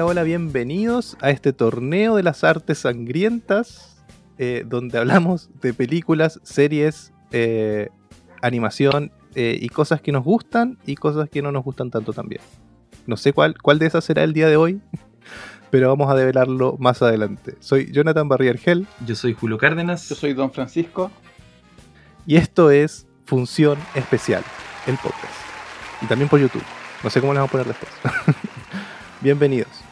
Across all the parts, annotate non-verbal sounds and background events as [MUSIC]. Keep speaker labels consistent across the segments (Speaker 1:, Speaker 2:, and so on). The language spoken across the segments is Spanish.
Speaker 1: Hola, hola, bienvenidos a este torneo de las artes sangrientas, eh, donde hablamos de películas, series, eh, animación eh, y cosas que nos gustan y cosas que no nos gustan tanto también. No sé cuál, cuál de esas será el día de hoy, [LAUGHS] pero vamos a develarlo más adelante. Soy Jonathan Barriergel
Speaker 2: Yo soy Julio Cárdenas.
Speaker 3: Yo soy Don Francisco.
Speaker 1: y esto es Función Especial, el podcast. Y también por YouTube. No sé cómo le vamos a poner después. [LAUGHS] Bienvenidos.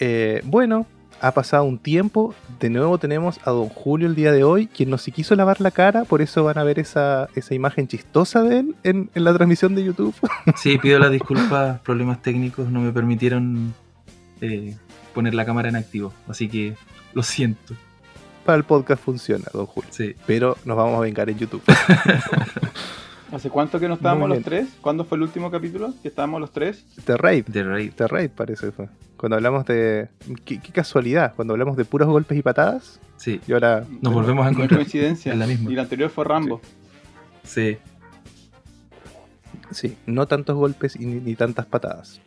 Speaker 1: Eh, bueno, ha pasado un tiempo. De nuevo tenemos a Don Julio el día de hoy, quien no se quiso lavar la cara, por eso van a ver esa, esa imagen chistosa de él en, en la transmisión de YouTube. [LAUGHS]
Speaker 2: Sí, pido las disculpas, problemas técnicos no me permitieron eh, poner la cámara en activo, así que lo siento.
Speaker 1: Para el podcast funciona, Don Julio.
Speaker 2: Sí.
Speaker 1: Pero nos vamos a vengar en YouTube. [LAUGHS]
Speaker 3: ¿Hace cuánto que no estábamos los tres? ¿Cuándo fue el último capítulo que estábamos los tres?
Speaker 1: The Raid.
Speaker 2: The Raid.
Speaker 1: The Raid parece que fue. Cuando hablamos de... Qué, qué casualidad. Cuando hablamos de puros golpes y patadas.
Speaker 2: Sí,
Speaker 1: Y ahora...
Speaker 2: nos volvemos a encontrar.
Speaker 3: coincidencia.
Speaker 2: Es la misma.
Speaker 3: Y el anterior fue Rambo.
Speaker 2: Sí.
Speaker 1: Sí, no tantos golpes y ni, ni tantas patadas.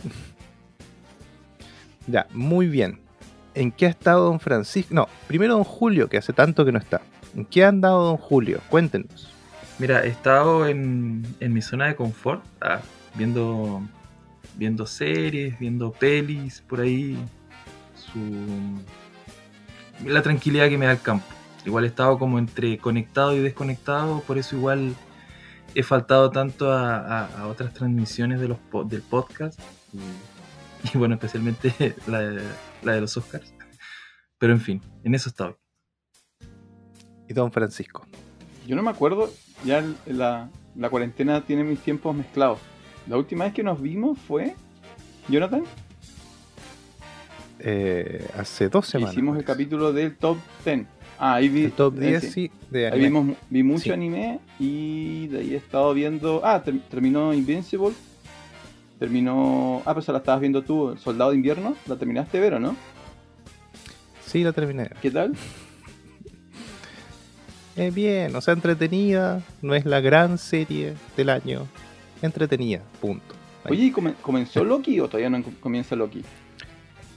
Speaker 1: [LAUGHS] ya, muy bien. ¿En qué ha estado don Francisco? No, primero don Julio, que hace tanto que no está. ¿En qué ha andado don Julio? Cuéntenos.
Speaker 2: Mira, he estado en, en mi zona de confort, ah, viendo, viendo series, viendo pelis, por ahí. Su, la tranquilidad que me da el campo. Igual he estado como entre conectado y desconectado, por eso igual he faltado tanto a, a- a otras transmisiones de los del podcast. Y, [LAUGHS] y bueno, especialmente [LAUGHS] la de, la de los Oscars. Pero en fin, en eso estaba.
Speaker 1: Y don Francisco.
Speaker 3: Yo no me acuerdo, ya el- la, la cuarentena tiene mis tiempos mezclados. La última vez que nos vimos fue, Jonathan,
Speaker 1: Eh, hace dos semanas.
Speaker 3: hicimos el capítulo del top 10. Ah, ahí vi.
Speaker 1: El top
Speaker 3: ahí
Speaker 1: 10
Speaker 3: sí. Ahí vimos, vi mucho
Speaker 1: Sí.
Speaker 3: anime y de ahí he estado viendo. Ah, ter- terminó Invincible. Terminó. Ah, pero se la estabas viendo tú, Soldado de Invierno. La terminaste de ver, ¿o no?
Speaker 1: Sí, la terminé.
Speaker 3: ¿Qué tal? [LAUGHS]
Speaker 1: Eh, bien, o sea, entretenida. No es la gran serie del año. Entretenida, punto. Ahí.
Speaker 3: Oye, ¿y come- ¿comenzó Loki o todavía no com- comienza Loki?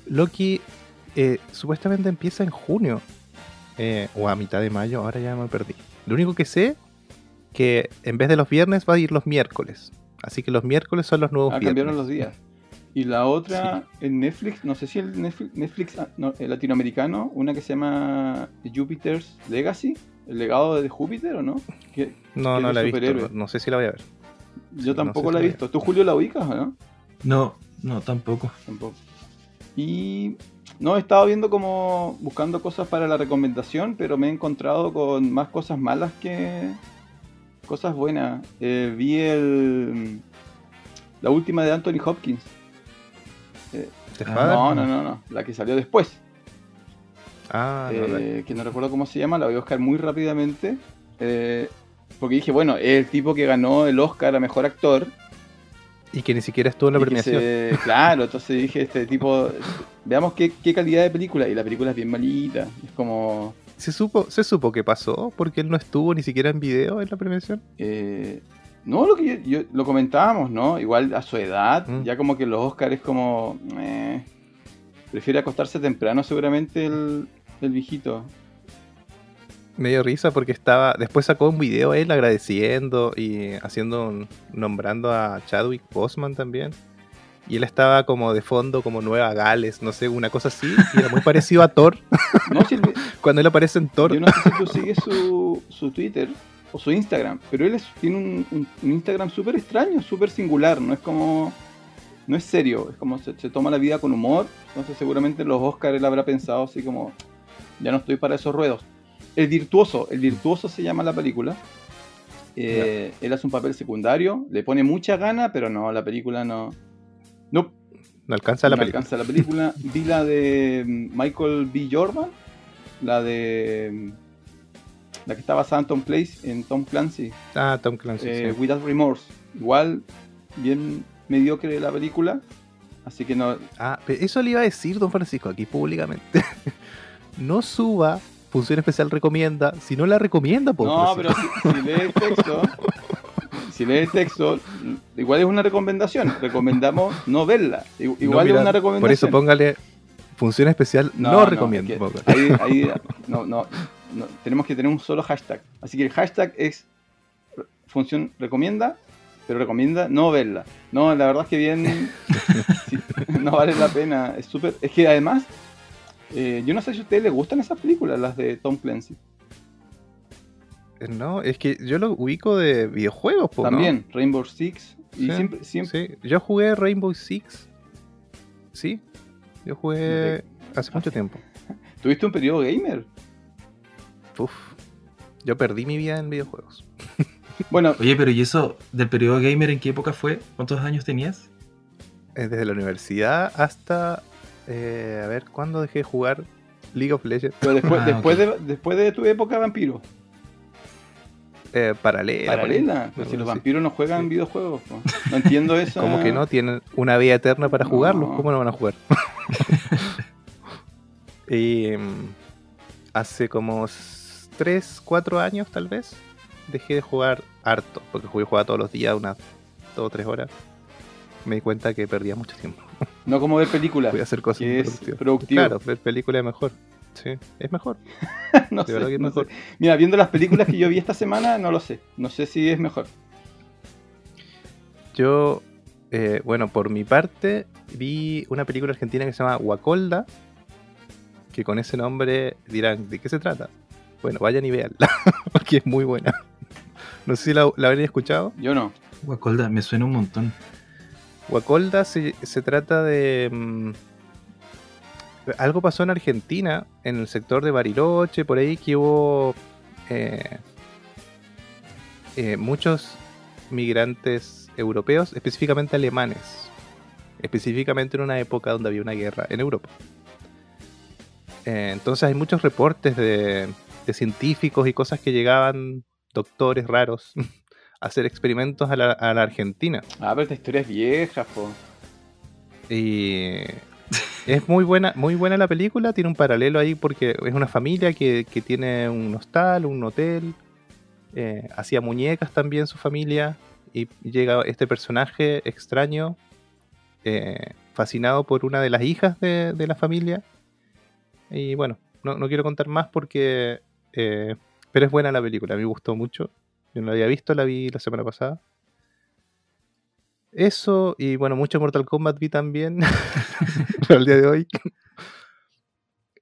Speaker 1: Loki eh, supuestamente empieza en junio. eh, o a mitad de mayo, ahora ya me perdí. Lo único que sé que en vez de los viernes va a ir los miércoles. Así que los miércoles son los nuevos
Speaker 3: Ah,
Speaker 1: viernes.
Speaker 3: cambiaron los días. Y la otra en Netflix, no sé si el Netflix, Netflix ah, no, el latinoamericano, una que se llama Jupiter's Legacy, el legado de Júpiter o no? Que
Speaker 1: No, no la he visto. No, no sé si la voy a ver.
Speaker 3: yo
Speaker 1: no
Speaker 3: tampoco
Speaker 1: sé
Speaker 3: la he
Speaker 1: si-
Speaker 3: visto. ¿Tú, Julio, la ubicas o no?
Speaker 2: No, no, tampoco.
Speaker 3: Tampoco. Y no, he estado viendo como buscando cosas para la recomendación, pero me he encontrado con más cosas malas que cosas buenas. Eh, vi el la última de Anthony Hopkins.
Speaker 1: ¿The
Speaker 2: Ah,
Speaker 1: Father?
Speaker 3: No, no, no, no, la que salió después.
Speaker 1: Ah, no,
Speaker 3: eh, que no recuerdo cómo se llama, la voy a buscar muy rápidamente. eh, porque dije, bueno, es el tipo que ganó el Oscar a mejor actor.
Speaker 1: Y que ni siquiera estuvo en la premiación.
Speaker 3: se- claro, entonces dije, este tipo, veamos qué, qué calidad de película. Y la película es bien malita. Es como.
Speaker 1: ¿Se, supo, ¿Se supo qué pasó? Porque él no estuvo ni siquiera en video en la premiación.
Speaker 3: eh, no, lo que yo, yo- lo comentábamos, ¿no? Igual a su edad,
Speaker 1: Mm.
Speaker 3: ya como que los Oscars es como. eh, prefiere acostarse temprano, seguramente, el, el viejito.
Speaker 1: Me dio risa porque estaba. Después sacó un video él agradeciendo y haciendo un- nombrando a Chadwick Boseman también. Y él estaba como de fondo, como Nueva Gales, no sé, una cosa así. Y era muy parecido a Thor. [LAUGHS]
Speaker 3: No, si el, [LAUGHS]
Speaker 1: Cuando él aparece en Thor.
Speaker 3: Yo no sé si tú sigues su, su Twitter o su Instagram, pero él es- tiene un, un- un Instagram súper extraño, súper singular, no es como... No es serio, es como se, se toma la vida con humor, entonces seguramente los Oscars él habrá pensado así como, ya no estoy para esos ruedos. El virtuoso, el virtuoso se llama la película. Eh, Él hace un papel secundario, le pone mucha gana, pero no, la película no... No,
Speaker 1: No alcanza la
Speaker 3: no
Speaker 1: película.
Speaker 3: alcanza la película. [LAUGHS] Vi la de mm, Michael B. Jordan, la de mm, la que está basada en Tom Place, en Tom Clancy,
Speaker 1: Ah, Tom Clancy.
Speaker 3: eh,
Speaker 1: sí.
Speaker 3: Without Remorse. Igual, bien mediocre la película, así que no.
Speaker 1: Ah, pero eso le iba a decir, don Francisco, aquí públicamente. [LAUGHS] no suba Función Especial Recomienda si no la recomienda, po,
Speaker 3: No,
Speaker 1: Francisco.
Speaker 3: pero si, si lees el texto, [LAUGHS] si lees el texto, igual es una recomendación. Recomendamos no verla.
Speaker 1: No,
Speaker 3: Igual
Speaker 1: mira,
Speaker 3: es una recomendación.
Speaker 1: Por eso póngale función especial, no, recomiendo.
Speaker 3: es que
Speaker 1: póngale.
Speaker 3: ahí- ahí, no, no, no, tenemos que tener un solo hashtag. Así que el hashtag es función recomienda, pero recomienda no verla. No, la verdad es que bien. [LAUGHS] sí, no vale la pena. Es súper. Es que además, eh, yo no sé si a ustedes les gustan esas películas, las de Tom Clancy.
Speaker 1: No, es que yo lo ubico de videojuegos, po, ¿no?
Speaker 3: También, Rainbow Six. Y
Speaker 1: Sí,
Speaker 3: siempre, siempre
Speaker 1: Sí, yo jugué Rainbow Six. Sí, yo jugué hace mucho tiempo. [LAUGHS]
Speaker 3: ¿Tuviste un periodo gamer?
Speaker 1: Uf, yo perdí mi vida en videojuegos. [LAUGHS]
Speaker 3: Bueno,
Speaker 2: Oye, pero ¿y eso del periodo gamer en qué época fue? ¿Cuántos años tenías?
Speaker 1: Eh, Desde la universidad hasta. eh, a ver, ¿cuándo dejé de jugar League of Legends?
Speaker 3: pero después,
Speaker 2: Ah,
Speaker 3: después, de, después de tu época vampiro.
Speaker 1: Eh, paralela.
Speaker 3: Paralela. Pues si los vampiros no juegan
Speaker 1: Sí.
Speaker 3: videojuegos. No entiendo [LAUGHS] eso.
Speaker 1: Como que no tienen una vida eterna para
Speaker 3: No.
Speaker 1: jugarlos, ¿cómo no van a jugar? [LAUGHS] y mm, hace como 3, 4 años tal vez dejé de jugar harto, porque jugué jugaba todos los días unas 2 o 3 horas. Me di cuenta que perdía mucho tiempo.
Speaker 3: No como ver películas.
Speaker 1: Voy a hacer cosas
Speaker 3: que es
Speaker 1: productivas.
Speaker 3: productivo.
Speaker 1: Claro, ver películas es mejor. Sí, es mejor. [LAUGHS]
Speaker 3: no
Speaker 1: de
Speaker 3: sé,
Speaker 1: verdad que es
Speaker 3: no
Speaker 1: mejor.
Speaker 3: sé. Mira, viendo las películas que yo vi esta semana, no lo sé. No sé si es mejor.
Speaker 1: Yo, eh, bueno, por mi parte, vi una película argentina que se llama Guacolda, que con ese nombre dirán, ¿de qué se trata? Bueno, vayan y veanla, [LAUGHS] porque es muy buena. No sé si la, la habrían escuchado.
Speaker 3: Yo no.
Speaker 2: Guacolda, me suena un montón.
Speaker 1: Guacolda se, se trata de... mm, algo pasó en Argentina, en el sector de Bariloche, por ahí que hubo eh, eh, muchos migrantes europeos, específicamente alemanes, específicamente en una época donde había una guerra en Europa. Eh, entonces hay muchos reportes de, de científicos y cosas que llegaban, doctores raros, a [LAUGHS] hacer experimentos a la, a la Argentina.
Speaker 3: Ah, pero esta historia es vieja, po.
Speaker 1: Y es muy buena, muy buena la película, tiene un paralelo ahí porque es una familia que, que tiene un hostal, un hotel, eh, hacía muñecas también su familia, y llega este personaje extraño, eh, fascinado por una de las hijas de, de la familia. Y bueno, no, no quiero contar más porque... eh, pero es buena la película, a mí me gustó mucho. Yo no la había visto, la vi la semana pasada. Eso, y bueno, mucho Mortal Kombat vi también [LAUGHS] para el día de hoy.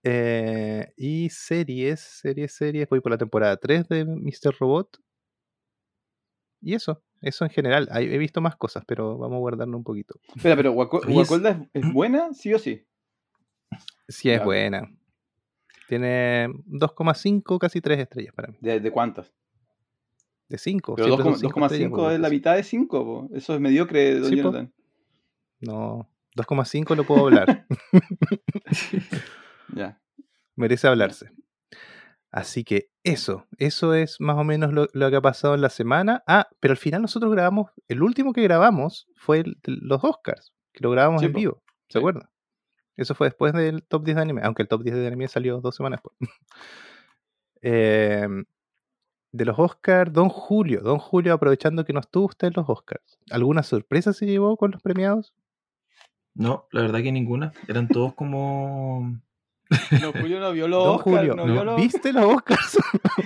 Speaker 1: Eh, y series, series, series. Voy por la temporada 3 de Mr. Robot. Y eso, eso en general. He visto más cosas, pero vamos a guardarlo un poquito.
Speaker 3: Espera, pero ¿Guacolda es, es buena, sí o sí?
Speaker 1: Sí, es buena. Tiene 2,5, casi 3 estrellas para mí.
Speaker 3: ¿De, de cuántas?
Speaker 1: De 5.
Speaker 3: Pero 2,5 2,5 es la mitad de 5, po. Eso es mediocre, don
Speaker 1: Sí.
Speaker 3: Jonathan.
Speaker 1: No, 2,5 lo puedo hablar. [LAUGHS]
Speaker 3: Ya.
Speaker 1: merece hablarse. Así que eso, eso es más o menos lo, lo que ha pasado en la semana. Ah, pero al final nosotros grabamos, el último que grabamos fue el los Oscars, que lo grabamos
Speaker 3: Sí,
Speaker 1: en vivo, ¿se
Speaker 3: Sí.
Speaker 1: acuerdan? Eso fue después del top 10 de anime, aunque el top 10 de anime salió dos semanas después. [LAUGHS] Em, de los Oscars, Don Julio, Don Julio aprovechando que no estuvo usted en los Oscars. ¿Alguna sorpresa se llevó con los premiados?
Speaker 2: No, la verdad que ninguna. Eran todos como. [LAUGHS]
Speaker 3: No, Julio no vio los
Speaker 1: Don
Speaker 3: Oscar,
Speaker 1: Julio,
Speaker 3: no
Speaker 2: no,
Speaker 3: vio los-
Speaker 1: ¿viste los Oscars?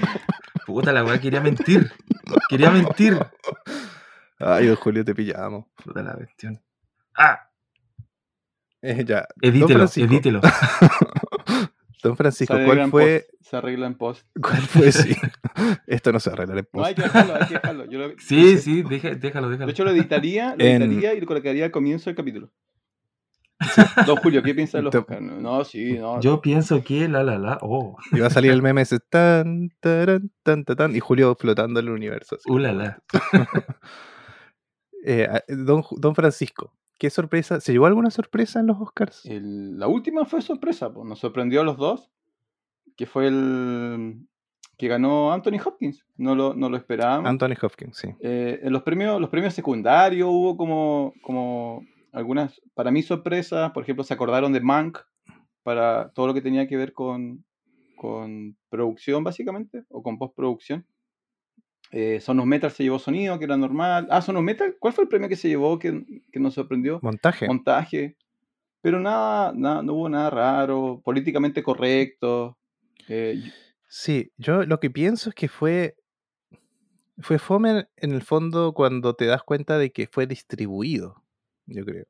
Speaker 1: [LAUGHS]
Speaker 2: Puta la weá, quería mentir. Quería mentir.
Speaker 1: Ay, Don Julio, te pillamos.
Speaker 2: Puta la cuestión. Ah,
Speaker 1: Eh, [LAUGHS] ya.
Speaker 2: edítelo,
Speaker 1: Francisco.
Speaker 2: edítelo. [LAUGHS]
Speaker 1: Don Francisco,
Speaker 3: Se
Speaker 1: ¿cuál
Speaker 3: arregla en
Speaker 1: fue,
Speaker 3: post, Se arregla en post. [LAUGHS]
Speaker 1: ¿cuál fue? Sí. Esto no se arregla en
Speaker 3: No, hay
Speaker 1: post.
Speaker 3: que dejarlo, hay que dejarlo. Yo lo-
Speaker 2: Sí, sí, deja- déjalo,
Speaker 3: De
Speaker 2: déjalo.
Speaker 3: hecho, lo editaría, lo
Speaker 1: En-
Speaker 3: editaría y lo colocaría al comienzo del capítulo. Don Julio, ¿qué piensa de los
Speaker 1: Te-?
Speaker 3: No, sí, no.
Speaker 2: Yo pienso que la la la. Oh,
Speaker 1: Y va a salir el meme ese tan, taran, tan, tan, tan, y Julio flotando en el universo. así.
Speaker 2: uh la la.
Speaker 1: Eh, don, don Francisco, ¿qué sorpresa? ¿Se llevó alguna sorpresa en los Oscars?
Speaker 3: El- la última fue sorpresa, pues. nos sorprendió a los dos, que fue el que ganó Anthony Hopkins. No lo, no lo esperábamos.
Speaker 1: Anthony Hopkins, sí.
Speaker 3: Eh, en los premios, los premios secundarios hubo como, como algunas, para mí, sorpresas. Por ejemplo, se acordaron de Mank para todo lo que tenía que ver con, con producción, básicamente, o con postproducción. Eh, Sonos Metal se llevó sonido, que era normal. Ah, Sonos Metal, ¿cuál fue el premio que se llevó que, que nos sorprendió?
Speaker 1: Montaje.
Speaker 3: Montaje. Pero nada, nada, no hubo nada raro, políticamente correcto. Eh,
Speaker 1: Sí, yo lo que pienso es que fue. Fue fome en el fondo cuando te das cuenta de que fue distribuido, yo creo.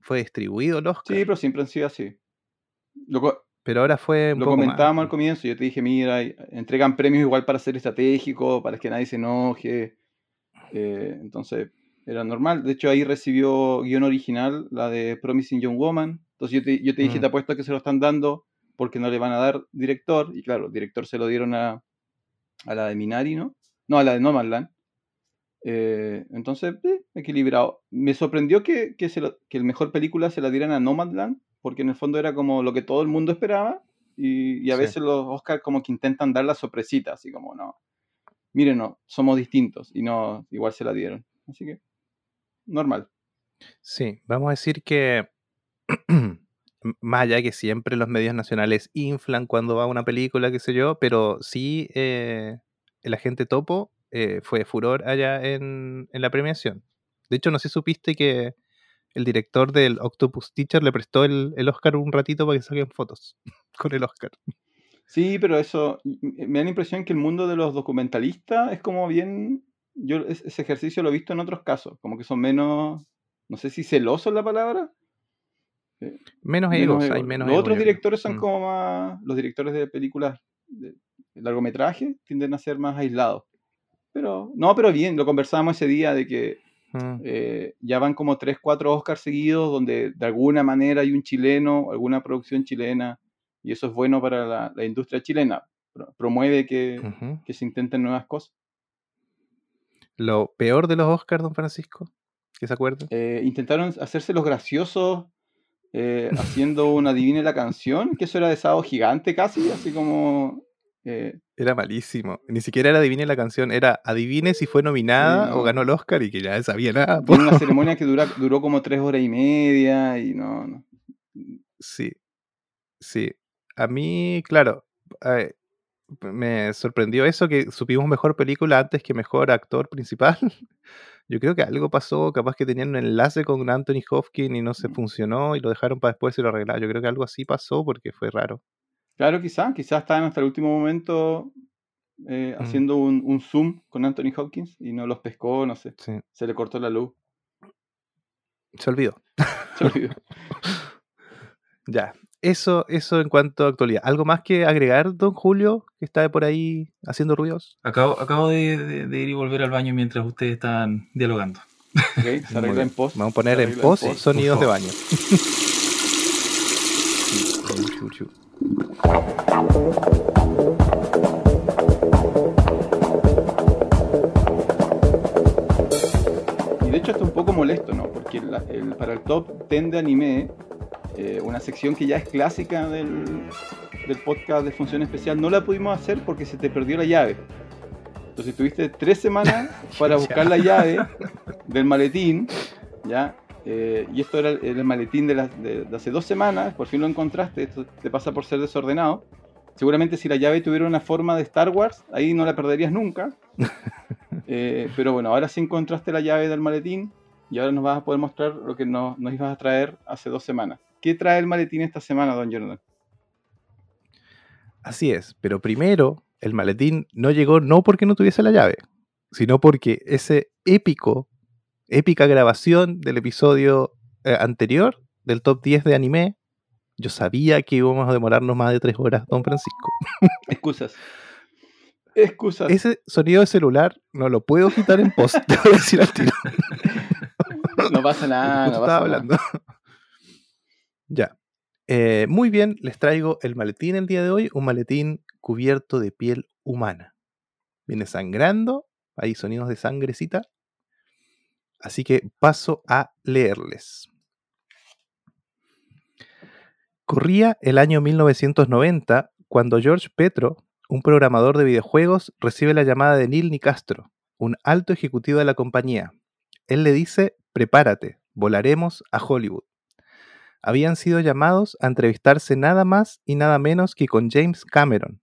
Speaker 1: Fue distribuido el Oscar.
Speaker 3: sí, pero siempre han sido así. Lo,
Speaker 1: Pero ahora fue un
Speaker 3: lo
Speaker 1: poco más.
Speaker 3: comentábamos al comienzo, yo te dije, mira, entregan premios igual para ser estratégico, para que nadie se enoje. Eh, entonces, era normal. De hecho, ahí recibió guion original, la de Promising Young Woman. Entonces yo te, yo te dije,
Speaker 1: Mm.
Speaker 3: te apuesto que se lo están dando porque no le van a dar director. Y claro, director se lo dieron a, a la de Minari, ¿no? No, a la de Nomadland. Eh, entonces, eh, equilibrado. Me sorprendió que, que, se lo- que el mejor película se la dieran a Nomadland, porque en el fondo era como lo que todo el mundo esperaba. Y, y a
Speaker 1: Sí.
Speaker 3: veces los Oscars como que intentan dar la sorpresita, así como, no, miren, no, somos distintos. Y no, igual se la dieron. Así que, normal.
Speaker 1: Sí, vamos a decir que. [CLEARS THROAT] Más allá que siempre los medios nacionales inflan cuando va una película, qué sé yo, pero sí eh, el agente Topo eh, fue furor allá en, en la premiación. De hecho, no sé si supiste que el director del Octopus Teacher le prestó el, el Oscar un ratito para que saquen fotos [LAUGHS] con el Oscar.
Speaker 3: Sí, pero eso, me da la impresión que el mundo de los documentalistas es como bien, yo es- ese ejercicio lo he visto en otros casos, como que son menos, no sé si celosos la palabra.
Speaker 1: Menos
Speaker 3: menos
Speaker 1: egos,
Speaker 3: ego.
Speaker 1: hay menos
Speaker 3: Los
Speaker 1: ego,
Speaker 3: otros directores son
Speaker 1: Mm.
Speaker 3: como más, los directores de películas de largometraje tienden a ser más aislados. Pero, no, pero bien, lo conversábamos ese día de que
Speaker 1: Mm.
Speaker 3: eh, ya van como 3, 4 Oscars seguidos donde de alguna manera hay un chileno, alguna producción chilena, y eso es bueno para la, la industria chilena. Pro- Promueve que, que se intenten nuevas cosas.
Speaker 1: Lo peor de los Oscars, don Francisco, que se acuerdan.
Speaker 3: Eh, intentaron hacerse los graciosos eh, haciendo una Adivine la canción, que eso era de sábado gigante casi, así como... eh,
Speaker 1: Era malísimo. Ni siquiera era adivine la canción, era adivine si fue nominada o ganó el Oscar y que ya sabía nada.
Speaker 3: Tiene una ceremonia que dura, [LAUGHS] duró como tres horas y media y no, no.
Speaker 1: Sí, sí. A mí, claro, eh, me sorprendió eso que supimos mejor película antes que mejor actor principal. [LAUGHS] Yo creo que algo pasó, capaz que tenían un enlace con Anthony Hopkins y no se funcionó y lo dejaron para después y lo arreglaron. Yo creo que algo así pasó porque fue raro.
Speaker 3: Claro, quizás, quizás estaban hasta el último momento eh,
Speaker 1: Mm.
Speaker 3: haciendo un, un zoom con Anthony Hopkins y no los pescó, no sé,
Speaker 1: Sí.
Speaker 3: se le cortó la luz.
Speaker 1: Se olvidó. [LAUGHS]
Speaker 3: Se olvidó. [LAUGHS]
Speaker 1: Ya, eso, eso en cuanto a actualidad. ¿Algo más que agregar, don Julio, que está por ahí haciendo ruidos?
Speaker 2: Acabo, acabo de, de- de ir y volver al baño mientras ustedes están dialogando.
Speaker 3: Ok, [LAUGHS] se arregla
Speaker 1: bien.
Speaker 3: en post.
Speaker 1: Vamos a poner en post
Speaker 3: post.
Speaker 1: sonidos de baño.
Speaker 3: Y de hecho está un poco molesto, ¿no? Porque el- para el top 10 de anime, eh, una sección que ya es clásica del, del podcast de Función Especial, no la pudimos hacer porque se te perdió la llave. Entonces tuviste tres semanas [LAUGHS] para buscar la llave del maletín, ¿ya? Eh, y esto era el, el maletín de, las- de- de hace dos semanas, por fin lo encontraste, esto te pasa por ser desordenado. Seguramente si la llave tuviera una forma de Star Wars, ahí no la perderías nunca. [LAUGHS] Eh, pero bueno, ahora sí encontraste la llave del maletín y ahora nos vas a poder mostrar lo que nos, nos ibas a traer hace dos semanas. ¿Qué trae el maletín esta semana, don Jordan?
Speaker 1: Así es, pero primero el maletín no llegó no porque no tuviese la llave, sino porque ese épico, épica grabación del episodio eh, anterior del top 10 de anime, yo sabía que íbamos a demorarnos más de tres horas, don Francisco. [LAUGHS]
Speaker 3: Excusas. Excusas.
Speaker 1: Ese sonido de celular no lo puedo quitar en post, [LAUGHS] te voy a decir al tiro. [LAUGHS]
Speaker 3: No pasa nada,
Speaker 1: Justo
Speaker 3: no pasa
Speaker 1: estaba
Speaker 3: nada.
Speaker 1: hablando. ya. Eh, muy bien, les traigo el maletín el día de hoy, un maletín cubierto de piel humana. Viene sangrando, hay sonidos de sangrecita. Así que paso a leerles. Corría el año 1990 cuando George Petro, un programador de videojuegos, recibe la llamada de Neil Nicastro, un alto ejecutivo de la compañía. Él le dice, prepárate, volaremos a Hollywood. Habían sido llamados a entrevistarse nada más y nada menos que con James Cameron,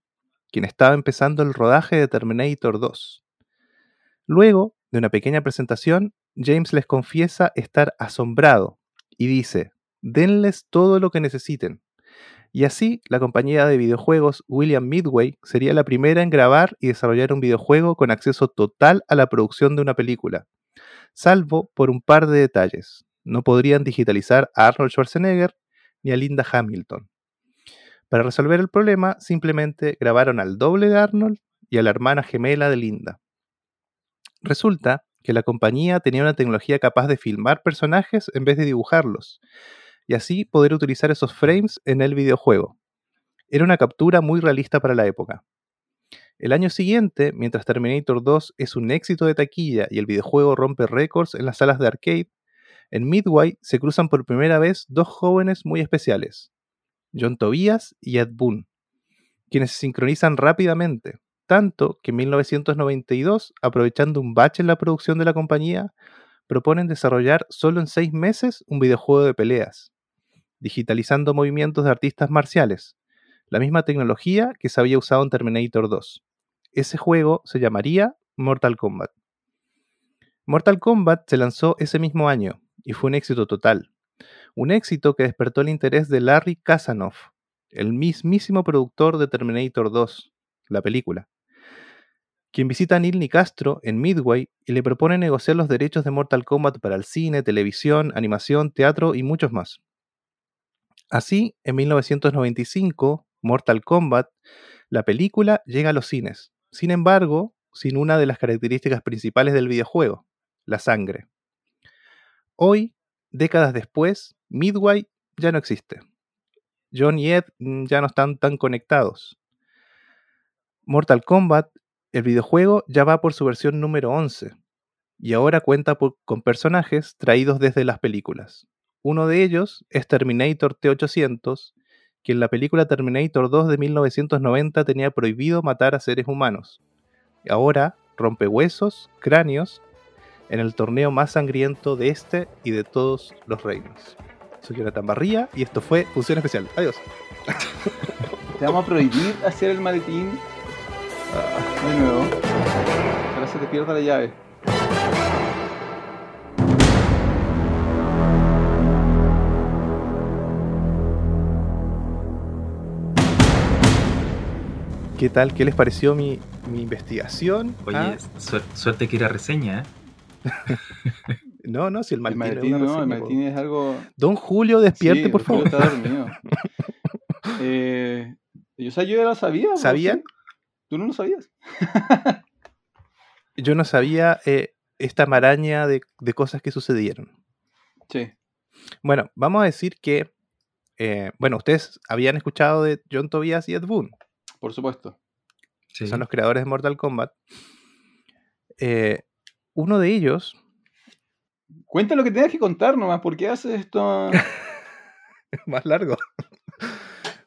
Speaker 1: quien estaba empezando el rodaje de Terminator 2. Luego de una pequeña presentación, James les confiesa estar asombrado y dice, denles todo lo que necesiten. Y así, la compañía de videojuegos William Midway sería la primera en grabar y desarrollar un videojuego con acceso total a la producción de una película, salvo por un par de detalles. No podrían digitalizar a Arnold Schwarzenegger ni a Linda Hamilton. Para resolver el problema, simplemente grabaron al doble de Arnold y a la hermana gemela de Linda. Resulta que la compañía tenía una tecnología capaz de filmar personajes en vez de dibujarlos, y así poder utilizar esos frames en el videojuego. Era una captura muy realista para la época. El año siguiente, mientras Terminator 2 es un éxito de taquilla y el videojuego rompe récords en las salas de arcade, en Midway se cruzan por primera vez dos jóvenes muy especiales, John Tobias y Ed Boon, quienes se sincronizan rápidamente, tanto que en 1992, aprovechando un bache en la producción de la compañía, proponen desarrollar solo en seis meses un videojuego de peleas, digitalizando movimientos de artistas marciales, la misma tecnología que se había usado en Terminator 2. Ese juego se llamaría Mortal Kombat. Mortal Kombat se lanzó ese mismo año y fue un éxito total. Un éxito que despertó el interés de Larry Kasanoff, el mismísimo productor de Terminator 2, la película, quien visita a Neil Nicastro en Midway y le propone negociar los derechos de Mortal Kombat para el cine, televisión, animación, teatro y muchos más. Así, en 1995, Mortal Kombat, la película, llega a los cines, sin embargo, sin una de las características principales del videojuego, la sangre. Hoy, décadas después, Midway ya no existe. John y Ed mm, ya no están tan conectados. Mortal Kombat, el videojuego, ya va por su versión número 11 y ahora cuenta con personajes traídos desde las películas. Uno de ellos es Terminator T-800, que en la película Terminator 2 de 1990 tenía prohibido matar a seres humanos. Ahora rompe huesos, cráneos en el torneo más sangriento de este y de todos los reinos. Soy Jonathan Barría y esto fue Función Especial. Adiós. [LAUGHS]
Speaker 3: Te vamos a prohibir hacer el maletín ah, de nuevo. Para se te pierda la llave.
Speaker 1: ¿Qué tal? ¿Qué les pareció mi, mi investigación?
Speaker 2: Oye,
Speaker 1: Ah,
Speaker 2: suer- suerte que era reseña, ¿eh? [LAUGHS]
Speaker 1: no, no, si el
Speaker 3: El
Speaker 1: maletín, es
Speaker 3: no, el maletín es algo.
Speaker 1: Don Julio, despierte,
Speaker 3: Sí,
Speaker 1: por
Speaker 3: el Julio
Speaker 1: favor.
Speaker 3: está dormido. [LAUGHS] eh, yo, o sea, yo ya lo sabía. po,
Speaker 1: ¿Sabían?
Speaker 3: sí. ¿Tú no lo sabías?
Speaker 1: Yo no sabía eh, esta maraña de, de cosas que sucedieron.
Speaker 3: Sí.
Speaker 1: Bueno, vamos a decir que, eh, bueno, ustedes habían escuchado de John Tobias y Ed Boon,
Speaker 3: Por supuesto.
Speaker 2: Sí.
Speaker 1: que son los creadores de Mortal Kombat. Eh, uno de ellos,
Speaker 3: Cuenta lo que tengas que contar nomás. ¿Por qué haces esto? [LAUGHS]
Speaker 1: más largo.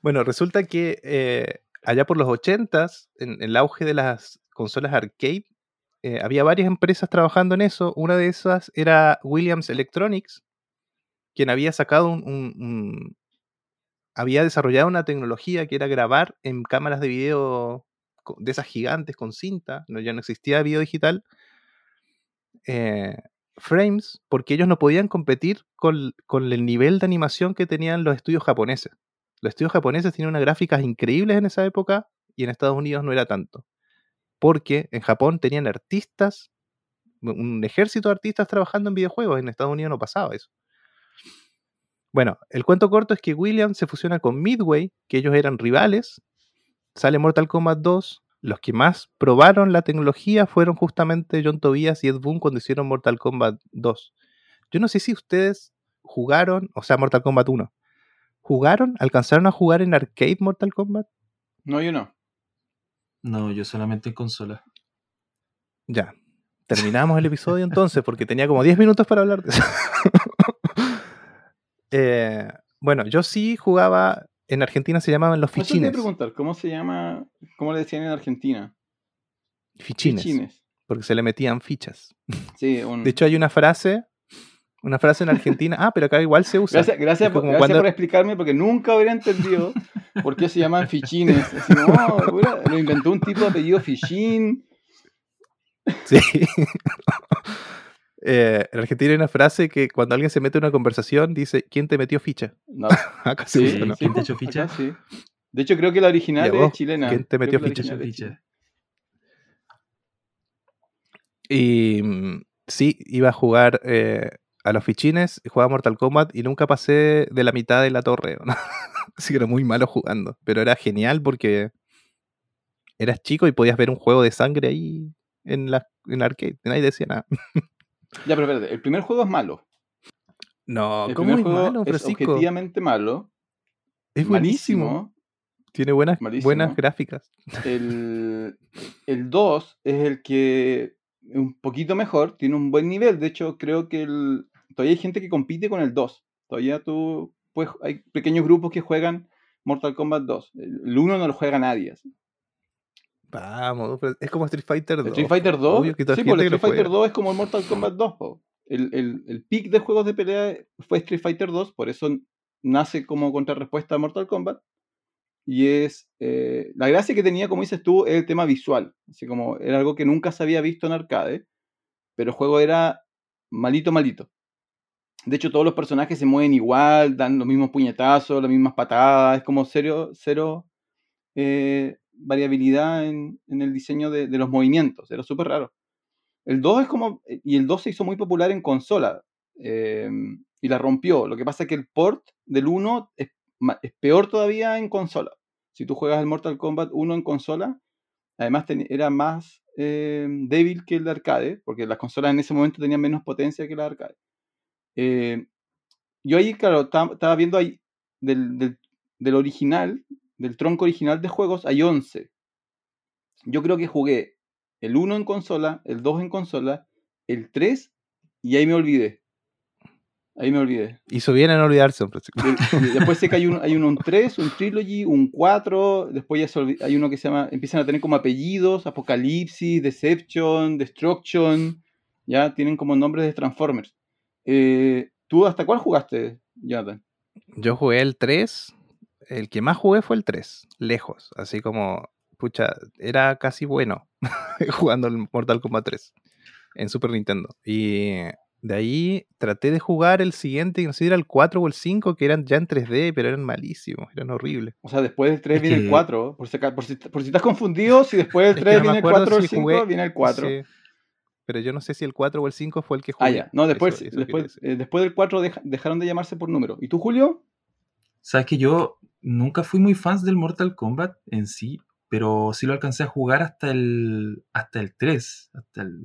Speaker 1: bueno, resulta que eh, allá por los 80s, en, el auge de las consolas arcade, eh, había varias empresas trabajando en eso. Una de esas era Williams Electronics, quien había sacado un, había desarrollado una tecnología que era grabar en cámaras de video de esas gigantes con cinta, no, ya no existía video digital, eh, frames, porque ellos no podían competir con, con el nivel de animación que tenían los estudios japoneses. Los estudios japoneses tenían unas gráficas increíbles en esa época y en Estados Unidos no era tanto. Porque en Japón tenían artistas, un ejército de artistas trabajando en videojuegos, en Estados Unidos no pasaba eso. Bueno, el cuento corto es que Williams se fusiona con Midway, que ellos eran rivales, sale Mortal Kombat 2, los que más probaron la tecnología fueron justamente John Tobias y Ed Boon cuando hicieron Mortal Kombat 2. Yo no sé si ustedes jugaron, o sea, Mortal Kombat 1. ¿Jugaron? ¿Alcanzaron a jugar en arcade Mortal Kombat?
Speaker 3: No, yo no.
Speaker 2: No, yo solamente en consola.
Speaker 1: Ya. Terminamos el episodio entonces, porque tenía como 10 minutos para hablar de eso. [LAUGHS] Eh, bueno, yo sí jugaba, en Argentina se llamaban los
Speaker 3: Eso te iba a
Speaker 1: fichines.
Speaker 3: preguntar, ¿cómo se llama? ¿Cómo le decían en Argentina?
Speaker 1: Fichines,
Speaker 3: Fichines.
Speaker 1: porque se le metían fichas.
Speaker 3: Sí, [LAUGHS] un...
Speaker 1: De hecho, hay una frase, una frase en Argentina, ah, pero acá igual se usa.
Speaker 3: Gracias, gracias, por,
Speaker 1: como
Speaker 3: gracias
Speaker 1: cuando-
Speaker 3: por explicarme, porque nunca habría entendido por qué se llaman fichines. Así, no, pura- lo inventó un tipo de apellido fichín.
Speaker 1: Sí. [LAUGHS] Eh, en Argentina hay una frase que cuando alguien se mete en una conversación dice, ¿quién te metió ficha?
Speaker 3: No, [LAUGHS]
Speaker 1: Acá se
Speaker 3: sí,
Speaker 1: usa,
Speaker 2: ¿Quién te echó ficha?
Speaker 3: acá sí. De hecho, creo que la original es chilena.
Speaker 1: ¿Quién te metió ficha? Y mm, sí, iba a jugar eh, a los fichines, jugaba Mortal Kombat y nunca pasé de la mitad de la torre. ¿no? [LAUGHS] Así que era muy malo jugando. Pero era genial porque eras chico y podías ver un juego de sangre ahí en la en arcade. Nadie decía nada. [LAUGHS]
Speaker 3: Ya, pero espérate, el primer juego es malo.
Speaker 1: No,
Speaker 3: El
Speaker 1: ¿cómo
Speaker 3: primer
Speaker 1: es
Speaker 3: juego
Speaker 1: malo,
Speaker 3: es objetivamente malo.
Speaker 1: Es buenísimo.
Speaker 3: malísimo.
Speaker 1: Tiene buenas,
Speaker 3: Malísimo.
Speaker 1: buenas gráficas.
Speaker 3: El, el 2 es el que es un poquito mejor, tiene un buen nivel. De hecho, creo que el, todavía hay gente que compite con el 2. Todavía tú, pues, hay pequeños grupos que juegan Mortal Kombat 2. El 1 no lo juega nadie. así.
Speaker 1: Vamos, es como Street Fighter 2.
Speaker 3: El Street Fighter 2,
Speaker 1: Obvio que toda
Speaker 3: sí,
Speaker 1: lo
Speaker 3: Street Fighter
Speaker 1: juega.
Speaker 3: 2 es como el Mortal Kombat 2. po. El, el, el peak de juegos de pelea fue Street Fighter 2, por eso nace como contrarrespuesta a Mortal Kombat. Y es. eh, la gracia que tenía, como dices tú, es el tema visual. Así como era algo que nunca se había visto en arcade, pero el juego era malito, malito. De hecho, todos los personajes se mueven igual, dan los mismos puñetazos, las mismas patadas. Es como cero, cero eh, variabilidad en, el diseño de, los movimientos. Era súper raro. El 2 es como. Y el 2 se hizo muy popular en consola. eh, y la rompió. Lo que pasa es que el port del 1 es, peor todavía en consola. Si tú juegas el Mortal Kombat 1 en consola, además era más eh, débil que el de arcade, porque las consolas en ese momento tenían menos potencia que la de arcade. Eh, yo ahí, claro, ta- estaba viendo ahí del, del- del original, del tronco original de juegos, hay 11. Yo creo que jugué el 1 en consola, el 2 en consola, el 3 y ahí me olvidé. Ahí me olvidé.
Speaker 1: Hizo bien en olvidarse, hombre.
Speaker 3: Después sé que hay uno, hay uno un 3, un trilogy, un 4, después ya se hay uno que se llama, empiezan a tener como apellidos, Apocalipsis, Deception, Destruction, ya tienen como nombres de Transformers. Eh, ¿Tú hasta cuál jugaste, Jonathan?
Speaker 1: Yo jugué el 3. El que más jugué fue el 3. Lejos. Así como, pucha, era casi bueno [LAUGHS] jugando el Mortal Kombat 3 en Super Nintendo. Y de ahí traté de jugar el siguiente, no sé si era el 4 o el 5, que eran ya en 3D, pero eran malísimos, eran horribles.
Speaker 3: O sea, después del 3
Speaker 2: Es
Speaker 3: viene el
Speaker 2: que-
Speaker 3: 4. Por si, por, si, por si estás confundido, si después del
Speaker 1: Es que
Speaker 3: 3
Speaker 1: no
Speaker 3: viene el
Speaker 1: acuerdo
Speaker 3: 4 o el
Speaker 1: si
Speaker 3: 5,
Speaker 1: jugué-
Speaker 3: viene el 4.
Speaker 1: Sí, pero yo no sé si el 4 o el 5 fue el que jugué.
Speaker 3: Ah, ya. No, después,
Speaker 1: Eso- eso
Speaker 3: después, eh, después del 4 deja- dejaron de llamarse por número. ¿Y tú, Julio?
Speaker 2: Sabes que yo nunca fui muy fan del Mortal Kombat en sí, pero sí lo alcancé a jugar hasta el hasta el 3, hasta el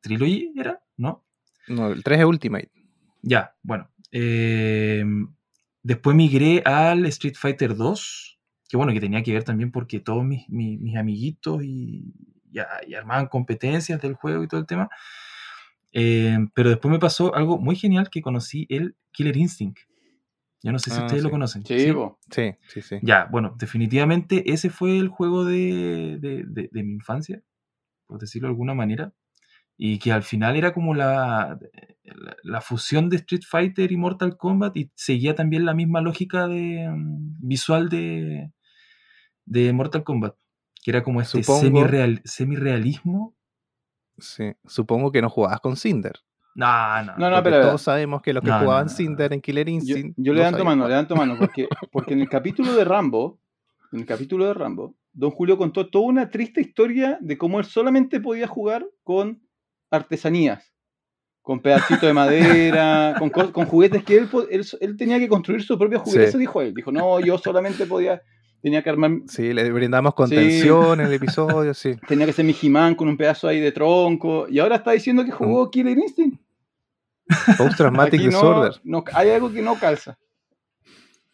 Speaker 2: Trilogy era, ¿no?
Speaker 1: No, el 3 es Ultimate.
Speaker 2: Ya, bueno. eh, después migré al Street Fighter 2, que bueno, que tenía que ver también porque todos mis, mis- mis amiguitos y, ya, y armaban competencias del juego y todo el tema. Eh, pero después me pasó algo muy genial que conocí el Killer Instinct. Yo no sé si
Speaker 1: Ah,
Speaker 2: ustedes
Speaker 1: sí.
Speaker 2: lo conocen.
Speaker 3: Sí.
Speaker 1: Sí, sí, sí.
Speaker 2: Ya, bueno, definitivamente ese fue el juego de, de- de- de mi infancia, por decirlo de alguna manera, y que al final era como la, la, la fusión de Street Fighter y Mortal Kombat y seguía también la misma lógica de, mm, visual de, de Mortal Kombat, que era como este
Speaker 1: Supongo-
Speaker 2: semi-real, semi-realismo.
Speaker 1: Sí. Supongo que no jugabas con Cinder.
Speaker 2: No, no.
Speaker 3: No, no, pero-
Speaker 1: todos sabemos que los que
Speaker 2: No,
Speaker 1: jugaban
Speaker 2: no, no.
Speaker 1: Cinder en Killer
Speaker 3: Yo,
Speaker 1: Instinct.
Speaker 3: yo
Speaker 1: no
Speaker 3: levanto
Speaker 1: sabían
Speaker 3: mano,
Speaker 1: jugar.
Speaker 3: levanto mano, porque, [LAUGHS] porque en el capítulo de Rambo, en el capítulo de Rambo, Don Julio contó toda una triste historia de cómo él solamente podía jugar con artesanías, con pedacitos de madera, [LAUGHS] con, con juguetes que él, él, él tenía que construir su propio juguete.
Speaker 1: Sí.
Speaker 3: Eso dijo él. Dijo, no, yo solamente podía, tenía que armar,
Speaker 1: Sí, le brindamos
Speaker 3: Sí.
Speaker 1: contención en el [LAUGHS] episodio, sí.
Speaker 3: tenía que ser mi He-Man con un pedazo ahí de tronco. Y ahora está diciendo que jugó Killer Instinct.
Speaker 1: Post Traumatic
Speaker 3: Aquí no,
Speaker 1: Disorder.
Speaker 3: no- hay algo que no calza.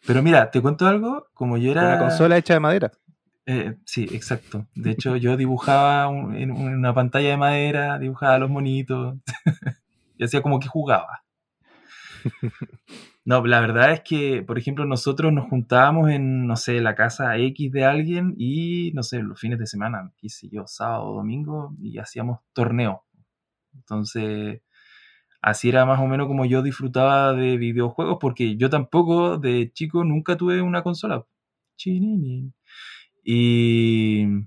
Speaker 2: Pero mira, te cuento algo, como yo era...
Speaker 1: Una consola hecha de madera.
Speaker 2: Eh, sí, exacto. De hecho, yo dibujaba un- en una pantalla de madera, dibujaba los monitos [LAUGHS] y hacía como que jugaba. [LAUGHS] No, la verdad es que, por ejemplo, nosotros nos juntábamos en, no sé, la casa X de alguien y, no sé, los fines de semana, qué sé yo, sábado domingo, y hacíamos torneo. Entonces, así era más o menos como yo disfrutaba de videojuegos, porque yo tampoco de chico nunca tuve una consola. Y,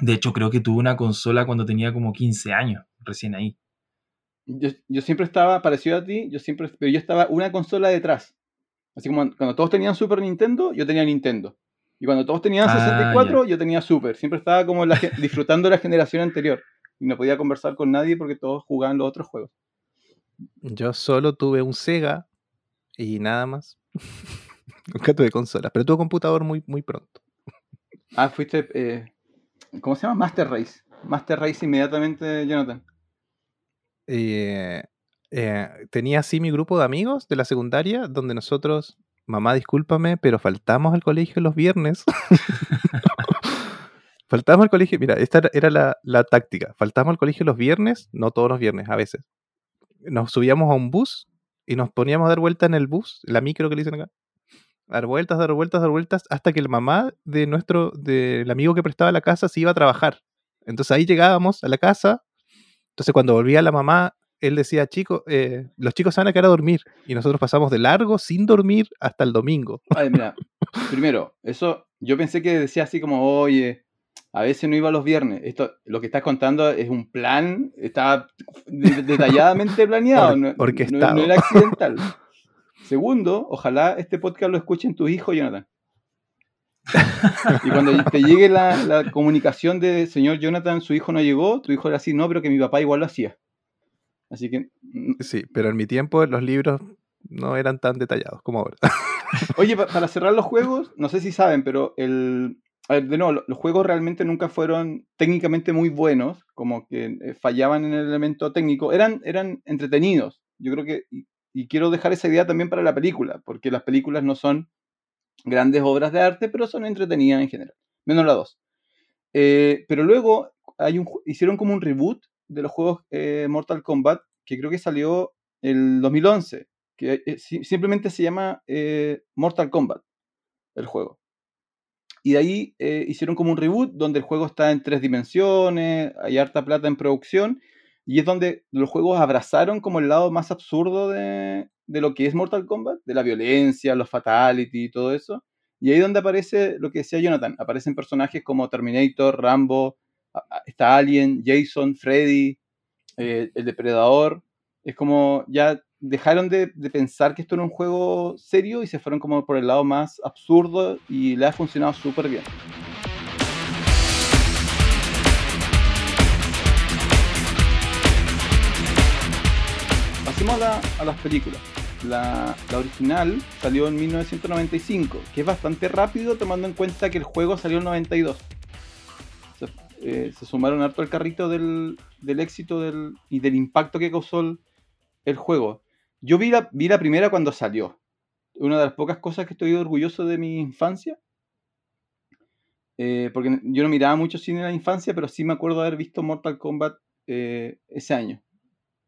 Speaker 2: De hecho, creo que tuve una consola cuando tenía como 15 años, recién ahí.
Speaker 3: Yo, yo siempre estaba parecido a ti, yo siempre, pero yo estaba una consola detrás. Así como cuando todos tenían Super Nintendo, yo tenía Nintendo. Y cuando todos tenían
Speaker 2: Ah,
Speaker 3: 64, yo tenía Super. Siempre estaba como la disfrutando la generación anterior. Y no podía conversar con nadie porque todos jugaban los otros juegos.
Speaker 1: Yo solo tuve un Sega y nada más. [LAUGHS] Nunca tuve consolas, pero tuve computador muy, muy pronto.
Speaker 3: Ah, fuiste. eh, ¿Cómo se llama? Master Race. Master Race inmediatamente, Jonathan.
Speaker 1: Eh, eh, tenía así mi grupo de amigos de la secundaria, donde nosotros, mamá, discúlpame, pero faltamos al colegio los viernes. [LAUGHS] faltamos al colegio, mira, esta era- la, la táctica. Faltamos al colegio los viernes, no todos los viernes, a veces. Nos subíamos a un bus y nos poníamos a dar vueltas en el bus, la micro que le dicen acá. Dar vueltas, dar vueltas, dar vueltas, hasta que la mamá de nuestro, del amigo que prestaba la casa se iba a trabajar. Entonces ahí llegábamos a la casa. Entonces cuando volvía la mamá, él decía, chicos, eh, los chicos se van a quedar a dormir. Y nosotros pasamos de largo, sin dormir, hasta el domingo.
Speaker 3: Ay, mira, [LAUGHS] primero, eso yo pensé que decía así como, oye, a veces no iba los viernes. Esto, lo que estás contando es un plan, está de- detalladamente [LAUGHS] planeado,
Speaker 1: Or-
Speaker 3: no, no-
Speaker 1: orquestado.
Speaker 3: no era accidental. Segundo, ojalá este podcast lo escuchen tus hijos, Jonathan. Y cuando te llegue la, la comunicación de señor Jonathan, su hijo no llegó, tu hijo era así, no, pero que mi papá igual lo hacía. Así que, mm,
Speaker 1: Sí, pero en mi tiempo los libros no eran tan detallados como ahora. [LAUGHS]
Speaker 3: Oye, pa- para cerrar los juegos, no sé si saben, pero el. A ver, de nuevo, lo- los juegos realmente nunca fueron técnicamente muy buenos, como que eh, fallaban en el elemento técnico. Eran, eran entretenidos. Yo creo que. Y, y quiero dejar esa idea también para la película, porque las películas no son grandes obras de arte, pero son entretenidas en general. Menos la 2. pero luego hay un, hicieron como un reboot de los juegos eh, Mortal Kombat, que creo que salió el 2011 que eh, si- simplemente se llama eh, Mortal Kombat, el juego. Y de ahí eh, hicieron como un reboot donde el juego está en tres dimensiones, hay harta plata en producción, y es donde los juegos abrazaron como el lado más absurdo de, de lo que es Mortal Kombat, de la violencia, los fatality y todo eso. Y ahí donde aparece lo que decía Jonathan, aparecen personajes como Terminator, Rambo, está Alien, Jason, Freddy, eh, el depredador. Es como ya dejaron de, de pensar que esto era un juego serio y se fueron como por el lado más absurdo y le ha funcionado súper bien. Pasemos a, la- a las películas. La, original salió en 1995, que es bastante rápido tomando en cuenta que el juego salió en 92. Se, eh, se sumaron harto al carrito del, éxito del, y del impacto que causó el, juego. Yo vi la, vi la primera cuando salió. Una de las pocas cosas que estoy orgulloso de mi infancia. Eh, porque yo no miraba mucho cine en la infancia, pero sí me acuerdo haber visto Mortal Kombat eh, ese año.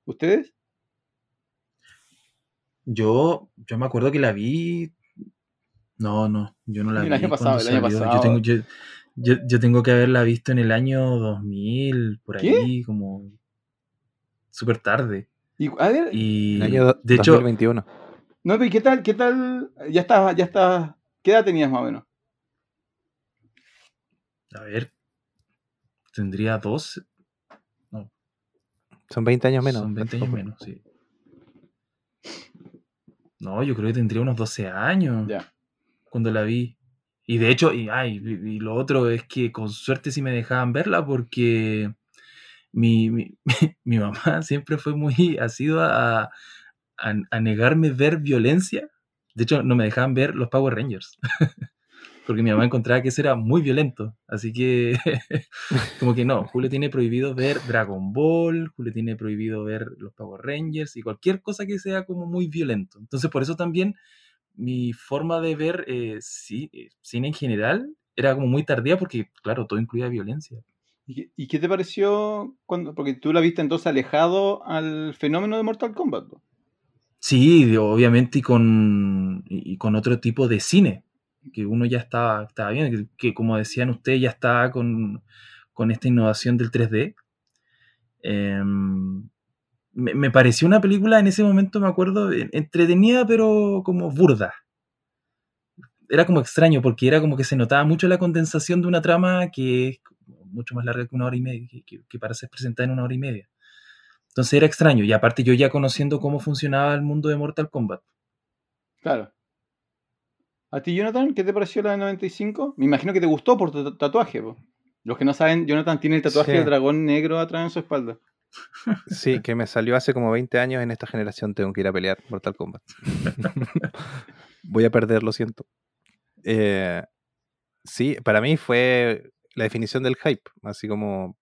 Speaker 3: ¿Ustedes?
Speaker 2: Yo, yo me acuerdo que la vi. No, no, yo no la
Speaker 3: El
Speaker 2: vi.
Speaker 3: año pasado,
Speaker 2: cuando
Speaker 3: el año
Speaker 2: salió.
Speaker 3: pasado.
Speaker 2: Yo tengo, yo, yo- yo tengo que haberla visto en el año 2000, por
Speaker 3: ¿Qué?
Speaker 2: ahí, como súper tarde.
Speaker 3: Y, a ver,
Speaker 2: Y
Speaker 1: El año
Speaker 2: de hecho,
Speaker 1: 2021.
Speaker 3: no, pero ¿y qué tal? ¿Qué tal? Ya está, ya está. ¿Qué edad tenías más o menos?
Speaker 2: a ver, tendría 12,
Speaker 1: Son 20 años menos.
Speaker 2: son 20 años menos, sí. No, yo creo que tendría unos 12 años cuando la vi. Y de hecho, y, ay, y- y lo otro es que con suerte sí me dejaban verla porque mi, mi, [LAUGHS] mi mamá siempre fue muy [LAUGHS] asidua a, a, a negarme ver violencia. De hecho, no me dejaban ver los Power Rangers. [LAUGHS] porque mi mamá encontraba que eso era muy violento. Así que, [LAUGHS] como que no, Julio tiene prohibido ver Dragon Ball, Julio tiene prohibido ver los Power Rangers y cualquier cosa que sea como muy violento. Entonces, por eso también mi forma de ver eh, sí, eh, cine en general era como muy tardía porque, claro, todo incluía violencia.
Speaker 3: ¿Y qué, te pareció cuando.? Porque tú la viste entonces alejado al fenómeno de Mortal Kombat. ¿no?
Speaker 2: Sí, obviamente y con, y con otro tipo de cine, que uno ya estaba, estaba bien, que, como decían ustedes, ya estaba con, con esta innovación del 3D. Em, me, me pareció una película en ese momento, me acuerdo, en- entretenida, pero como burda. Era como extraño, porque era como que se notaba mucho la condensación de una trama que es mucho más larga que una hora y media, que, que- que para ser presentada en una hora y media. Entonces era extraño, y aparte yo ya conociendo cómo funcionaba el mundo de Mortal Kombat.
Speaker 3: Claro. ¿A ti, Jonathan, qué te pareció la de 95? Me imagino que te gustó por tu tatuaje, po. Los que no saben, Jonathan tiene el tatuaje
Speaker 1: Sí.
Speaker 3: del dragón negro atrás en su espalda.
Speaker 1: Sí, que me salió hace como 20 años en esta generación. Tengo que ir a pelear Mortal Kombat. [LAUGHS] Voy a perder, lo siento. Eh, sí, para mí fue la definición del hype. Así como.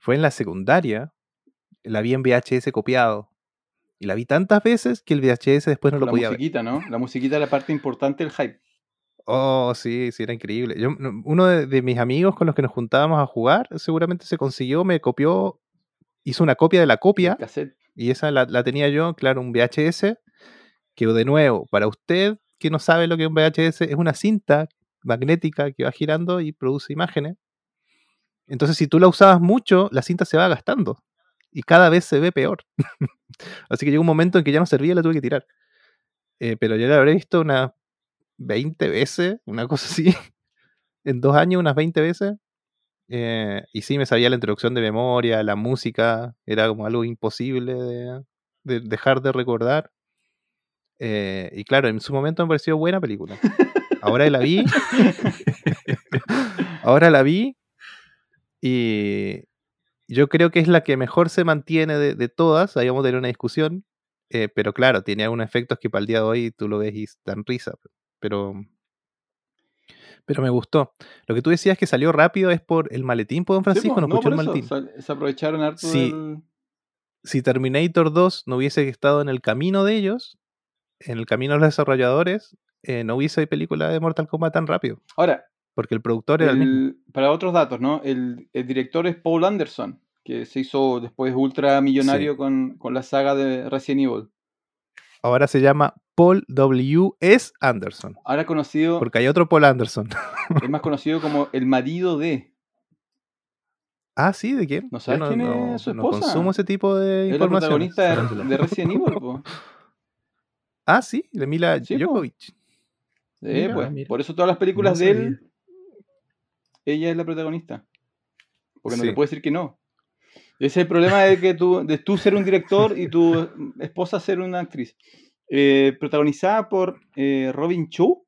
Speaker 1: Fue en la secundaria. La vi en VHS copiado. Y la vi tantas veces que el VHS después no lo
Speaker 3: la
Speaker 1: podía ver.
Speaker 3: musiquita, ¿no? La musiquita era la parte importante del hype.
Speaker 1: Oh, sí, sí, era increíble. Yo, no- uno de, de mis amigos con los que nos juntábamos a jugar, seguramente se consiguió, me copió, hizo una copia de la copia. Y esa la, la tenía yo, claro, un VHS, que de nuevo, para usted que no sabe lo que es un VHS, es una cinta magnética que va girando y produce imágenes. Entonces, si tú la usabas mucho, la cinta se va gastando y cada vez se ve peor. [LAUGHS] Así que llegó un momento en que ya no servía y la tuve que tirar. Eh, pero yo la habré visto unas 20 veces, una cosa así, [LAUGHS] en dos años, unas 20 veces. Eh, y sí, me sabía la introducción de memoria, la música, era como algo imposible de, de dejar de recordar. Eh, y claro, en su momento me pareció buena película. Ahora la vi. [LAUGHS] [LAUGHS] ahora la vi. Y yo creo que es la que mejor se mantiene de, de todas. Ahí vamos a tener una discusión. eh, pero claro, tiene algunos efectos que para el día de hoy tú lo ves y dan risa. Pero, pero me gustó. Lo que tú decías que salió rápido es por el maletín, por Don Francisco.
Speaker 3: Sí, po,
Speaker 1: no escuchó
Speaker 3: por
Speaker 1: el maletín.
Speaker 3: sal- Se aprovecharon harto del...
Speaker 1: si Terminator 2 no hubiese estado en el camino de ellos, en el camino de los desarrolladores, eh, no hubiese película de Mortal Kombat tan rápido.
Speaker 3: Ahora,
Speaker 1: Porque el productor era el mismo.
Speaker 3: para otros datos, ¿no? El, el director es Paul Anderson, que se hizo después ultramillonario con, con la saga de Resident Evil.
Speaker 1: Ahora se llama Paul W. S. Anderson.
Speaker 3: Ahora conocido,
Speaker 1: Porque hay otro Paul Anderson.
Speaker 3: es más conocido como el marido de.
Speaker 1: ah, sí, ¿de quién?
Speaker 3: ¿No sabes
Speaker 1: Yo
Speaker 3: quién es su
Speaker 1: no
Speaker 3: esposa?
Speaker 1: consumo ese tipo de
Speaker 3: Es la
Speaker 1: información.
Speaker 3: protagonista de, Resident Evil, po. [LAUGHS]
Speaker 1: Ah, sí, de Mila
Speaker 3: Sí.
Speaker 1: Djokovic.
Speaker 3: Sí,
Speaker 1: Mira,
Speaker 3: pues,
Speaker 2: mira.
Speaker 3: Por eso todas las películas
Speaker 2: No
Speaker 3: de él, ella es la protagonista. Porque no
Speaker 1: Sí.
Speaker 3: te puede decir que no. Ese es el problema de que tú, de tú ser un director y tu [LAUGHS] esposa ser una actriz. Eh, protagonizada por eh, Robin Chu,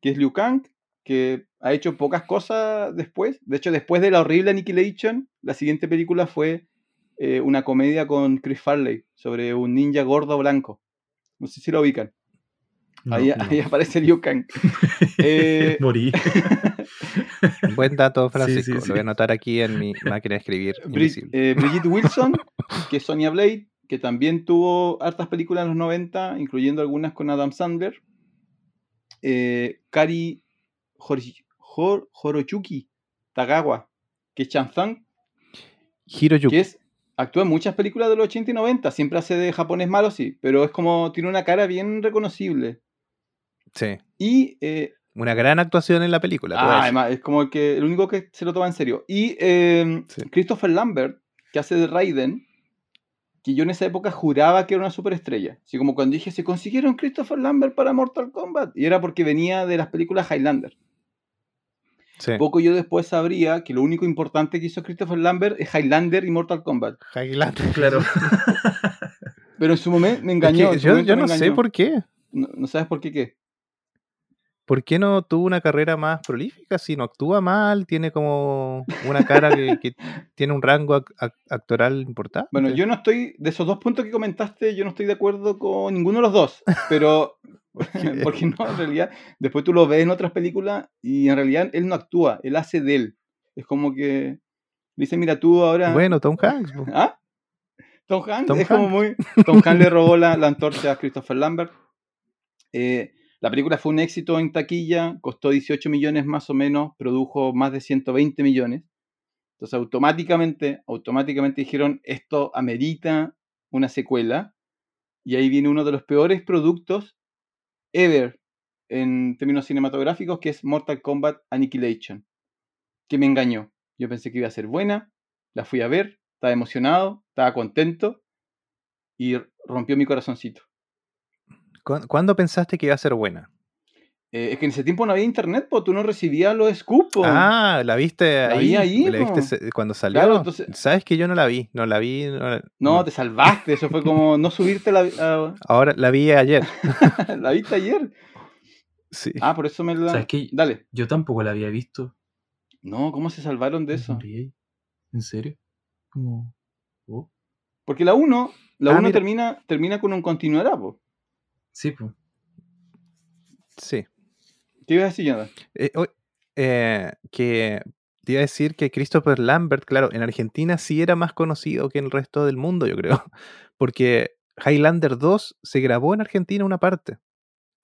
Speaker 3: que es Liu Kang, que ha hecho pocas cosas después. De hecho, después de la horrible Annihilation, la siguiente película fue eh, una comedia con Chris Farley sobre un ninja gordo blanco. No sé si lo ubican.
Speaker 2: No,
Speaker 3: ahí,
Speaker 2: no.
Speaker 3: ahí aparece Liu Kang. [LAUGHS]
Speaker 2: Morí. [LAUGHS] [LAUGHS]
Speaker 1: Buen dato,
Speaker 2: Sí,
Speaker 1: Francisco.
Speaker 2: sí,
Speaker 1: Lo voy a anotar aquí en mi máquina de escribir
Speaker 3: eh, Brigitte [LAUGHS] Wilson, que es Sonia Blade, que también tuvo hartas películas en los 90, incluyendo algunas con Adam Sandler. Eh, Kari Hori- Hor- Horoyuki Tagawa, que es Chanzang,
Speaker 1: Hiroyuki.
Speaker 3: que es actúa en muchas películas de los 80 y 90, siempre hace de japonés malo, sí, pero es como tiene una cara bien reconocible.
Speaker 1: Sí.
Speaker 3: Y eh,
Speaker 1: Una gran actuación en la película.
Speaker 3: Ah, además, es como el, que, el único que se lo toma en serio. Y eh,
Speaker 1: Sí.
Speaker 3: Christopher Lambert, que hace de Raiden, que yo en esa época juraba que era una superestrella. Así como cuando dije, se consiguieron Christopher Lambert para Mortal Kombat. Y era porque venía de las películas Highlander.
Speaker 1: Sí.
Speaker 3: Poco yo después sabría que lo único importante que hizo Christopher Lambert es Highlander y Mortal Kombat.
Speaker 1: Highlander.
Speaker 2: Claro. [LAUGHS]
Speaker 3: Pero en su momento me
Speaker 1: Es
Speaker 3: engañó.
Speaker 1: que yo,
Speaker 3: momento
Speaker 1: yo
Speaker 3: me
Speaker 1: no sé por qué.
Speaker 3: No, no sabes por qué qué.
Speaker 1: ¿Por qué no tuvo una carrera más prolífica? Si no actúa mal, tiene como una cara que, que tiene un rango ac- ac- actoral importante.
Speaker 3: Bueno, yo no estoy, de esos dos puntos que comentaste, yo no estoy de acuerdo con ninguno de los dos, pero, [LAUGHS] [LAUGHS] porque no, en realidad, después tú lo ves en otras películas y en realidad él no actúa, él hace de él. Es como que dice, mira, tú ahora...
Speaker 1: Bueno, Tom Hanks.
Speaker 3: ¿Ah? Tom Hanks
Speaker 1: Tom
Speaker 3: es como muy... Tom Hanks le [LAUGHS] robó la, la antorcha a Christopher Lambert. Eh, la película fue un éxito en taquilla, costó 18 millones más o menos, produjo más de 120 millones. Entonces automáticamente, automáticamente dijeron, esto amerita una secuela. Y ahí viene uno de los peores productos ever en términos cinematográficos, que es Mortal Kombat Annihilation, que me engañó. Yo pensé que iba a ser buena, la fui a ver, estaba emocionado, estaba contento y rompió mi corazoncito.
Speaker 1: ¿Cu- ¿Cuándo pensaste que iba a ser buena?
Speaker 3: Eh, es que en ese tiempo no había internet, pues tú no recibías los scoops. po.
Speaker 1: Ah, la viste
Speaker 3: La
Speaker 1: ahí.
Speaker 3: vi ahí,
Speaker 1: la viste
Speaker 3: po.
Speaker 1: cuando salió.
Speaker 3: Claro, entonces-
Speaker 1: Sabes que yo no la vi, no la vi. no la-
Speaker 3: no,
Speaker 1: no.
Speaker 3: te salvaste. Eso fue como no subirte la, a-
Speaker 1: Ahora la vi ayer. [LAUGHS]
Speaker 3: la viste ayer.
Speaker 1: Sí.
Speaker 3: Ah, por eso me la.
Speaker 2: ¿Sabes qué?
Speaker 3: Dale.
Speaker 2: Yo tampoco la había visto.
Speaker 3: No, ¿cómo se salvaron de eso?
Speaker 2: ¿En serio? Como. oh,
Speaker 3: Porque la 1, la
Speaker 1: Ah,
Speaker 3: 1
Speaker 1: mira.
Speaker 3: termina, termina con un continuará, po.
Speaker 2: Sí, pues.
Speaker 1: sí.
Speaker 3: ¿Qué ibas a decir, Jonathan?
Speaker 1: Eh, eh, que te iba a decir que Christopher Lambert, claro, en Argentina sí era más conocido que en el resto del mundo, yo creo. [LAUGHS] Porque Highlander 2 se grabó en Argentina una parte.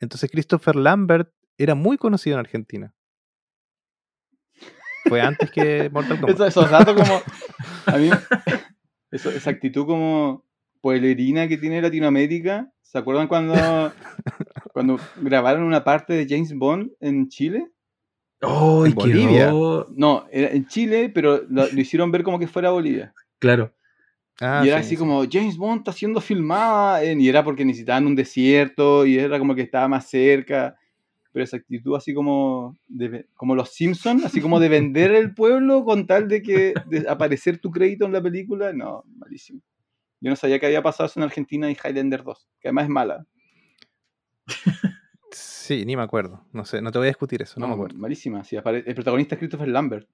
Speaker 1: Entonces Christopher Lambert era muy conocido en Argentina. Fue antes que [LAUGHS] Mortal Kombat.
Speaker 3: Eso- esos datos como. [LAUGHS] A mí. eso- esa actitud como pueblerina que tiene Latinoamérica. ¿Se acuerdan cuando, [LAUGHS] cuando grabaron una parte de James Bond en Chile?
Speaker 2: ¡Oh!
Speaker 1: En Bolivia.
Speaker 3: No, era en Chile, pero lo, lo hicieron ver como que fuera Bolivia.
Speaker 2: Claro.
Speaker 1: Ah,
Speaker 3: y era
Speaker 1: sí,
Speaker 3: así
Speaker 1: sí.
Speaker 3: como, James Bond está siendo filmada, en- y era porque necesitaban un desierto, y era como que estaba más cerca. Pero esa actitud así como, de- como los Simpsons, así como de vender el pueblo con tal de que de aparecer tu crédito en la película, no, malísimo. Yo no sabía que había pasado eso en Argentina y Highlander 2, que además es mala.
Speaker 1: Sí, ni me acuerdo. No sé, no te voy a discutir eso, no, me acuerdo.
Speaker 3: Malísima, sí, el protagonista es Christopher Lambert.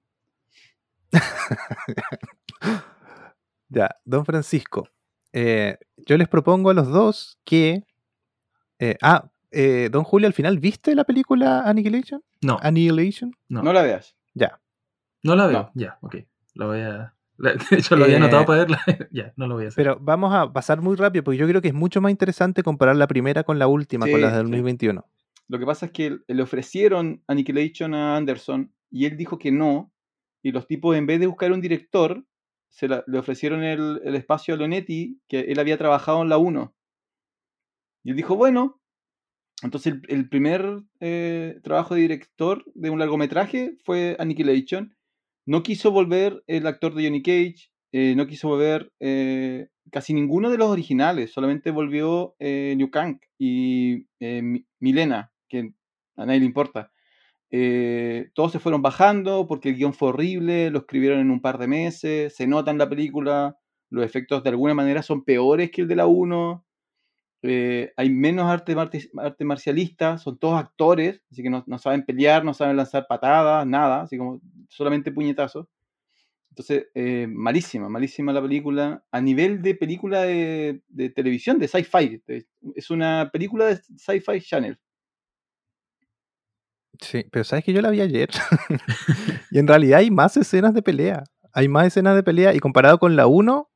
Speaker 3: [LAUGHS]
Speaker 1: Ya, don Francisco. eh, yo les propongo a los dos que. eh, ah, eh, don Julio, al final, ¿viste la película Annihilation?
Speaker 2: No,
Speaker 1: Annihilation.
Speaker 2: no.
Speaker 3: No la veas.
Speaker 1: Ya.
Speaker 2: No la veo.
Speaker 3: No.
Speaker 2: Ya, ok. Lo voy a. [LAUGHS] De hecho, lo había
Speaker 1: Eh,
Speaker 2: anotado para verla. [LAUGHS] ya, no lo voy a hacer.
Speaker 1: Pero vamos a pasar muy rápido porque yo creo que es mucho más interesante comparar la primera con la última, con la del
Speaker 3: sí.
Speaker 1: 2021.
Speaker 3: Lo que pasa es que le ofrecieron Annihilation a Anderson y él dijo que no. Y los tipos, en vez de buscar un director, se la- le ofrecieron el, el espacio a Lonetti, que él había trabajado en la 1. Y él dijo, bueno. Entonces, el, el primer eh, trabajo de director de un largometraje fue Annihilation. No quiso volver el actor de Johnny Cage, eh, no quiso volver eh, casi ninguno de los originales, solamente volvió eh, Liu Kang y eh, Mi- Milena, que a nadie le importa. Todos se fueron bajando porque el guion fue horrible, lo escribieron en un par de meses, se nota en la película, los efectos de alguna manera son peores que el de la 1. Eh, hay menos arte, arte marcialista, son todos actores, así que no, saben pelear, no saben lanzar patadas, nada, así como solamente puñetazos. Entonces, eh, malísima, malísima la película. A nivel de película de, de televisión, de sci-fi. Es una película de sci-fi channel.
Speaker 1: Sí, pero sabes que yo la vi ayer. [LAUGHS] y en realidad hay más escenas de pelea. Hay más escenas de pelea y comparado con la 1,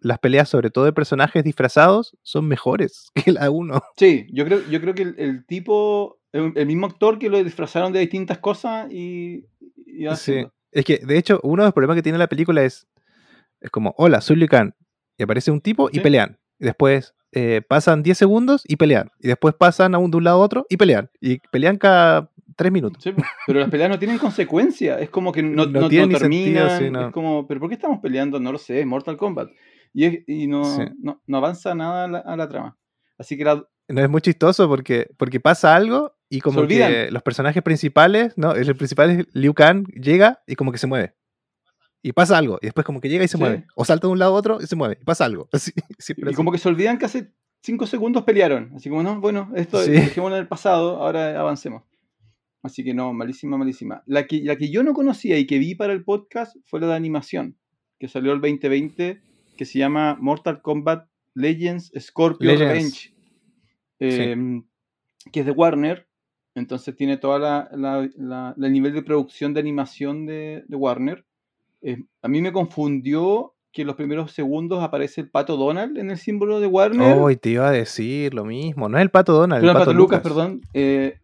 Speaker 1: las peleas, sobre todo de personajes disfrazados, son mejores [LAUGHS] que la 1.
Speaker 3: Sí, yo creo, yo creo que el, el tipo, el, el mismo actor que lo disfrazaron de distintas cosas y, y
Speaker 1: Sí. Es que, de hecho, uno de los problemas que tiene la película es, es como, hola, soy Liu Kang", Y aparece un tipo y
Speaker 3: Sí.
Speaker 1: pelean. Y después eh, pasan 10 segundos y pelean. Y después pasan a un, de un lado a otro y pelean. Y pelean cada 3 minutos.
Speaker 3: Sí, pero las peleas no tienen consecuencia. Es como que no, [LAUGHS]
Speaker 1: No
Speaker 3: no, no
Speaker 1: sentido,
Speaker 3: terminan.
Speaker 1: sí.
Speaker 3: Es como, ¿pero por qué estamos peleando? No lo sé, Mortal Kombat. Y, es- y no,
Speaker 1: Sí.
Speaker 3: no, no avanza nada a la, a la trama. Así que la-
Speaker 1: No es muy chistoso porque, porque pasa algo y como que los personajes principales, ¿no? El principal es Liu Kang, llega y como que se mueve. Y pasa algo. Y después como que llega y se
Speaker 3: Sí.
Speaker 1: mueve. O salta de un lado a otro y se mueve. Y pasa algo. [LAUGHS] Así,
Speaker 3: y
Speaker 1: así.
Speaker 3: como que se olvidan que hace 5 segundos pelearon. Así como, no, bueno, esto
Speaker 1: Sí.
Speaker 3: dejémoslo en el pasado, ahora avancemos. Así que no, malísima, malísima. La que, la que yo no conocía y que vi para el podcast fue la de animación, que salió el 2020, que se llama Mortal Kombat Legends Scorpio
Speaker 1: Legends.
Speaker 3: Revenge. eh, Que es de Warner. Entonces tiene toda la, la- la- el nivel de producción de animación de, de Warner. Eh, a mí me confundió que en los primeros segundos aparece el pato Donald en el símbolo de Warner.
Speaker 1: Hoy te iba a decir lo mismo. No es el pato Donald,
Speaker 3: Pero
Speaker 1: el pato,
Speaker 3: pato Lucas,
Speaker 1: Lucas.
Speaker 3: perdón. eh,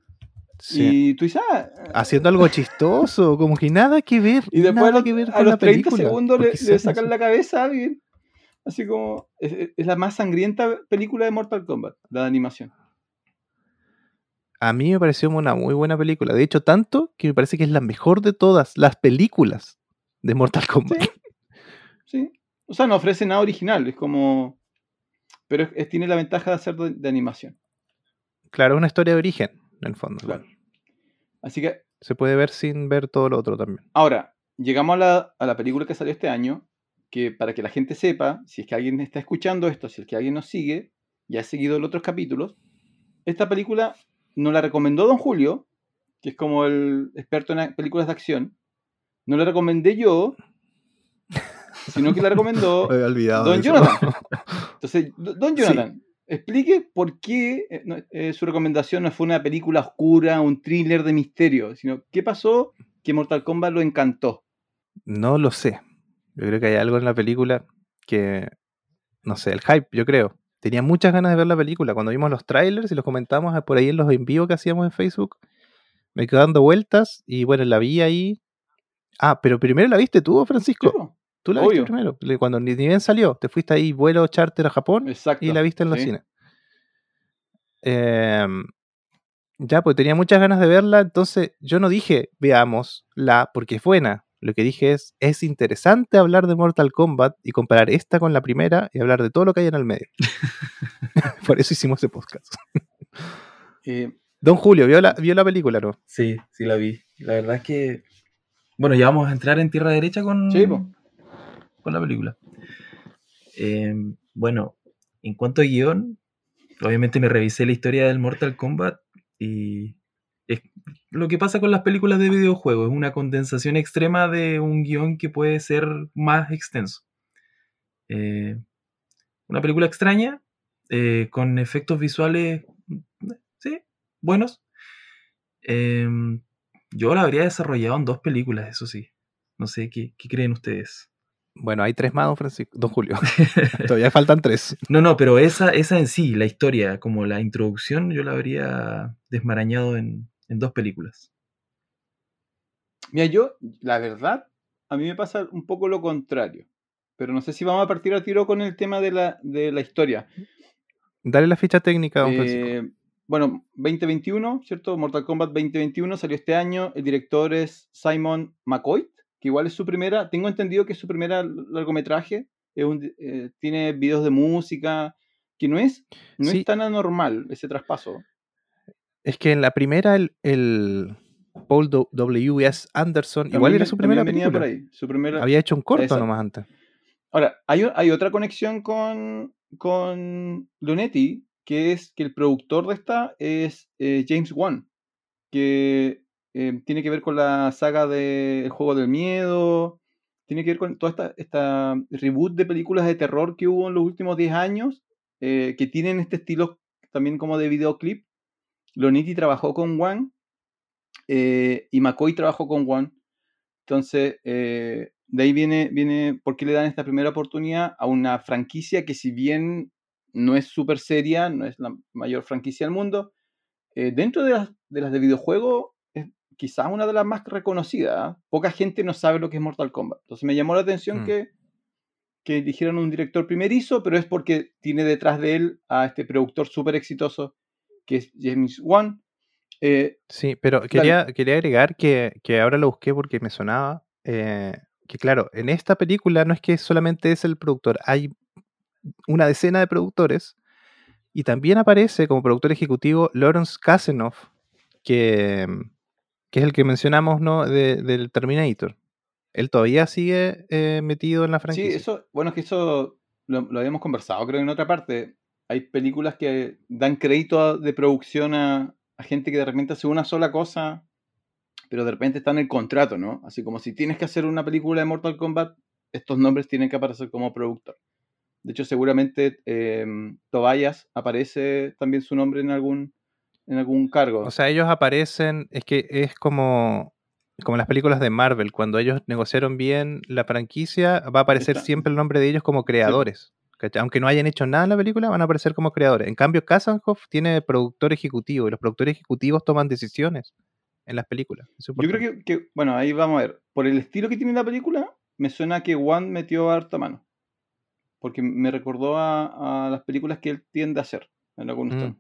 Speaker 1: Sí.
Speaker 3: Y tú dices, ah,
Speaker 1: Haciendo algo chistoso, como que nada que ver.
Speaker 3: Y después
Speaker 1: nada
Speaker 3: a los,
Speaker 1: que ver
Speaker 3: a
Speaker 1: con
Speaker 3: los
Speaker 1: la
Speaker 3: 30
Speaker 1: película.
Speaker 3: segundos
Speaker 1: ¿Por
Speaker 3: le, sacan
Speaker 1: eso?
Speaker 3: la cabeza a alguien. Así como. Es, es la más sangrienta película de Mortal Kombat, la de animación.
Speaker 1: A mí me pareció una muy buena película. De hecho, tanto que me parece que es la mejor de todas las películas de Mortal Kombat.
Speaker 3: Sí. Sí. O sea, no ofrece nada original, es como. Pero es- es- tiene la ventaja de hacer de, de animación.
Speaker 1: Claro, es una historia de origen, en el fondo.
Speaker 3: Claro. Así que
Speaker 1: Se puede ver sin ver todo lo otro también.
Speaker 3: Ahora, llegamos a la, a la película que salió este año, que para que la gente sepa, si es que alguien está escuchando esto, si es que alguien nos sigue y ha seguido los otros capítulos, esta película nos la recomendó Don Julio, que es como el experto en películas de acción. No la recomendé yo, sino que la recomendó. [LAUGHS] Don. Jonathan. [LAUGHS] Entonces, do- Don
Speaker 1: Sí.
Speaker 3: Jonathan, explique por qué eh, eh, su recomendación no fue una película oscura, un thriller de misterio, sino qué pasó que Mortal Kombat lo encantó.
Speaker 1: No lo sé. Yo creo que hay algo en la película que. No sé, el hype, yo creo. Tenía muchas ganas de ver la película. Cuando vimos los trailers y los comentamos por ahí en los en vivo que hacíamos en Facebook, me quedé dando vueltas y bueno, la vi ahí. Ah, pero primero la viste tú, Francisco. Tú la
Speaker 3: obvio.
Speaker 1: viste primero. Cuando ni, bien salió, te fuiste ahí vuelo charter a Japón
Speaker 3: Exacto.
Speaker 1: y la viste en los
Speaker 3: sí.
Speaker 1: cines. Em, ya, pues tenía muchas ganas de verla, entonces yo no dije veámosla porque es buena. Lo que dije es, es interesante hablar de Mortal Kombat y comparar esta con la primera y hablar de todo lo que hay en el medio. [LAUGHS] [LAUGHS] Por eso hicimos ese podcast.
Speaker 3: Eh,
Speaker 1: Don Julio, ¿vio la, vio la película, no?
Speaker 2: Sí, sí la vi. La verdad es que. Bueno, ya vamos a entrar en tierra derecha con,
Speaker 3: Sí,
Speaker 2: con la película. Eh, bueno, en cuanto a guion, obviamente me revisé la historia del Mortal Kombat y es lo que pasa con las películas de videojuegos, es una condensación extrema de un guion que puede ser más extenso. Eh, una película extraña, eh, con efectos visuales, mm, sí, buenos. Em, yo la habría desarrollado en dos películas, eso sí. No sé, ¿qué, qué creen ustedes?
Speaker 1: Bueno, hay tres más, don Francisco. Don Julio. [LAUGHS] Todavía faltan tres.
Speaker 2: No, no, pero esa, esa en sí, la historia, como la introducción, yo la habría desmarañado en, en dos películas.
Speaker 3: Mira, yo, la verdad, a mí me pasa un poco lo contrario. Pero no sé si vamos a partir al tiro con el tema de la, de la historia.
Speaker 1: Dale la ficha técnica, don Francisco.
Speaker 3: Eh, bueno, 2021, ¿cierto? Mortal Kombat 2021 salió este año. El director es Simon McCoy, que igual es su primera, tengo entendido que es su primera largometraje. Es un- eh, tiene videos de música, que no es, no
Speaker 1: Sí.
Speaker 3: es tan anormal ese traspaso.
Speaker 1: Es que en la primera, el, el Paul W.S. Anderson, igual era su primera
Speaker 3: venía
Speaker 1: película.
Speaker 3: por ahí. Su primera,
Speaker 1: Había hecho un corto
Speaker 3: Exacto.
Speaker 1: nomás antes.
Speaker 3: Ahora, hay, hay otra conexión con, con Lunetti, que es que el productor de esta es eh, James Wan, que eh, tiene que ver con la saga de El Juego del Miedo, tiene que ver con toda esta, esta reboot de películas de terror que hubo en los últimos 10 años, eh, que tienen este estilo también como de videoclip. Lunetti trabajó con Wan eh, y McCoy trabajó con Wan. Entonces, eh, de ahí viene, viene por qué le dan esta primera oportunidad a una franquicia que si bien no es súper seria, no es la mayor franquicia del mundo, eh, dentro de las, de las de videojuegos es quizás una de las más reconocidas. ¿ah? Poca gente no sabe lo que es Mortal Kombat. Entonces me llamó la atención
Speaker 1: Mm.
Speaker 3: que, que eligieron un director primerizo, pero es porque tiene detrás de él a este productor súper exitoso que es James Wan. Eh,
Speaker 1: Sí, pero quería, quería agregar que, que ahora lo busqué porque me sonaba. eh, que claro, en esta película no es que solamente es el productor, hay una decena de productores y también aparece como productor ejecutivo Lawrence Kasanoff, que, que es el que mencionamos ¿no? de- del Terminator. Él todavía sigue eh, metido en la
Speaker 3: Sí,
Speaker 1: franquicia.
Speaker 3: eso, bueno, es que eso lo, lo habíamos conversado, creo, en otra parte. Hay películas que dan crédito a- de producción a, a gente que de repente hace una sola cosa, pero de repente está en el contrato, ¿no? Así como si tienes que hacer una película de Mortal Kombat, estos nombres tienen que aparecer como productor. De hecho, seguramente eh, Tobias aparece también su nombre en algún, en algún cargo.
Speaker 1: O sea, ellos aparecen, es que es como, como las películas de Marvel, cuando ellos negociaron bien la franquicia, va a aparecer
Speaker 3: Está-
Speaker 1: siempre el nombre de ellos como creadores. ¿Cachai? Aunque no hayan hecho nada en la película, van a aparecer como creadores. En cambio, Kasanoff tiene productor ejecutivo y los productores ejecutivos toman decisiones en las películas.
Speaker 3: Yo creo que, que- bueno, ahí vamos a ver. Por el estilo que tiene la película, me suena que Wan metió harta mano. Porque me recordó a, a las películas que él tiende a hacer en algunos
Speaker 1: Mm.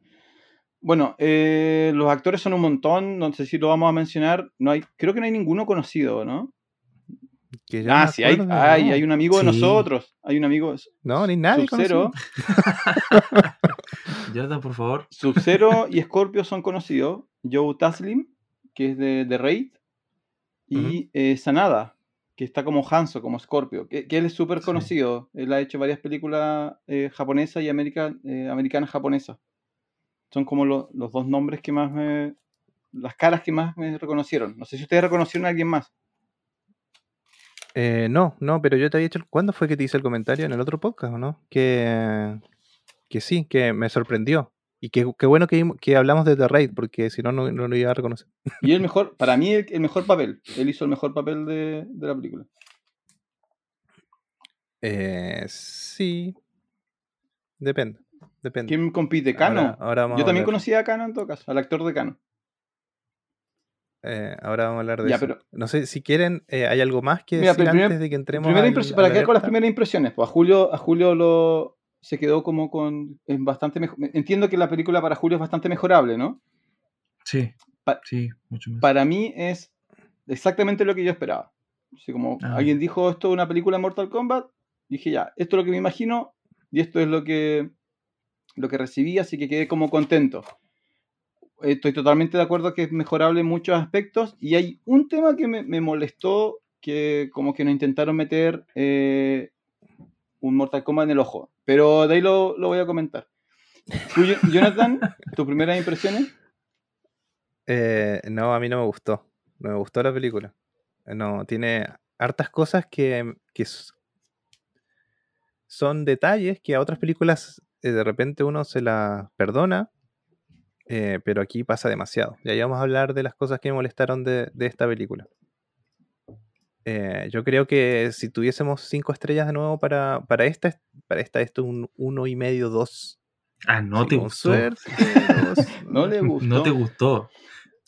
Speaker 3: Bueno, eh, los actores son un montón, no sé si lo vamos a mencionar. No hay, creo que no hay ninguno conocido, ¿no?
Speaker 1: Que
Speaker 3: Ah, sí, hay,
Speaker 1: acuerdo,
Speaker 3: hay,
Speaker 1: no.
Speaker 3: hay un amigo de nosotros. Hay un amigo,
Speaker 1: No, ni nadie.
Speaker 3: Sub-Zero.
Speaker 2: Jonathan, [LAUGHS] por favor.
Speaker 3: Sub-Zero y Scorpio son conocidos. Joe Taslim que es de, de Raid, y eh, Sanada, que está como Hanzo, como Scorpio, que, que él es súper
Speaker 2: Sí.
Speaker 3: conocido. Él ha hecho varias películas eh, japonesas y america- eh, americanas japonesas. Son como lo- los dos nombres que más me. las caras que más me reconocieron. No sé si ustedes reconocieron a alguien más.
Speaker 1: Eh, no, no, pero yo te había hecho. ¿Cuándo fue que te hice el comentario? ¿En el otro podcast o no? Que, que sí, que me sorprendió. Y que, qué bueno que, que hablamos de The Raid, porque si no, no no lo iba a reconocer.
Speaker 3: Y el [LAUGHS] mejor, para mí, el, el mejor papel. Él hizo el mejor papel de, de la película.
Speaker 1: Eh, sí. Depende. Depende.
Speaker 3: ¿Quién compite? Cano.
Speaker 1: Ahora, ahora vamos
Speaker 3: Yo también conocía a Cano en todo caso, al actor de Cano.
Speaker 1: Eh, ahora vamos a hablar de
Speaker 3: Ya,
Speaker 1: eso.
Speaker 3: pero-
Speaker 1: No sé si quieren, eh, ¿hay algo más que
Speaker 3: Mira,
Speaker 1: decir
Speaker 3: primer-
Speaker 1: antes de que entremos
Speaker 3: Primera
Speaker 1: al-
Speaker 3: para quedar con las primeras impresiones, pues a Julio, a Julio lo se quedó como con es bastante mejor. Entiendo que la película para Julio es bastante mejorable, ¿no?
Speaker 2: Sí,
Speaker 3: Pa-
Speaker 2: sí, mucho más.
Speaker 3: Para mí es exactamente lo que yo esperaba. Así como
Speaker 2: Ah.
Speaker 3: alguien dijo esto es una película de Mortal Kombat, dije ya, esto es lo que me imagino y esto es lo que lo que recibí, así que quedé como contento. Estoy totalmente de acuerdo que es mejorable en muchos aspectos y hay un tema que me, me molestó que como que nos intentaron meter eh, un Mortal Kombat en el ojo, pero de ahí lo, lo voy a comentar. Tú, Jonathan, [LAUGHS] tus primeras impresiones.
Speaker 1: Eh, no, a mí no me gustó. No me gustó la película. No, tiene hartas cosas que, son detalles que a otras películas eh, de repente uno se las perdona, eh, pero aquí pasa demasiado. Y ahí vamos a hablar de las cosas que me molestaron de, de esta película. Eh, yo creo que si tuviésemos cinco estrellas de nuevo para, para esta, para esta esto es un uno y medio, dos.
Speaker 2: Ah, no
Speaker 1: Sí,
Speaker 2: te
Speaker 1: con
Speaker 2: gustó.
Speaker 1: suerte, dos. [LAUGHS]
Speaker 3: No le gustó. [LAUGHS]
Speaker 2: No te gustó.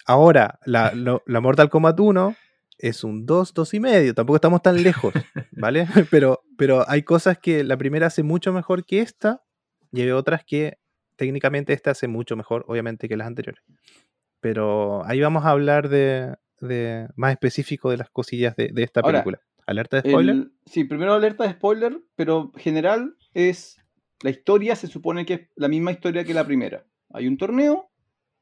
Speaker 1: Ahora, la, lo- la Mortal Kombat 1 es un 2, 2 y medio. Tampoco estamos tan lejos, [LAUGHS] ¿vale? Pero, pero hay cosas que la primera hace mucho mejor que esta y hay otras que técnicamente esta hace mucho mejor, obviamente, que las anteriores. Pero ahí vamos a hablar de, de más específico de las cosillas de, de esta
Speaker 3: Ahora,
Speaker 1: película. ¿Alerta de spoiler?
Speaker 3: El- sí, primero alerta de spoiler, pero general es. La historia se supone que es la misma historia que la primera. Hay un torneo,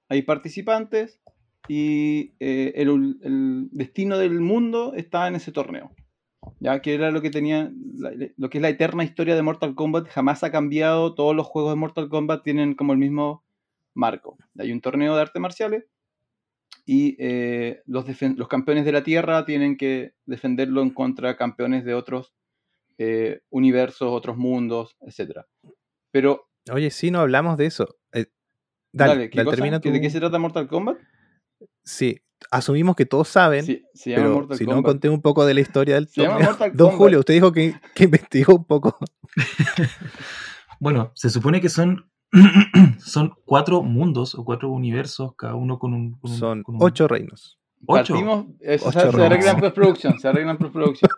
Speaker 3: hay participantes y eh, el, el destino del mundo está en ese torneo. Ya que era lo que tenía, lo que es la eterna historia de Mortal Kombat, jamás ha cambiado. Todos los juegos de Mortal Kombat tienen como el mismo marco. Hay un torneo de artes marciales y eh, los, los campeones de la Tierra tienen que defenderlo en contra de campeones de otros eh, universos, otros mundos, etc. Pero,
Speaker 1: Oye, sí, no hablamos de eso. Eh, dale,
Speaker 3: dale, ¿qué
Speaker 1: dale,
Speaker 3: cosa?
Speaker 1: termina
Speaker 3: ¿Que ¿De
Speaker 1: tu-
Speaker 3: qué se trata Mortal Kombat?
Speaker 1: Sí, asumimos que todos saben,
Speaker 3: Sí, se llama
Speaker 1: pero si no,
Speaker 3: Kombat.
Speaker 1: conté un poco de la historia del
Speaker 3: Se [LAUGHS]
Speaker 1: Don
Speaker 3: Kombat.
Speaker 1: Julio, usted dijo que, que investigó un poco. [LAUGHS]
Speaker 2: Bueno, se supone que son, [CLEARS THROAT] son cuatro mundos o cuatro universos, cada uno con un. con un-
Speaker 1: Son
Speaker 2: con un-
Speaker 1: ocho reinos.
Speaker 2: ¿Ocho?
Speaker 3: Partimos, eso
Speaker 1: Ocho
Speaker 3: se, se
Speaker 1: reinos.
Speaker 3: arregla en postproducción, se arregla [LAUGHS] en postproducción.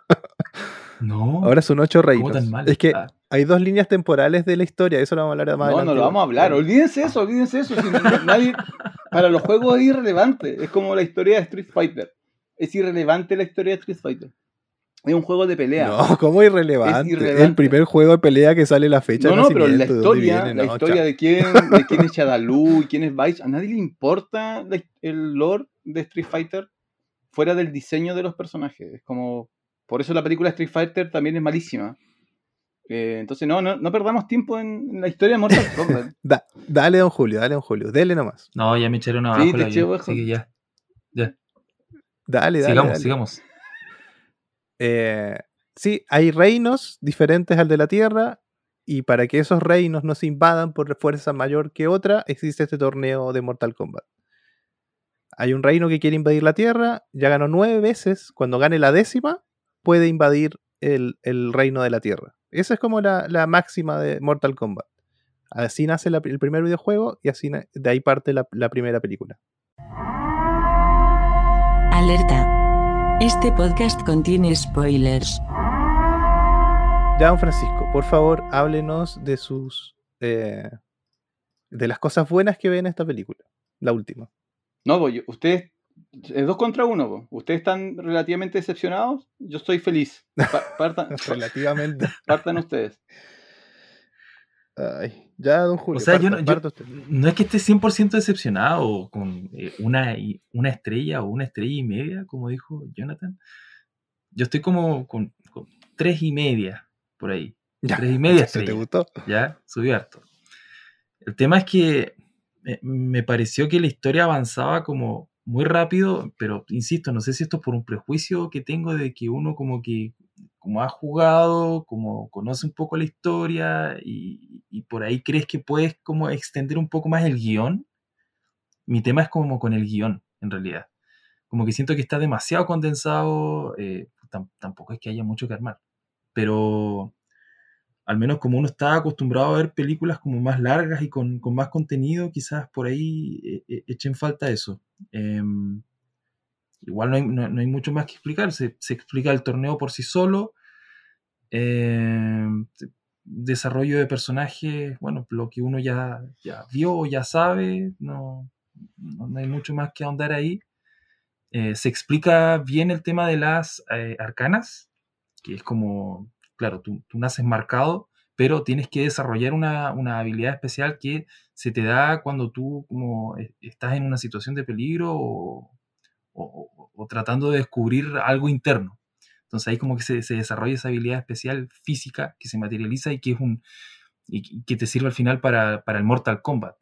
Speaker 2: No.
Speaker 1: Ahora son ocho
Speaker 2: ¿cómo
Speaker 1: reinos.
Speaker 2: tan mal?
Speaker 1: Es que
Speaker 2: Ah,
Speaker 1: hay dos líneas temporales de la historia, eso lo vamos a hablar más
Speaker 3: No,
Speaker 1: adelante.
Speaker 3: no lo vamos a hablar, olvídense eso, olvídense eso. si no- nadie, [LAUGHS] para los juegos es irrelevante, es como la historia de Street Fighter. Es irrelevante la historia de Street Fighter. Es un juego de pelea.
Speaker 1: No, ¿cómo irrelevante?
Speaker 3: irrelevante.
Speaker 1: El primer juego de pelea que sale la fecha
Speaker 3: No, no, pero la
Speaker 1: nacimiento, ¿de dónde
Speaker 3: historia,
Speaker 1: viene?
Speaker 3: la
Speaker 1: No,
Speaker 3: historia de quién, de quién es Shadaloo y quién es Vice, a nadie le importa el lore de Street Fighter fuera del diseño de los personajes. Es como, por eso la película Street Fighter también es malísima. Eh, entonces, no, no, no perdamos tiempo en, en la historia de Mortal [LAUGHS] Kombat.
Speaker 1: Da- dale, don Julio, dale, don Julio, dele nomás.
Speaker 2: No, ya me echaron
Speaker 3: Sí,
Speaker 2: abajo
Speaker 3: te.
Speaker 2: Así que ya. Ya.
Speaker 1: Dale, dale.
Speaker 2: sigamos,
Speaker 1: dale.
Speaker 2: sigamos.
Speaker 1: Eh, sí, hay reinos diferentes al de la Tierra y para que esos reinos no se invadan por fuerza mayor que otra, existe este torneo de Mortal Kombat. Hay un reino que quiere invadir la Tierra, ya ganó nueve veces, cuando gane la décima, puede invadir el, el reino de la Tierra. Esa es como la, la máxima de Mortal Kombat. Así nace la- el primer videojuego y así de ahí parte la- la primera película.
Speaker 4: Alerta. Este podcast contiene spoilers.
Speaker 1: Ya, don Francisco, por favor, háblenos de sus. eh, de las cosas buenas que ve en esta película. La última.
Speaker 3: No, pues, yo- ustedes, es dos contra uno. Ustedes están relativamente decepcionados. Yo estoy feliz. Pa- partan, [LAUGHS]
Speaker 1: Relativamente.
Speaker 3: partan ustedes.
Speaker 1: Ay, ya, don Julio.
Speaker 2: O sea, yo, no, yo- no es que esté 100% decepcionado con eh, una, y- una estrella o una estrella y media, como dijo Jonathan. Yo estoy como con, con tres y media por ahí.
Speaker 1: Ya,
Speaker 2: Tres y media
Speaker 1: ¿Se te gustó?
Speaker 2: Ya, subió harto. El tema es que eh, me pareció que la historia avanzaba como muy rápido, pero insisto, no sé si esto es por un prejuicio que tengo de que uno como que como ha jugado, como conoce un poco la historia y, por ahí crees que puedes como extender un poco más el guion. Mi tema es como con el guion, en realidad. Como que siento que está demasiado condensado, eh, tam- tampoco es que haya mucho que armar, pero al menos como uno está acostumbrado a ver películas como más largas y con, con más contenido, quizás por ahí eh, eh, echen falta eso. Em, igual no hay, no- no hay mucho más que explicar, se, explica el torneo por sí solo. Em, desarrollo de personajes, bueno, lo que uno ya, ya vio, ya sabe, no, no, hay mucho más que ahondar ahí. Eh, se explica bien el tema de las arcanas, que es como, claro, tú, tú naces marcado, pero tienes que desarrollar una, una habilidad especial que se te da cuando tú como eh, estás en una situación de peligro o, o- o- tratando de descubrir algo interno. Entonces ahí como que se, se desarrolla esa habilidad especial física que se materializa y que es un y que te sirve al final para, para el Mortal Kombat,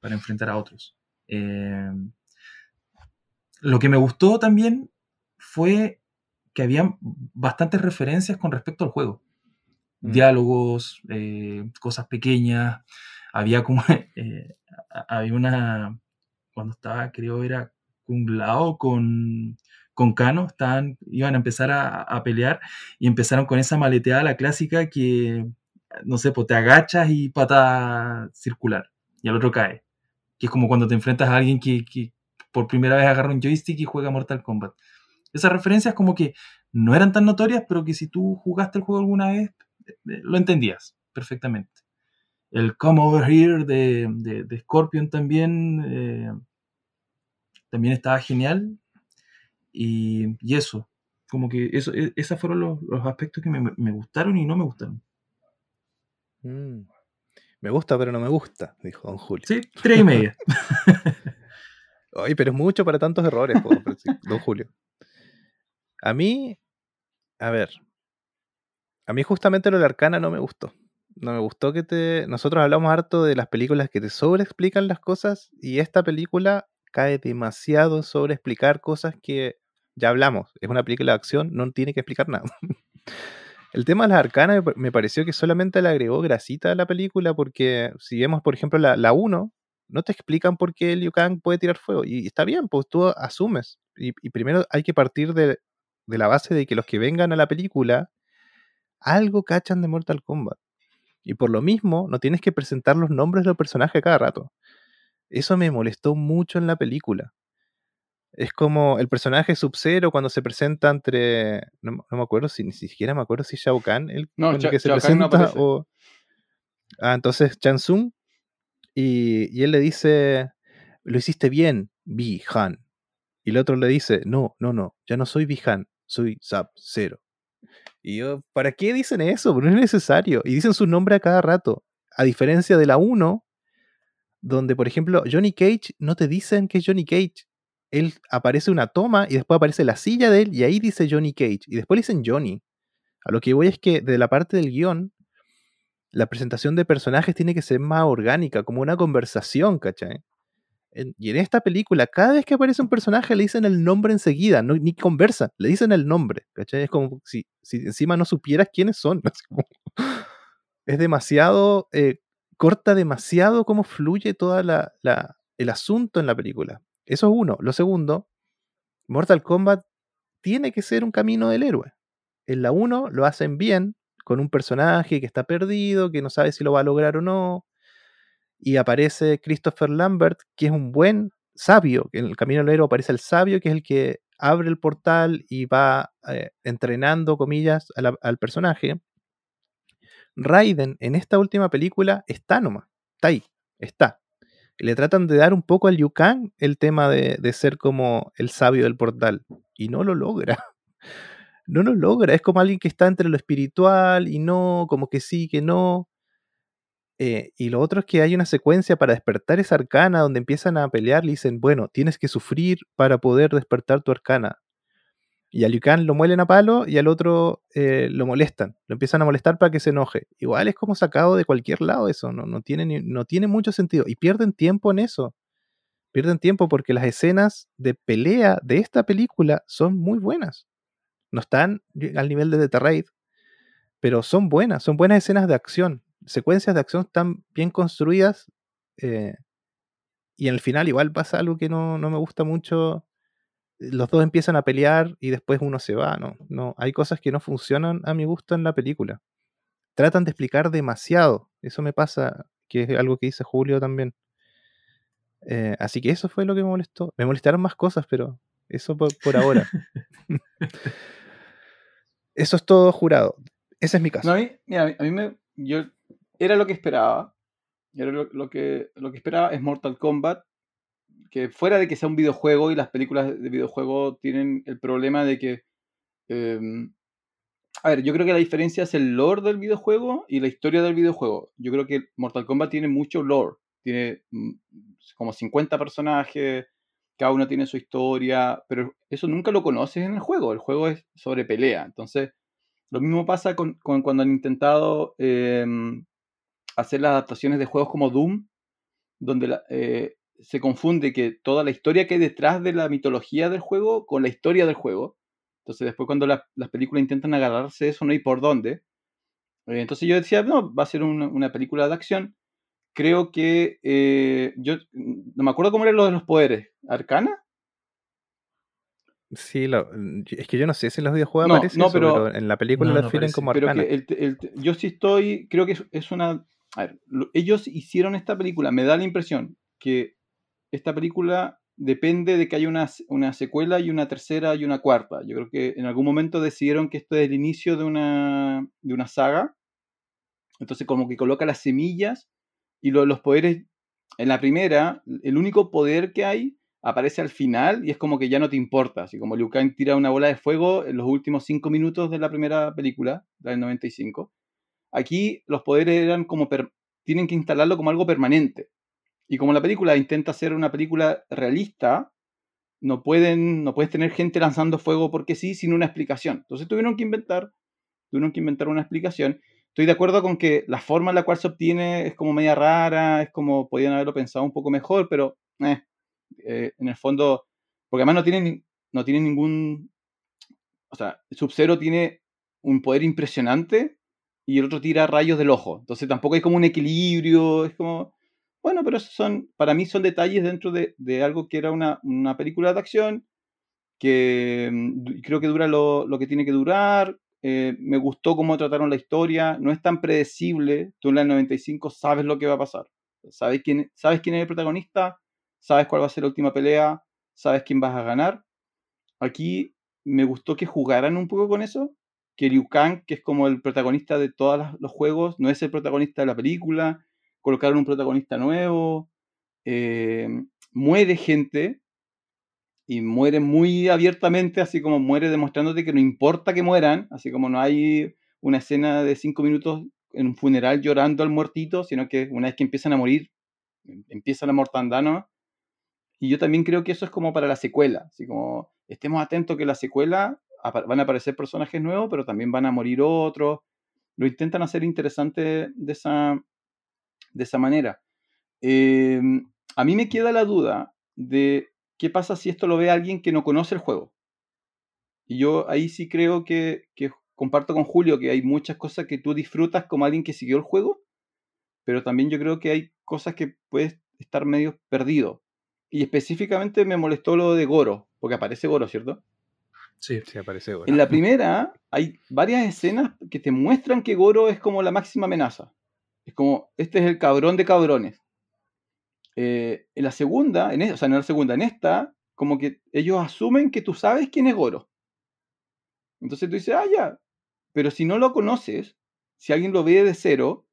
Speaker 2: para enfrentar a otros. Eh, lo que me gustó también fue que había bastantes referencias con respecto al juego.
Speaker 1: Mm.
Speaker 2: Diálogos, eh, cosas pequeñas. Había como. [LAUGHS] eh, había una. Cuando estaba, creo, era Kung Lao con, con Kano. Estaban, iban a empezar a, a pelear y empezaron con esa maleteada, la clásica, que. No sé, pues te agachas y pata circular. Y el otro cae. Que es como cuando te enfrentas a alguien que, que por primera vez agarra un joystick y juega Mortal Kombat. Esas referencias como que no eran tan notorias, pero que si tú jugaste el juego alguna vez, eh, eh, lo entendías perfectamente. El Come Over Here de, de- de Scorpion también, eh, también estaba genial. Y, y eso, como que eso, e- esos fueron los, los aspectos que me, me gustaron y no me gustaron.
Speaker 1: Mm. Me gusta, pero no me gusta, dijo don Julio.
Speaker 2: Sí, tres y media. [LAUGHS]
Speaker 1: Ay, pero es mucho para tantos errores, don Julio. A mí, a ver, a mí justamente lo de arcana no me gustó. No me gustó que te... Nosotros hablamos harto de las películas que te sobreexplican las cosas y esta película cae demasiado en sobreexplicar cosas que ya hablamos. Es una película de acción, no tiene que explicar nada. [LAUGHS] El tema de las arcanas me pareció que solamente le agregó grasita a la película porque si vemos, por ejemplo, la, la 1, no te explican por qué Liu Kang puede tirar fuego. Y está bien, pues tú asumes. Y, y primero hay que partir de, de la base de que los que vengan a la película algo cachan de Mortal Kombat. Y por lo mismo, no tienes que presentar los nombres de los personajes cada rato. Eso me molestó mucho en la película. Es como el personaje Sub-Zero cuando se presenta entre. No, me- no me acuerdo si ni siquiera me acuerdo si Shao Kahn el
Speaker 3: No,
Speaker 1: el que se
Speaker 3: Shao no
Speaker 1: presenta
Speaker 3: aparece.
Speaker 1: o. Ah, entonces Chan Tsung. Y, y él le dice: Lo hiciste bien, Bi Han. Y el otro le dice: No, no, no, ya no soy Bi Han, soy Sub-Zero. Y yo, ¿para qué dicen eso? Pero no es necesario. Y dicen su nombre a cada rato. A diferencia de la 1, donde, por ejemplo, Johnny Cage no te dicen que es Johnny Cage. Él aparece una toma y después aparece la silla de él y ahí dice Johnny Cage. Y después le dicen Johnny. A lo que voy es que de la parte del guion, la presentación de personajes tiene que ser más orgánica, como una conversación, ¿cachai? Y en esta película, cada vez que aparece un personaje le dicen el nombre enseguida, no, ni conversan, le dicen el nombre. Es como si, si encima no supieras quiénes son. [LAUGHS] es demasiado, eh, corta demasiado cómo fluye todo el asunto en la película. Eso es uno. Lo segundo, Mortal Kombat tiene que ser un camino del héroe. En la 1 lo hacen bien, con un personaje que está perdido, que no sabe si lo va a lograr o no. Y aparece Christopher Lambert, que es un buen sabio. En el camino del héroe aparece el sabio, que es el que abre el portal y va eh, entrenando, comillas, al personaje. Raiden en esta última película está nomás, está ahí, está. Le tratan de dar un poco al Liu Kang el tema de, de ser como el sabio del portal. Y no lo logra. [LAUGHS] No lo logra. Es como alguien que está entre lo espiritual y no, como que sí, que no. Eh, y lo otro es que hay una secuencia para despertar esa arcana donde empiezan a pelear y dicen, bueno, tienes que sufrir para poder despertar tu arcana. Y a Liu lo muelen a palo y al otro eh, lo molestan, lo empiezan a molestar para que se enoje. Igual es como sacado de cualquier lado eso, no, no, tiene, ni- no tiene mucho sentido. Y pierden tiempo en eso. Pierden tiempo porque las escenas de pelea de esta película son muy buenas. No están al nivel de The Raid, pero son buenas, son buenas escenas de acción. Secuencias de acción están bien construidas. eh, y al final igual pasa algo que no, no me gusta mucho. Los dos empiezan a pelear y después uno se va. No, no, hay cosas que no funcionan a mi gusto en la película. Tratan de explicar demasiado. Eso me pasa, que es algo que dice Julio también. Eh, así que eso fue lo que me molestó. Me molestaron más cosas, pero eso por, por ahora. [LAUGHS] eso es todo jurado. Ese es mi caso.
Speaker 3: No, a mí, mira, a mí- a mí me. Yo, era lo que esperaba. Era lo, lo que, lo que esperaba es Mortal Kombat. Que fuera de que sea un videojuego y las películas de videojuego tienen el problema de que. em, a ver, yo creo que la diferencia es el lore del videojuego y la historia del videojuego. Yo creo que Mortal Kombat tiene mucho lore. Tiene mm, como 50 personajes, cada uno tiene su historia, pero eso nunca lo conoces en el juego. El juego es sobre pelea. Entonces, lo mismo pasa con, con cuando han intentado em, hacer las adaptaciones de juegos como Doom, donde la- eh, se confunde que toda la historia que hay detrás de la mitología del juego con la historia del juego. Entonces después cuando la- las películas intentan agarrarse eso no hay por dónde. Eh, entonces yo decía, no, va a ser una, una película de acción. Creo que eh, yo no me acuerdo cómo eran lo de los poderes. ¿Arcana?
Speaker 1: Sí, lo- es que yo no sé si en los videojuegos
Speaker 3: No,
Speaker 1: aparece
Speaker 3: no,
Speaker 1: eso,
Speaker 3: pero-
Speaker 1: pero, en la película
Speaker 2: No,
Speaker 1: lo definen como
Speaker 3: Pero
Speaker 1: arcana.
Speaker 3: que el- el- yo sí estoy, creo que es, es una... A ver, lo- ellos hicieron esta película, me da la impresión que esta película depende de que haya una, secuela y una tercera y una cuarta. Yo creo que en algún momento decidieron que esto es el inicio de una, de una saga. Entonces como que coloca las semillas y lo- los poderes... En la primera, el único poder que hay aparece al final y es como que ya no te importa. Así como Liu Kang tira una bola de fuego en los últimos cinco minutos de la primera película, la del 95. Aquí los poderes eran como... tienen que instalarlo como algo permanente. Y como la película intenta ser una película realista, no pueden, no puedes tener gente lanzando fuego porque sí, sin una explicación. Entonces tuvieron que inventar, tuvieron que inventar una explicación. Estoy de acuerdo con que la forma en la cual se obtiene es como media rara, es como podían haberlo pensado un poco mejor, pero eh, eh, en el fondo, porque además no tienen, no tienen ningún, o sea, Sub-Zero tiene un poder impresionante y el otro tira rayos del ojo. Entonces tampoco hay como un equilibrio, es como, bueno, pero esos son, para mí son detalles dentro de, de algo que era una, una película de acción, que mm, creo que dura lo, lo que tiene que durar. eh, me gustó cómo trataron la historia, no es tan predecible. Tú en la 95 sabes lo que va a pasar. Sabes quién, sabes quién es el protagonista, sabes cuál va a ser la última pelea, sabes quién vas a ganar. Aquí me gustó que jugaran un poco con eso, que Liu Kang, que es como el protagonista de todos los juegos, no es el protagonista de la película, colocaron un protagonista nuevo, eh, muere gente y muere muy abiertamente, así como muere demostrándote que no importa que mueran, así como no hay una escena de cinco minutos en un funeral llorando al muertito, sino que una vez que empiezan a morir, em- empieza la mortandad. Y yo también creo que eso es como para la secuela, así como estemos atentos que la secuela van a aparecer personajes nuevos, pero también van a morir otros. Lo intentan hacer interesante de esa, de esa manera. Eh, a mí me queda la duda de qué pasa si esto lo ve alguien que no conoce el juego. Y yo ahí sí creo que, que comparto con Julio que hay muchas cosas que tú disfrutas como alguien que siguió el juego, pero también yo creo que hay cosas que puedes estar medio perdido. Y específicamente me molestó lo de Goro, porque aparece Goro, ¿cierto?
Speaker 2: Sí.
Speaker 1: Sí, aparece bueno.
Speaker 3: En la primera hay varias escenas que te muestran que Goro es como la máxima amenaza. Es como, este es el cabrón de cabrones. Eh, en la segunda, en, e- o sea, no en la segunda, en esta, como que ellos asumen que tú sabes quién es Goro. Entonces tú dices, ah, ya. Pero si no lo conoces, si alguien lo ve de cero,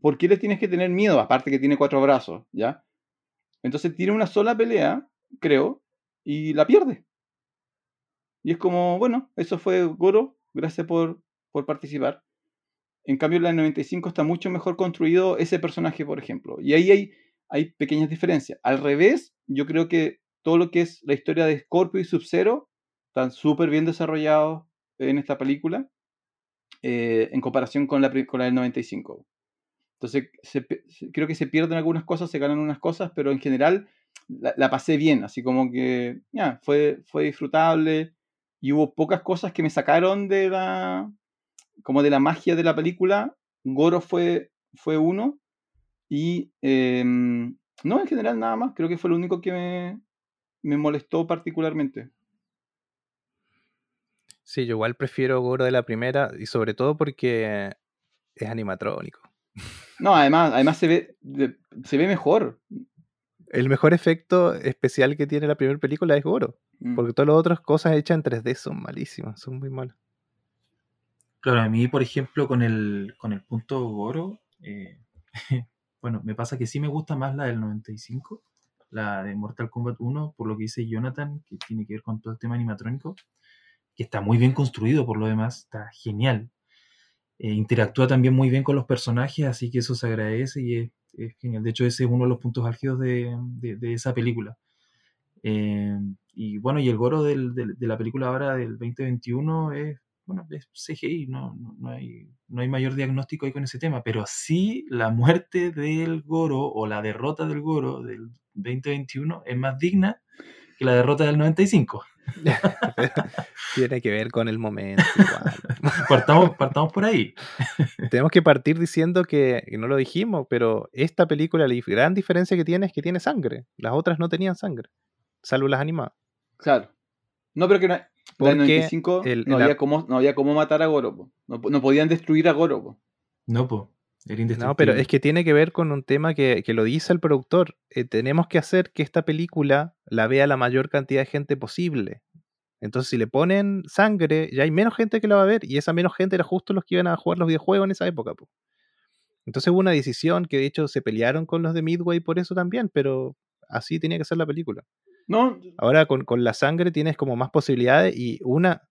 Speaker 3: ¿por qué le tienes que tener miedo? Aparte que tiene cuatro brazos, ¿ya? Entonces tiene una sola pelea, creo, y la pierde. Y es como, bueno, eso fue Goro, gracias por, por participar. En cambio, en la del 95 está mucho mejor construido ese personaje, por ejemplo. Y ahí hay, hay pequeñas diferencias. Al revés, yo creo que todo lo que es la historia de Scorpio y Sub-Zero están súper bien desarrollados en esta película eh, en comparación con la, pri- con la del 95. Entonces, creo que se pierden algunas cosas, se ganan unas cosas, pero en general la, pasé bien, así como que ya, fue, fue disfrutable y hubo pocas cosas que me sacaron de la, como de la magia de la película. Goro fue, fue uno y em, no, en general nada más, creo que fue lo único que me, me molestó particularmente.
Speaker 1: Sí, yo igual prefiero Goro de la primera y sobre todo porque es animatrónico.
Speaker 3: No, además, además se ve, se ve mejor.
Speaker 1: El mejor efecto especial que tiene la primera película es Goro,
Speaker 3: Mm.
Speaker 1: porque todas las otras cosas hechas en 3D son malísimas, son muy malas.
Speaker 2: Claro, a mí, por ejemplo, con el, con el punto Goro, eh, [LAUGHS] bueno, me pasa que sí me gusta más la del 95, la de Mortal Kombat 1, por lo que dice Jonathan, que tiene que ver con todo el tema animatrónico, que está muy bien construido por lo demás, está genial. Eh, interactúa también muy bien con los personajes, así que eso se agradece y es, es genial. De hecho, ese es uno de los puntos álgidos de, de- de esa película. Eh, y bueno, y el Goro del- de la película ahora del 2021 es, bueno, es CGI, no, no, no hay, no hay mayor diagnóstico ahí con ese tema, pero sí la muerte del Goro o la derrota del Goro del 2021 es más digna que la derrota del 95. [LAUGHS]
Speaker 1: Tiene que ver con el momento. igual. [LAUGHS]
Speaker 2: Partamos, partamos por ahí. [LAUGHS]
Speaker 1: Tenemos que partir diciendo que, que no lo dijimos, pero esta película, la gran diferencia que tiene es que tiene sangre. Las otras no tenían sangre, salvo las animadas.
Speaker 3: Claro. No, pero que no, la del
Speaker 1: Porque
Speaker 3: 95
Speaker 1: el-
Speaker 3: no,
Speaker 1: el-
Speaker 3: había cómo, no había cómo matar a Goro. po. No, po- no podían destruir a Goro. po.
Speaker 2: No, pues, indestructible.
Speaker 1: No, pero es que tiene que ver con un tema que, que lo dice el productor. Eh, tenemos que hacer que esta película la vea la mayor cantidad de gente posible. Entonces, si le ponen sangre, ya hay menos gente que la va a ver, y esa menos gente era justo los que iban a jugar los videojuegos en esa época. po. Entonces hubo una decisión que de hecho se pelearon con los de Midway por eso también, pero así tenía que ser la película.
Speaker 3: No,
Speaker 1: Ahora con, con la sangre tienes como más posibilidades y una,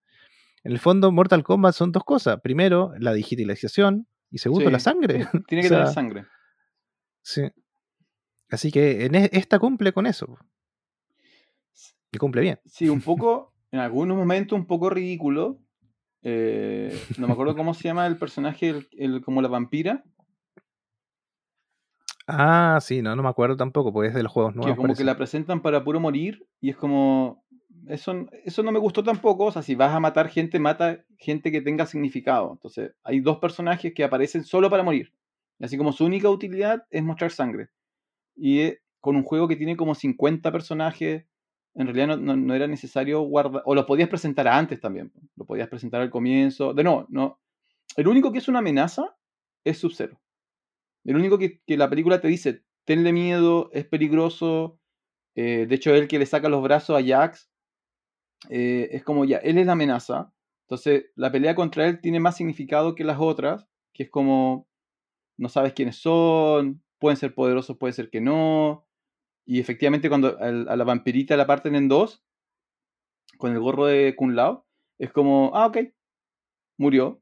Speaker 1: en el fondo Mortal Kombat son dos cosas. Primero, la digitalización y segundo,
Speaker 3: Sí,
Speaker 1: la sangre. [LAUGHS]
Speaker 3: tiene que
Speaker 1: O sea,
Speaker 3: tener sangre.
Speaker 1: Sí. Así que en e- esta cumple con eso. Y cumple bien.
Speaker 3: Sí, un [LAUGHS] poco, en algunos momentos un poco ridículo. Eh, no me acuerdo cómo se llama el personaje, el, el- como la vampira,
Speaker 1: Ah, sí, no, no me acuerdo tampoco, porque es de los juegos
Speaker 3: que
Speaker 1: nuevos.
Speaker 3: como que la presentan para puro morir y es como... Eso, eso no me gustó tampoco, o sea, si vas a matar gente, mata gente que tenga significado. Entonces, hay dos personajes que aparecen solo para morir. Así como su única utilidad es mostrar sangre. Y eh, con un juego que tiene como 50 personajes, en realidad no, era necesario guardar, o lo podías presentar antes también, lo podías presentar al comienzo. De no, no. El único que es una amenaza es Sub-Zero. El único que, que la película te dice, tenle miedo, es peligroso. eh, de hecho, él que le saca los brazos a Jax, eh, es como ya, él es la amenaza. Entonces, la pelea contra él tiene más significado que las otras, que es como, no sabes quiénes son, pueden ser poderosos, puede ser que no. Y efectivamente, cuando a la vampirita la parten en dos, con el gorro de Kun Lao, es como, ah, ok, murió.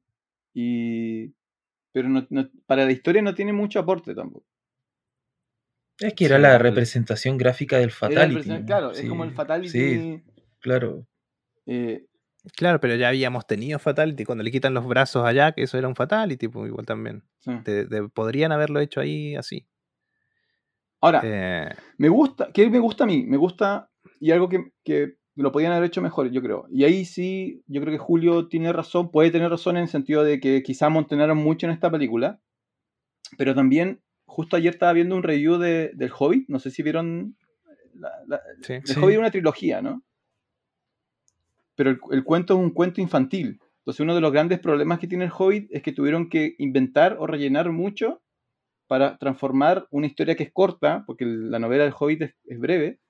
Speaker 3: Y. Pero no- no- para la historia no tiene mucho aporte tampoco.
Speaker 2: Es que era
Speaker 1: Sí,
Speaker 2: la representación gráfica del Fatality.
Speaker 3: claro, es como el Fatality.
Speaker 2: Sí, claro.
Speaker 3: eh,
Speaker 1: Claro, pero ya habíamos tenido Fatality. Cuando le quitan los brazos a Jack, eso era un Fatality, pues igual también.
Speaker 3: sí.
Speaker 1: De- de- podrían haberlo hecho ahí así.
Speaker 3: Ahora,
Speaker 1: Eh,
Speaker 3: Me gusta, ¿qué me gusta a mí? Me gusta, y algo que, que lo podían haber hecho mejor, yo creo. Y ahí sí, yo creo que Julio tiene razón, puede tener razón en el sentido de que quizá montonaron mucho en esta película, pero también, justo ayer estaba viendo un review de, del Hobbit, no sé si vieron, la, la-
Speaker 1: sí.
Speaker 3: el
Speaker 2: Sí.
Speaker 3: Hobbit es una trilogía, ¿no? Pero el, cuento es un cuento infantil. Entonces uno de los grandes problemas que tiene el Hobbit es que tuvieron que inventar o rellenar mucho para transformar una historia que es corta, porque la novela del Hobbit es, breve,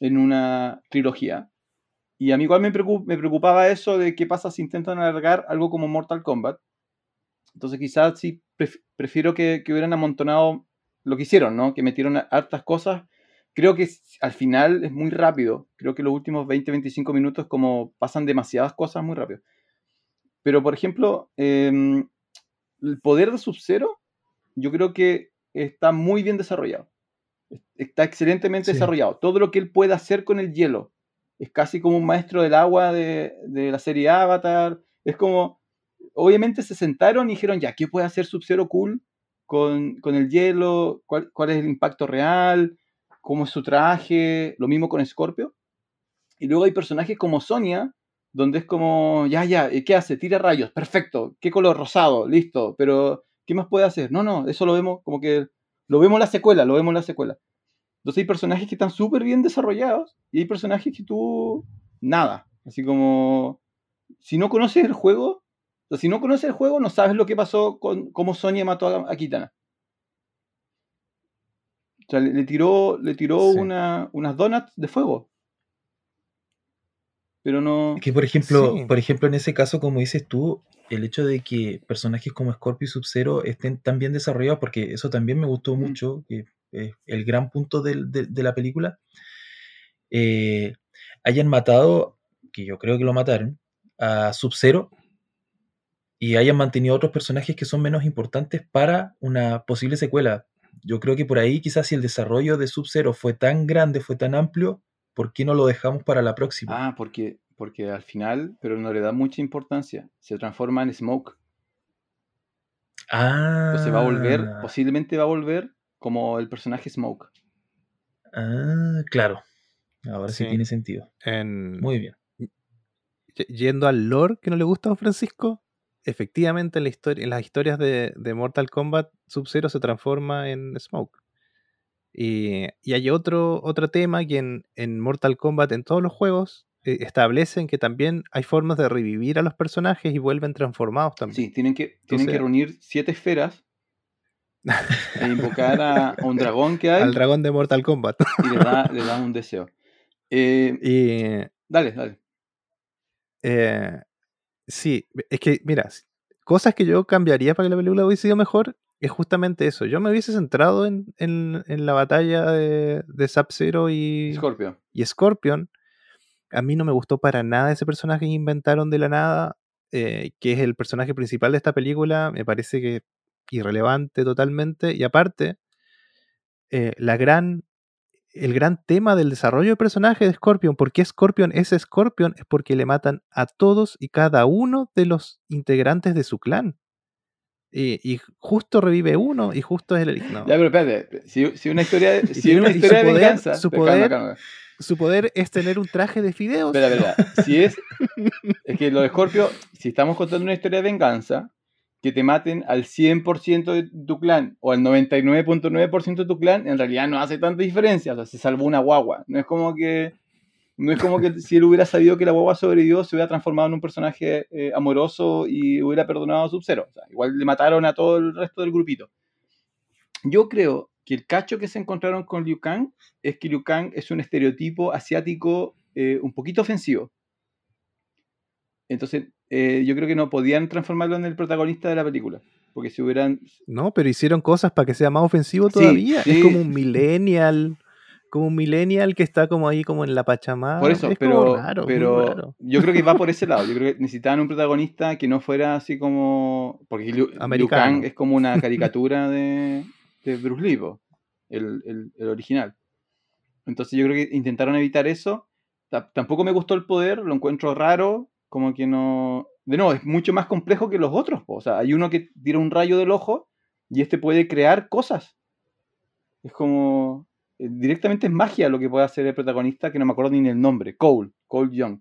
Speaker 3: en una trilogía. Y a mí igual me, preocup- me preocupaba eso de qué pasa si intentan alargar algo como Mortal Kombat. Entonces quizás sí pref- prefiero que, que hubieran amontonado lo que hicieron, ¿no? Que metieron hartas cosas. Creo que al final es muy rápido. Creo que los últimos 20-25 minutos como pasan demasiadas cosas muy rápido. Pero por ejemplo, em, el poder de Sub-Zero, yo creo que está muy bien desarrollado. Está excelentemente
Speaker 2: Sí.
Speaker 3: desarrollado. Todo lo que él puede hacer con el hielo. Es casi como un maestro del agua de, de la serie Avatar. Es como, obviamente se sentaron y dijeron, ya, ¿qué puede hacer Sub-Zero cool con, con el hielo? ¿Cuál, ¿Cuál es el impacto real? ¿Cómo es su traje? Lo mismo con Scorpio. Y luego hay personajes como Sonia, donde es como, ya, ya, ¿qué hace? Tira rayos, perfecto. ¿Qué color? Rosado, listo. Pero, ¿qué más puede hacer? No, no, eso lo vemos como que, lo vemos en la secuela, lo vemos en la secuela. Entonces hay personajes que están súper bien desarrollados y hay personajes que tú, nada. Así como, si no conoces el juego, si no conoces el juego, no sabes lo que pasó con cómo Sonia mató a, a Kitana. O sea, le, le tiró, le tiró
Speaker 1: Sí.
Speaker 3: una, unas donuts de fuego. Pero no.
Speaker 2: Que por ejemplo,
Speaker 1: Sí.
Speaker 2: por ejemplo, en ese caso, como dices tú, el hecho de que personajes como Scorpio y Sub-Zero estén tan bien desarrollados, porque eso también me gustó
Speaker 3: Mm.
Speaker 2: mucho, que es el gran punto del- de, de la película, eh, hayan matado, que yo creo que lo mataron, a Sub-Zero y hayan mantenido otros personajes que son menos importantes para una posible secuela. Yo creo que por ahí quizás si el desarrollo de Sub-Zero fue tan grande, fue tan amplio, ¿por qué no lo dejamos para la próxima?
Speaker 3: Ah, porque, porque al final, pero no le da mucha importancia. Se transforma en Smoke.
Speaker 2: Ah,
Speaker 3: Entonces va a volver, posiblemente va a volver como el personaje Smoke.
Speaker 2: Ah, claro. Ahora sí.
Speaker 1: Sí.
Speaker 2: tiene sentido.
Speaker 1: En,
Speaker 2: Muy bien.
Speaker 1: yendo al lore que no le gusta a don Francisco, efectivamente en, la historia, en las historias de, de Mortal Kombat, Sub-Zero se transforma en Smoke. Y, y hay otro, otro tema que en, en Mortal Kombat, en todos los juegos, eh, establecen que también hay formas de revivir a los personajes y vuelven transformados también.
Speaker 3: Sí, tienen que, tienen que reunir siete esferas e invocar a, a un dragón que [LAUGHS] hay
Speaker 1: Al dragón de Mortal Kombat.
Speaker 3: y le da, le da un deseo. Eh, [LAUGHS]
Speaker 1: y
Speaker 3: dale, dale.
Speaker 1: eh, sí, es que, mira, cosas que yo cambiaría para que la película hubiese sido mejor es justamente eso. Yo me hubiese centrado en, en- en la batalla de, de Sub-Zero y,
Speaker 3: Scorpio.
Speaker 1: y Scorpion. A mí no me gustó para nada ese personaje que inventaron de la nada, eh, que es el personaje principal de esta película. Me parece que irrelevante totalmente. Y aparte, eh, la gran, el gran tema del desarrollo del personaje de Scorpion, ¿por qué Scorpion es Scorpion? Es porque le matan a todos y cada uno de los integrantes de su clan. Y, y justo revive uno y justo es el... no.
Speaker 3: Ya, pero espérate. Si, si una historia, [LAUGHS] de- si
Speaker 1: tiene
Speaker 3: una
Speaker 1: una- y
Speaker 3: historia
Speaker 1: su
Speaker 3: de
Speaker 1: poder-
Speaker 3: venganza.
Speaker 1: su
Speaker 3: calma,
Speaker 1: poder-
Speaker 3: calma.
Speaker 1: Su poder es tener un traje de fideos.
Speaker 3: Espera, espera. Si es. [LAUGHS] Es que lo de Scorpio, si estamos contando una historia de venganza, que te maten al 100% de tu clan o al 99.9% de tu clan, en realidad no hace tanta diferencia. O sea, se salvó una guagua. No es como que. No es como que si él hubiera sabido que la guagua sobrevivió, se hubiera transformado en un personaje eh, amoroso y hubiera perdonado a Sub-Zero. O sea, igual le mataron a todo el resto del grupito. Yo creo que el cacho que se encontraron con Liu Kang es que Liu Kang es un estereotipo asiático eh, un poquito ofensivo. Entonces, eh, yo creo que no podían transformarlo en el protagonista de la película. Porque si hubieran.
Speaker 1: No, pero hicieron cosas para que sea más ofensivo todavía.
Speaker 3: sí.
Speaker 1: Es como un millennial. Como un millennial que está como ahí como en la Pachamama.
Speaker 3: por eso,
Speaker 1: es
Speaker 3: pero,
Speaker 1: raro,
Speaker 3: pero
Speaker 1: raro.
Speaker 3: yo creo que va por [LAUGHS] ese lado. Yo creo que necesitaban un protagonista que no fuera así como. Porque Liu, Liu
Speaker 1: Americano.
Speaker 3: Kang es como una [LAUGHS] caricatura de, de Bruce Lee, el, el- el original. Entonces yo creo que intentaron evitar eso. Ta- Tampoco me gustó el poder, lo encuentro raro, como que no... De nuevo, es mucho más complejo que los otros. O sea, hay uno que tira un rayo del ojo y este puede crear cosas. Es como... eh, Directamente es magia lo que puede hacer el protagonista, que no me acuerdo ni el nombre. Cole, Cole Young.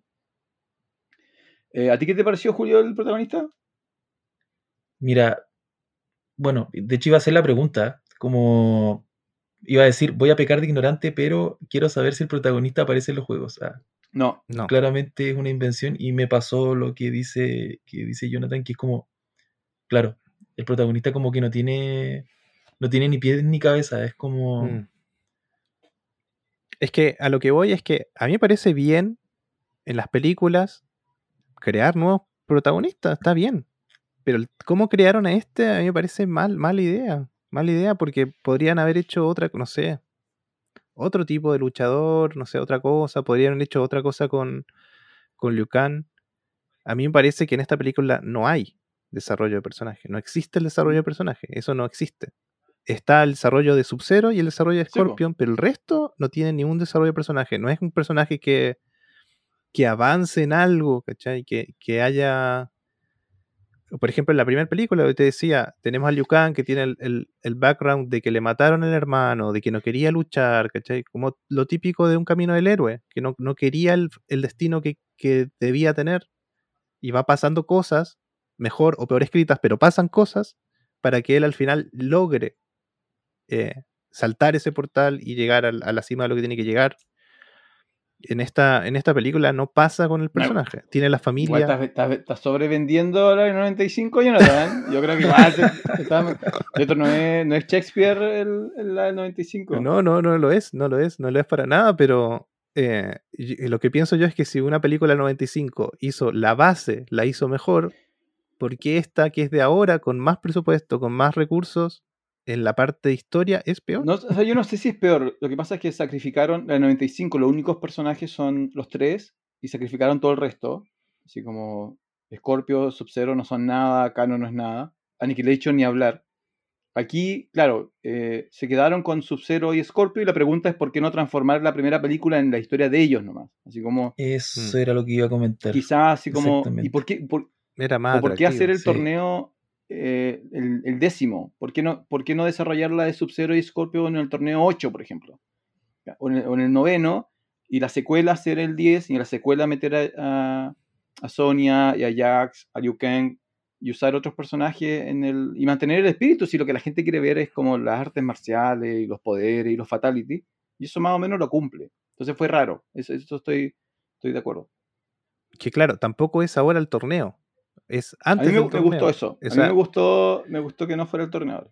Speaker 3: Eh, ¿A ti qué te pareció, Julio, el protagonista?
Speaker 2: Mira, bueno, de hecho iba a hacer la pregunta, como iba a decir, voy a pecar de ignorante, pero quiero saber si el protagonista aparece en los juegos. Ah,
Speaker 3: No.
Speaker 1: No.
Speaker 2: claramente es una invención y me pasó lo que dice, que dice Jonathan, que es como, claro, el protagonista como que no tiene, no tiene ni pies ni cabeza, es como,
Speaker 1: Mm. Es que a lo que voy es que a mí me parece bien en las películas crear nuevos protagonistas, está bien. Pero el- cómo crearon a este a mí me parece mal, mala idea. Mala idea porque podrían haber hecho otra, no sé, otro tipo de luchador, no sé, otra cosa. Podrían haber hecho otra cosa con, con Liu Kang. A mí me parece que en esta película no hay. desarrollo de personaje. No existe el desarrollo de personaje. Eso no existe. Está el desarrollo de Sub-Zero y el desarrollo de
Speaker 3: Sí.
Speaker 1: Scorpion, pero el resto no tiene ningún desarrollo de personaje. No es un personaje que, que avance en algo, ¿cachai? Que, que haya. Por ejemplo, en la primera película, te decía, tenemos a Liu Kang que tiene el, el- background de que le mataron al hermano, de que no quería luchar, ¿cachai? Como lo típico de un camino del héroe, que no, no quería el, el destino que, que debía tener. Y va pasando cosas, mejor o peor escritas, pero pasan cosas para que él al final logre eh, saltar ese portal y llegar al- a la cima de lo que tiene que llegar. En esta, en esta película no pasa con el personaje. Tiene la familia.
Speaker 3: estás, estás- estás sobrevendiendo la del 95, Jonathan. Yo creo que de otro no es, no es Shakespeare el, el- la del 95.
Speaker 1: No, no, no lo es, no lo es, no lo es para nada, pero eh, lo que pienso yo es que si una película del 95 hizo la base, la hizo mejor, ¿por qué esta que es de ahora, con más presupuesto, con más recursos, en la parte de historia es peor?
Speaker 3: No, o sea, yo no sé si es peor. Lo que pasa es que sacrificaron la del 95. Los únicos personajes son los tres y sacrificaron todo el resto. Así como Scorpio, Sub-Zero no son nada, Kano no es nada. Annihilation ni hablar. Aquí, claro, eh, se quedaron con Sub-Zero y Scorpio y la pregunta es por qué no transformar la primera película en la historia de ellos nomás. Así como,
Speaker 2: Eso
Speaker 1: Mm.
Speaker 2: era lo que iba a comentar.
Speaker 3: quizás así como, ¿y por qué, por,
Speaker 1: Era más
Speaker 3: ¿O por qué hacer el
Speaker 1: sí.
Speaker 3: torneo eh, el, décimo? ¿Por qué, no, ¿Por qué no desarrollar la de Sub-Zero y Scorpio en el torneo 8, por ejemplo? O en el, noveno, y la secuela hacer el 10, y en la secuela meter a, a, a Sonya y a Jax, a Liu Kang, y usar otros personajes en el, y mantener el espíritu, si lo que la gente quiere ver es como las artes marciales, y los poderes, y los fatality, y eso más o menos lo cumple. Entonces fue raro, eso, eso estoy, estoy de acuerdo.
Speaker 1: Que claro, tampoco es ahora el torneo. Es
Speaker 3: A mí me,
Speaker 1: del
Speaker 3: me
Speaker 1: torneo.
Speaker 3: gustó eso.
Speaker 1: O
Speaker 3: A mí me gustó, me gustó que no fuera el torneo.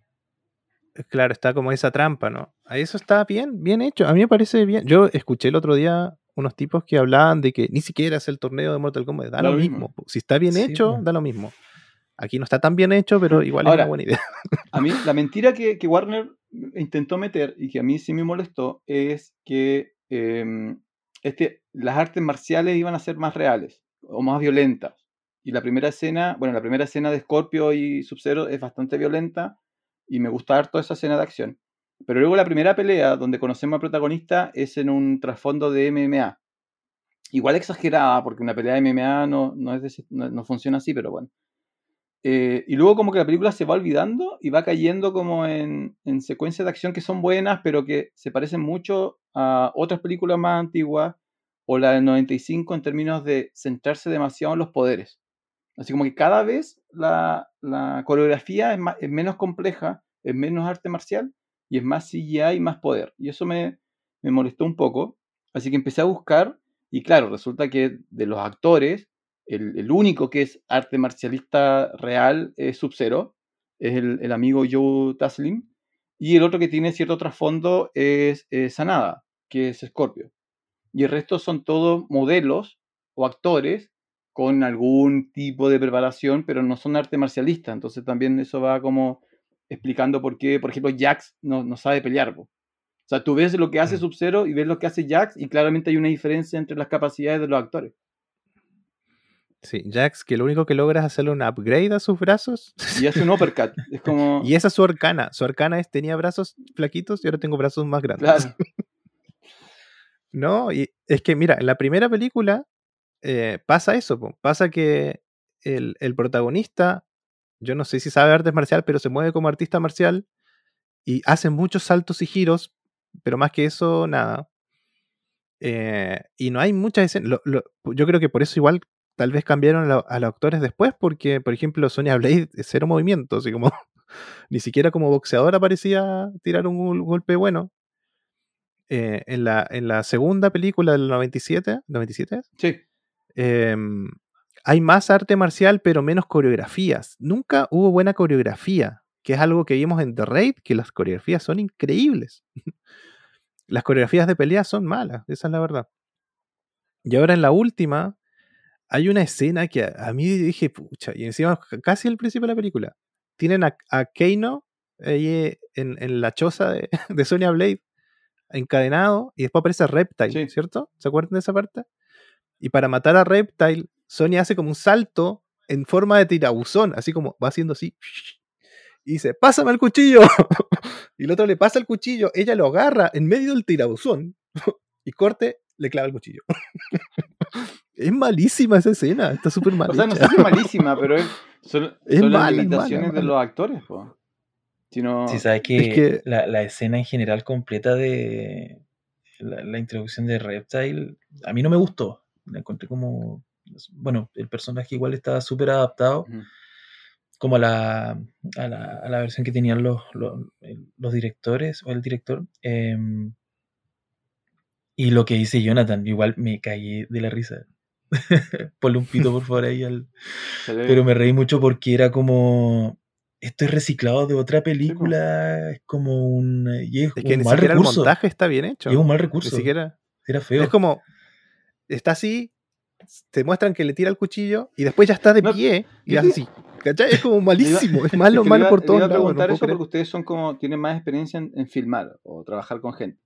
Speaker 1: Claro, está como esa trampa, ¿no? A Eso está bien, bien hecho. A mí me parece bien. Yo escuché el otro día unos tipos que hablaban de que ni siquiera es el torneo de Mortal Kombat. Da, lo
Speaker 3: lo
Speaker 1: mismo.
Speaker 3: mismo.
Speaker 1: Si está bien
Speaker 2: Sí,
Speaker 1: hecho, da lo mismo. Aquí no está tan bien hecho, pero igual es una buena idea. [LAUGHS]
Speaker 3: A mí, la mentira que, que Warner intentó meter y que a mí sí me molestó es que eh, este, las artes marciales iban a ser más reales o más violentas. Y la primera escena, bueno, la primera escena de Scorpio y Sub-Zero es bastante violenta y me gusta harto esa escena de acción. Pero luego la primera pelea donde conocemos al protagonista es en un trasfondo de MMA. Igual exagerada, porque una pelea de MMA no, no, es no- no funciona así, pero bueno. Eh, y luego como que la película se va olvidando y va cayendo como en, en secuencias de acción que son buenas, pero que se parecen mucho a otras películas más antiguas o la del 95 en términos de centrarse demasiado en los poderes. Así como que cada vez la, coreografía es, es menos compleja, es menos arte marcial y es más CGI y más poder. Y eso me, me molestó un poco. Así que empecé a buscar y claro, resulta que de los actores, el, único que es arte marcialista real es Sub-Zero, es el, amigo Joe Taslim. Y el otro que tiene cierto trasfondo es eh, Sanada, que es Scorpio. Y el resto son todos modelos o actores con algún tipo de preparación, pero no son arte marcialista. Entonces también eso va como explicando por qué, por ejemplo, Jax no, no sabe pelear. po. O sea, tú ves lo que hace. Sub-Zero y ves lo que hace Jax y claramente hay una diferencia entre las capacidades de los actores.
Speaker 1: Sí, Jax, que lo único que logra es hacerle un upgrade a sus brazos.
Speaker 3: Y hace un uppercut. [LAUGHS] Es como...
Speaker 1: Y esa es su arcana. Su arcana es tenía brazos flaquitos y ahora tengo brazos más grandes.
Speaker 3: Claro. [LAUGHS]
Speaker 1: No, y es que mira, en la primera película eh, pasa eso, pasa que el, el protagonista, yo no sé si sabe artes marcial, pero se mueve como artista marcial y hace muchos saltos y giros, pero más que eso, nada. Eh, y no hay muchas escenas. yo creo que por eso igual tal vez cambiaron a, lo- a los actores después, porque, por ejemplo, Sonya Blade es cero movimiento, así como [LAUGHS] ni siquiera como boxeadora parecía tirar un gol- golpe bueno. Eh, en, la, en la segunda película del 97, ¿97 es?
Speaker 3: Sí.
Speaker 1: Em, hay más arte marcial, pero menos coreografías. Nunca hubo buena coreografía, que es algo que vimos en The Raid, que las coreografías son increíbles. [LAUGHS] las coreografías de pelea son malas, esa es la verdad. Y ahora en la última, hay una escena que a, a mí dije, pucha, y encima casi al principio de la película, tienen a, a Keino eh, en, en la choza de, [LAUGHS] de Sonya Blade, encadenado, y después aparece Reptile,
Speaker 3: Sí.
Speaker 1: ¿cierto? ¿Se acuerdan de esa parte? Y para matar a Reptile, Sonya hace como un salto en forma de tirabuzón, así como va haciendo así. Y dice, pásame el cuchillo. [LAUGHS] y el otro le pasa el cuchillo, ella lo agarra en medio del tirabuzón [LAUGHS] y corte, le clava el cuchillo. [LAUGHS] es malísima esa escena, está súper mal.
Speaker 3: O sea, no sé si es malísima, pero es, son,
Speaker 1: Es
Speaker 3: son las
Speaker 1: mala, es
Speaker 3: limitaciones
Speaker 1: mala,
Speaker 3: de los actores, po. Si no-
Speaker 2: Sí, sabes que,
Speaker 1: Es que-
Speaker 2: La, la escena en general completa de la, la introducción de Reptile, a mí no me gustó. La encontré como. Bueno, el personaje igual estaba súper adaptado como a la, a la, a la versión que tenían los, los, los directores o el director. em, y lo que dice Jonathan, igual me caí de la risa. [LAUGHS] Ponle un pito por favor ahí al, [LAUGHS] pero me reí mucho porque era como. Esto es reciclado de otra película. Es como un. Y es,
Speaker 1: Es que
Speaker 2: un
Speaker 1: ni
Speaker 2: mal
Speaker 1: siquiera
Speaker 2: recurso.
Speaker 1: el montaje está bien hecho.
Speaker 2: Y es un mal
Speaker 1: Ni
Speaker 2: recurso.
Speaker 1: siquiera.
Speaker 2: Era feo.
Speaker 1: Es como. Está así, te muestran que le tira el cuchillo y después ya está de
Speaker 3: No,
Speaker 1: pie y hace así. ¿Cachai? Es como [LAUGHS] malísimo, es malo,
Speaker 3: Es que
Speaker 1: malo
Speaker 3: iba-
Speaker 1: por todos lados. no
Speaker 3: preguntar
Speaker 1: puedo
Speaker 3: eso porque
Speaker 1: creer.
Speaker 3: ustedes son como, tienen más experiencia en, en filmar o trabajar con gente.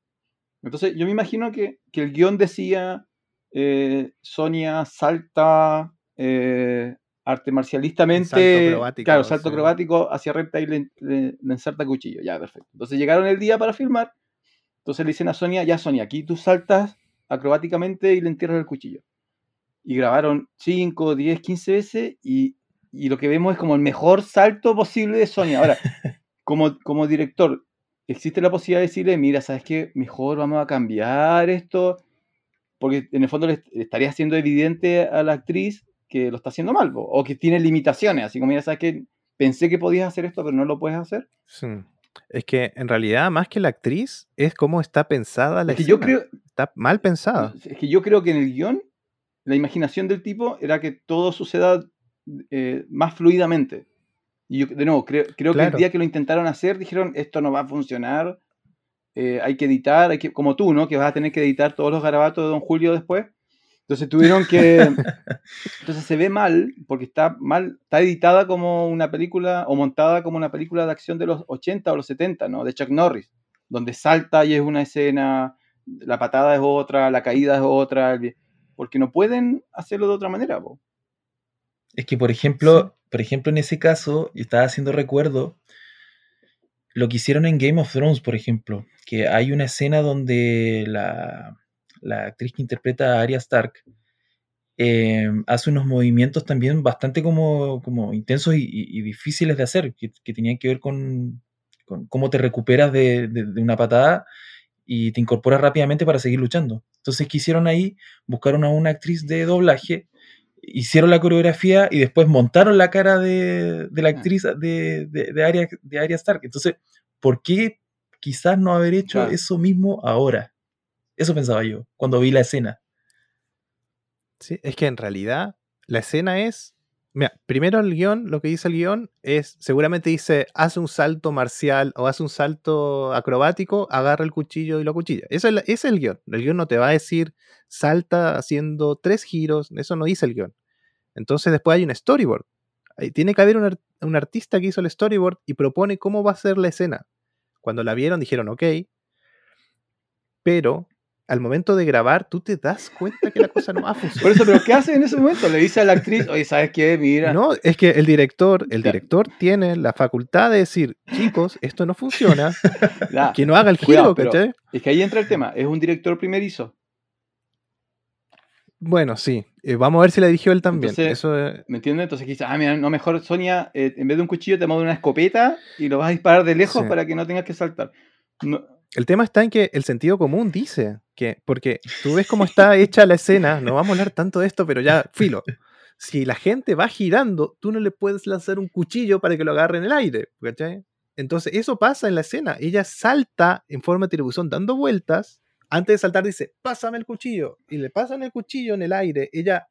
Speaker 3: Entonces, yo me imagino que, que el guion decía eh, Sonia salta eh, arte marcialistamente.
Speaker 1: Salto acrobático,
Speaker 3: claro, salto
Speaker 1: sí.
Speaker 3: acrobático hacia recta y le, le- le inserta cuchillo. Ya, perfecto. Entonces llegaron el día para filmar. Entonces le dicen a Sonia, ya Sonia, aquí tú saltas acrobáticamente y le entierras el cuchillo. Y grabaron 5, 10, 15 veces y, y lo que vemos es como el mejor salto posible de Sonia. Ahora, [LAUGHS] como, como director, existe la posibilidad de decirle, mira, ¿sabes qué? Mejor vamos a cambiar esto, porque en el fondo le est- estaría haciendo evidente a la actriz que lo está haciendo mal, o que tiene limitaciones, así como, mira, ¿sabes qué? Pensé que podías hacer esto, pero no lo puedes hacer.
Speaker 1: Sí. Es que en realidad, más que la actriz, es cómo está pensada la
Speaker 3: Es que yo creo,
Speaker 1: Está mal pensada.
Speaker 3: es que yo creo que en el guion, la imaginación del tipo era que todo suceda eh, más fluidamente. Y yo, de nuevo, creo, creo que el día que lo intentaron hacer, dijeron, esto no va a funcionar, eh, hay que editar, hay que, como tú, ¿no? Que vas a tener que editar todos los garabatos de Don Julio después. Entonces tuvieron que... [LAUGHS] Entonces se ve mal, porque está mal, está editada como una película, o montada como una película de acción de los 80 o los 70, ¿no? De Chuck Norris, donde salta y es una escena, la patada es otra, la caída es otra, porque no pueden hacerlo de otra manera, po.
Speaker 2: Es que, por ejemplo, por ejemplo, en ese caso, yo estaba haciendo recuerdo lo que hicieron en Game of Thrones, por ejemplo, que hay una escena donde la, la actriz que interpreta a Arya Stark eh, hace unos movimientos también bastante como, como intensos y, y- y difíciles de hacer, que, que tenían que ver con, con cómo te recuperas de, de- de una patada y te incorporas rápidamente para seguir luchando. Entonces, ¿qué hicieron ahí? Buscaron a una actriz de doblaje hicieron la coreografía y después montaron la cara de, de la actriz de, de, Arya, de Arya Stark. Entonces, ¿por qué quizás no haber hecho
Speaker 3: Claro.
Speaker 2: eso mismo ahora? Eso pensaba yo cuando vi la escena.
Speaker 1: Sí, es que en realidad la escena es. Mira, primero el guion, lo que dice el guion es, seguramente dice, hace un salto marcial o hace un salto acrobático, agarra el cuchillo y lo cuchilla. Ese es, ese es el guion. El guion no te va a decir, salta haciendo tres giros, eso no dice el guion. Entonces después hay un storyboard. Tiene que haber un, un artista que hizo el storyboard y propone cómo va a ser la escena. Cuando la vieron dijeron, ok, pero al momento de grabar tú te das cuenta que la cosa no va a funcionar.
Speaker 3: Por eso, pero ¿qué hace en ese momento? Le dice a la actriz, oye, ¿sabes qué? Mira.
Speaker 1: No, es que el director, el director tiene la facultad de decir, chicos, esto no funciona, [LAUGHS] que no haga el giro,
Speaker 3: Cuidado, pero-
Speaker 1: ¿cachai?
Speaker 3: Es que ahí entra el tema. Es un director primerizo.
Speaker 1: Bueno, sí. eh, vamos a ver si la dirigió él también.
Speaker 3: Entonces-
Speaker 1: Eso eh,
Speaker 3: ¿Me entiendes? Entonces quizás, ah, mira, no, mejor Sonia, eh, en vez de un cuchillo te manda una escopeta y lo vas a disparar de lejos
Speaker 1: Sí.
Speaker 3: para que no tengas que saltar. No-
Speaker 1: el tema está en que el sentido común dice que, porque tú ves cómo está hecha la escena, no vamos a hablar tanto de esto, pero ya, filo. Si la gente va girando, tú no le puedes lanzar un cuchillo para que lo agarre en el aire, ¿cachai? Entonces, eso pasa en la escena. Ella salta en forma de tirabuzón dando vueltas. Antes de saltar dice, pásame el cuchillo. Y le pasan el cuchillo en el aire. Ella,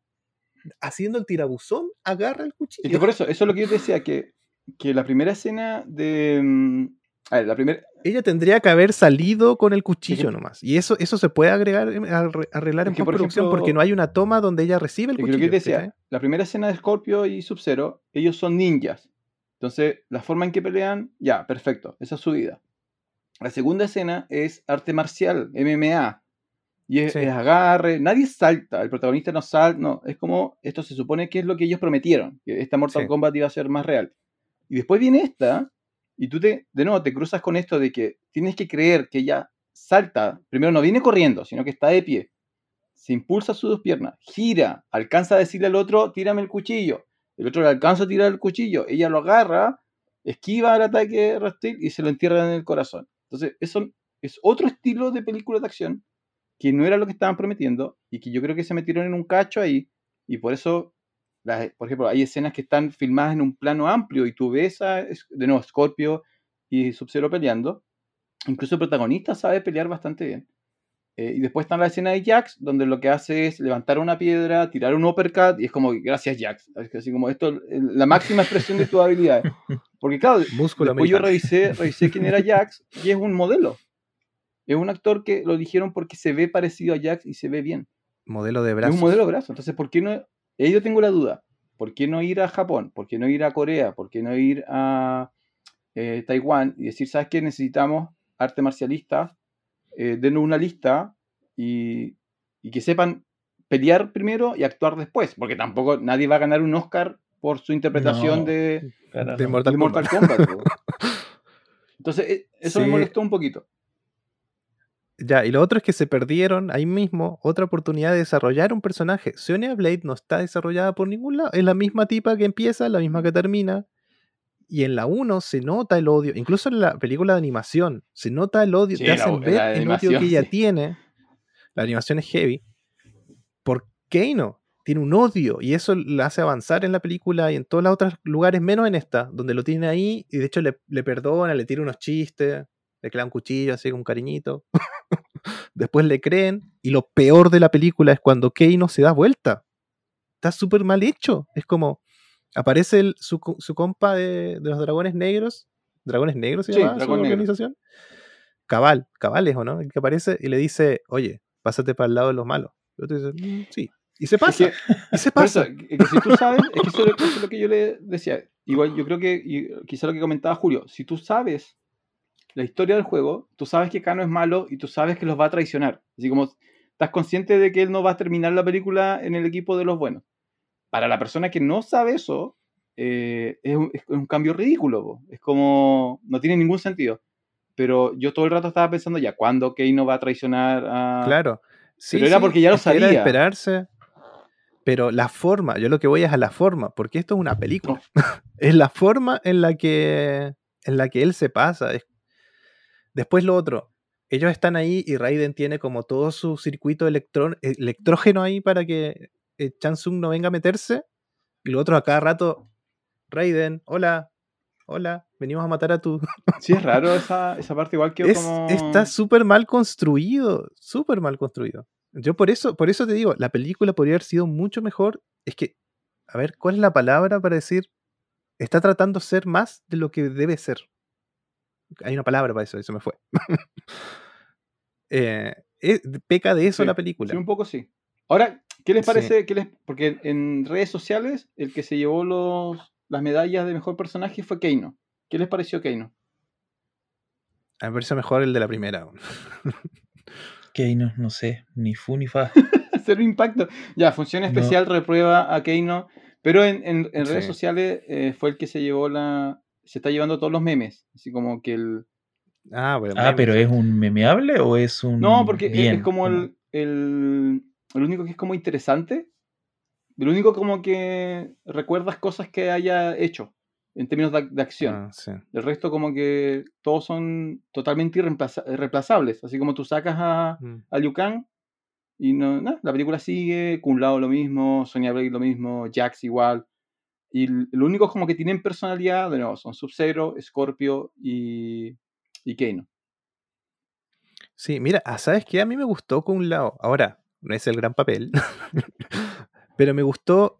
Speaker 1: haciendo el tirabuzón, agarra el cuchillo.
Speaker 3: Es que por eso, eso es lo que yo decía, que, que la primera escena de... A ver, la primera...
Speaker 1: Ella tendría que haber salido con el cuchillo nomás. Y eso, eso se puede agregar, arre- arreglar en
Speaker 3: por
Speaker 1: postproducción porque no hay una toma donde ella recibe el
Speaker 3: que lo
Speaker 1: cuchillo.
Speaker 3: que decía, la primera escena de Scorpio y Sub-Zero, ellos son ninjas. Entonces, la forma en que pelean, ya, perfecto, esa es su vida. La segunda escena es arte marcial, MMA. Y es,
Speaker 1: Sí.
Speaker 3: es agarre, nadie salta, el protagonista no salta, no, es como, esto se supone que es lo que ellos prometieron, que esta Mortal
Speaker 1: Sí.
Speaker 3: Kombat iba a ser más real. Y después viene esta, y tú te, de nuevo te cruzas con esto de que tienes que creer que ella salta, primero no viene corriendo, sino que está de pie, se impulsa sus dos piernas, gira, alcanza a decirle al otro, tírame el cuchillo, el otro le alcanza a tirar el cuchillo, ella lo agarra, esquiva el ataque reptil y se lo entierra en el corazón. Entonces, eso es otro estilo de película de acción que no era lo que estaban prometiendo y que yo creo que se metieron en un cacho ahí y por eso, las- por ejemplo, hay escenas que están filmadas en un plano amplio y tú ves a, de nuevo, Scorpio y Sub-Zero peleando. Incluso el protagonista sabe pelear bastante bien. Eh, y después está la escena de Jax, donde lo que hace es levantar una piedra, tirar un uppercut, y es como, gracias Jax. Es Así como esto, la máxima expresión de tu [LAUGHS] habilidad. Porque claro,
Speaker 1: Músculo
Speaker 3: Después yo revisé, revisé quién era Jax y es un modelo. Es un actor que lo dijeron porque se ve parecido a Jax y se ve bien.
Speaker 1: Modelo de
Speaker 3: Es
Speaker 1: brazos.
Speaker 3: un modelo de brazo. Entonces, ¿por qué no? Ahí yo tengo la duda. ¿Por qué no ir a Japón? ¿Por qué no ir a Corea? ¿Por qué no ir a eh, Taiwán y decir, ¿sabes qué? Necesitamos arte marcialista. Eh, denos una lista y, y que sepan pelear primero y actuar después. Porque tampoco nadie va a ganar un Oscar por su interpretación
Speaker 2: No.
Speaker 3: de.
Speaker 1: De Mortal
Speaker 3: de Mortal
Speaker 1: Kombat. [LAUGHS]
Speaker 3: Entonces, eh, eso me molestó un poquito.
Speaker 1: Ya, y lo otro es que se perdieron ahí mismo otra oportunidad de desarrollar un personaje. Sonya Blade no está desarrollada por ningún lado. Es la misma tipa que empieza, la misma que termina. Y en la 1 se nota el odio, incluso en la película de animación, se nota el odio,
Speaker 3: Sí,
Speaker 1: te hacen
Speaker 3: la
Speaker 1: ver el odio que ella
Speaker 3: sí.
Speaker 1: tiene. La animación es heavy. Por Keino tiene un odio y eso la hace avanzar en la película y en todos los otros lugares, menos en esta, donde lo tiene ahí y de hecho le, le perdona, le tira unos chistes, le clava un cuchillo así con un cariñito. [LAUGHS] Después le creen y lo peor de la película es cuando Keino se da vuelta. Está súper mal hecho. Es como aparece el- su, su compa de, de los dragones negros. ¿Dragones negros se
Speaker 3: Sí,
Speaker 1: llama su
Speaker 3: Dragón Negro.
Speaker 1: organización? Cabal, Cabales, ¿o no? El que aparece y le dice, oye, pásate para el lado de los malos. Y otro dice, "Mm, sí. Y se
Speaker 3: Es
Speaker 1: pasa,
Speaker 3: que,
Speaker 1: y se
Speaker 3: por eso,
Speaker 1: pasa.
Speaker 3: que- si tú sabes, es que eso, es lo- eso es lo que yo le decía. Igual yo creo que, y quizá lo que comentaba Julio, si tú sabes la historia del juego, tú sabes que Kano es malo y tú sabes que los va a traicionar. Así como estás consciente de que él no va a terminar la película en el equipo de los buenos. Para la persona que no sabe eso, eh, es, un, es un cambio ridículo. po. Es como, no tiene ningún sentido. Pero yo todo el rato estaba pensando ya, ¿cuándo Kano va a traicionar a...
Speaker 1: Claro. Sí,
Speaker 3: Pero era
Speaker 1: sí,
Speaker 3: porque ya lo
Speaker 1: que Era
Speaker 3: sabía.
Speaker 1: esperarse. Pero la forma, yo lo que voy es a la forma, porque esto es una película. [LAUGHS] es la forma en la que en la que él se pasa. es- Después lo otro, ellos están ahí y Raiden tiene como todo su circuito electrón, electrógeno ahí para que eh, Chansung no venga a meterse. Y lo otro a cada rato, Raiden, hola, hola, venimos a matar a tu... [LAUGHS]
Speaker 3: Sí, es raro esa, esa parte igual que
Speaker 1: Es-
Speaker 3: como...
Speaker 1: Está súper mal construido, súper mal construido. Yo por eso, por eso te digo, la película podría haber sido mucho mejor. Es que, a ver, ¿cuál es la palabra para decir? Está tratando de ser más de lo que debe ser. Hay una palabra para eso, eso me fue. [LAUGHS] Eh, es- peca de eso
Speaker 3: Sí,
Speaker 1: la película.
Speaker 3: Sí, un poco sí. Ahora, ¿qué les
Speaker 1: Sí.
Speaker 3: parece? qué les- porque en redes sociales el que se llevó los, las medallas de mejor personaje fue Keino. ¿Qué les pareció Keino?
Speaker 1: A mí me parece mejor el de la primera.
Speaker 2: Que [LAUGHS] no, sé, ni fu ni fa. [LAUGHS]
Speaker 3: Cero impacto. Ya, función
Speaker 2: No.
Speaker 3: especial reprueba a Keino. Pero en, en- en redes
Speaker 1: Sí.
Speaker 3: sociales eh, fue el que se llevó la. Se está llevando todos los memes. Así como que el.
Speaker 1: Ah, bueno,
Speaker 2: Ah, pero
Speaker 1: sí.
Speaker 2: ¿es un memeable o es un.
Speaker 3: No, porque es-
Speaker 2: bien?
Speaker 3: es como el, el, el único que es como interesante. El único como que recuerdas cosas que haya hecho en términos de, de acción.
Speaker 1: Ah, sí.
Speaker 3: El resto como que todos son totalmente irreemplaza- irreemplazables. Así como tú sacas a,
Speaker 1: Mm.
Speaker 3: a Liu Kang y no, nada, la película sigue, Kun Lao lo mismo, Sonya Blade lo mismo, Jax igual. Y lo único como que tienen personalidad, de nuevo, son Sub-Zero, Scorpio y, y Kano.
Speaker 1: Sí, mira, ah, ¿sabes qué? A mí me gustó con un lado. Ahora, no es el gran papel, [LAUGHS] pero me gustó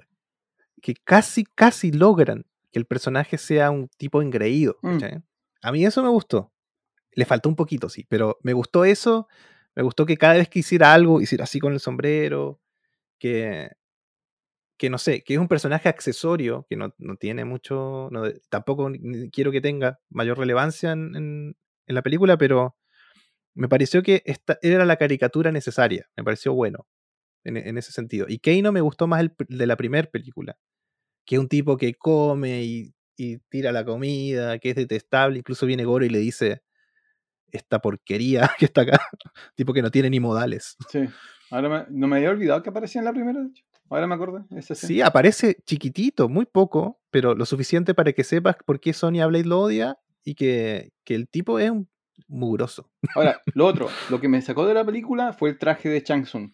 Speaker 1: que casi, casi logran que el personaje sea un tipo engreído.
Speaker 3: Mm.
Speaker 1: A mí eso me gustó. Le faltó un poquito, sí, pero me gustó eso. Me gustó que cada vez que hiciera algo, hiciera así con el sombrero, que, que no sé, que es un personaje accesorio, que no, no tiene mucho, tampoco quiero que tenga mayor relevancia en, en- la película, pero Me pareció que esta era la caricatura necesaria. Me pareció bueno en, ese sentido. Y Keino me gustó más el de la primera película. Que es un tipo que come y, y tira la comida, que es detestable. Incluso viene Goro y le dice esta porquería [LAUGHS] que está acá. tipo que no tiene ni modales.
Speaker 3: Sí. Ahora no me había olvidado que aparecía en la primera, de hecho. Ahora me. Esa escena.
Speaker 1: Sí, aparece chiquitito, muy poco, pero lo suficiente para que sepas por qué Sonya Blade lo odia y que, que el tipo es un mugroso.
Speaker 3: Ahora, [LAUGHS] lo otro, lo que me sacó de la película fue el traje de Chang Tsung.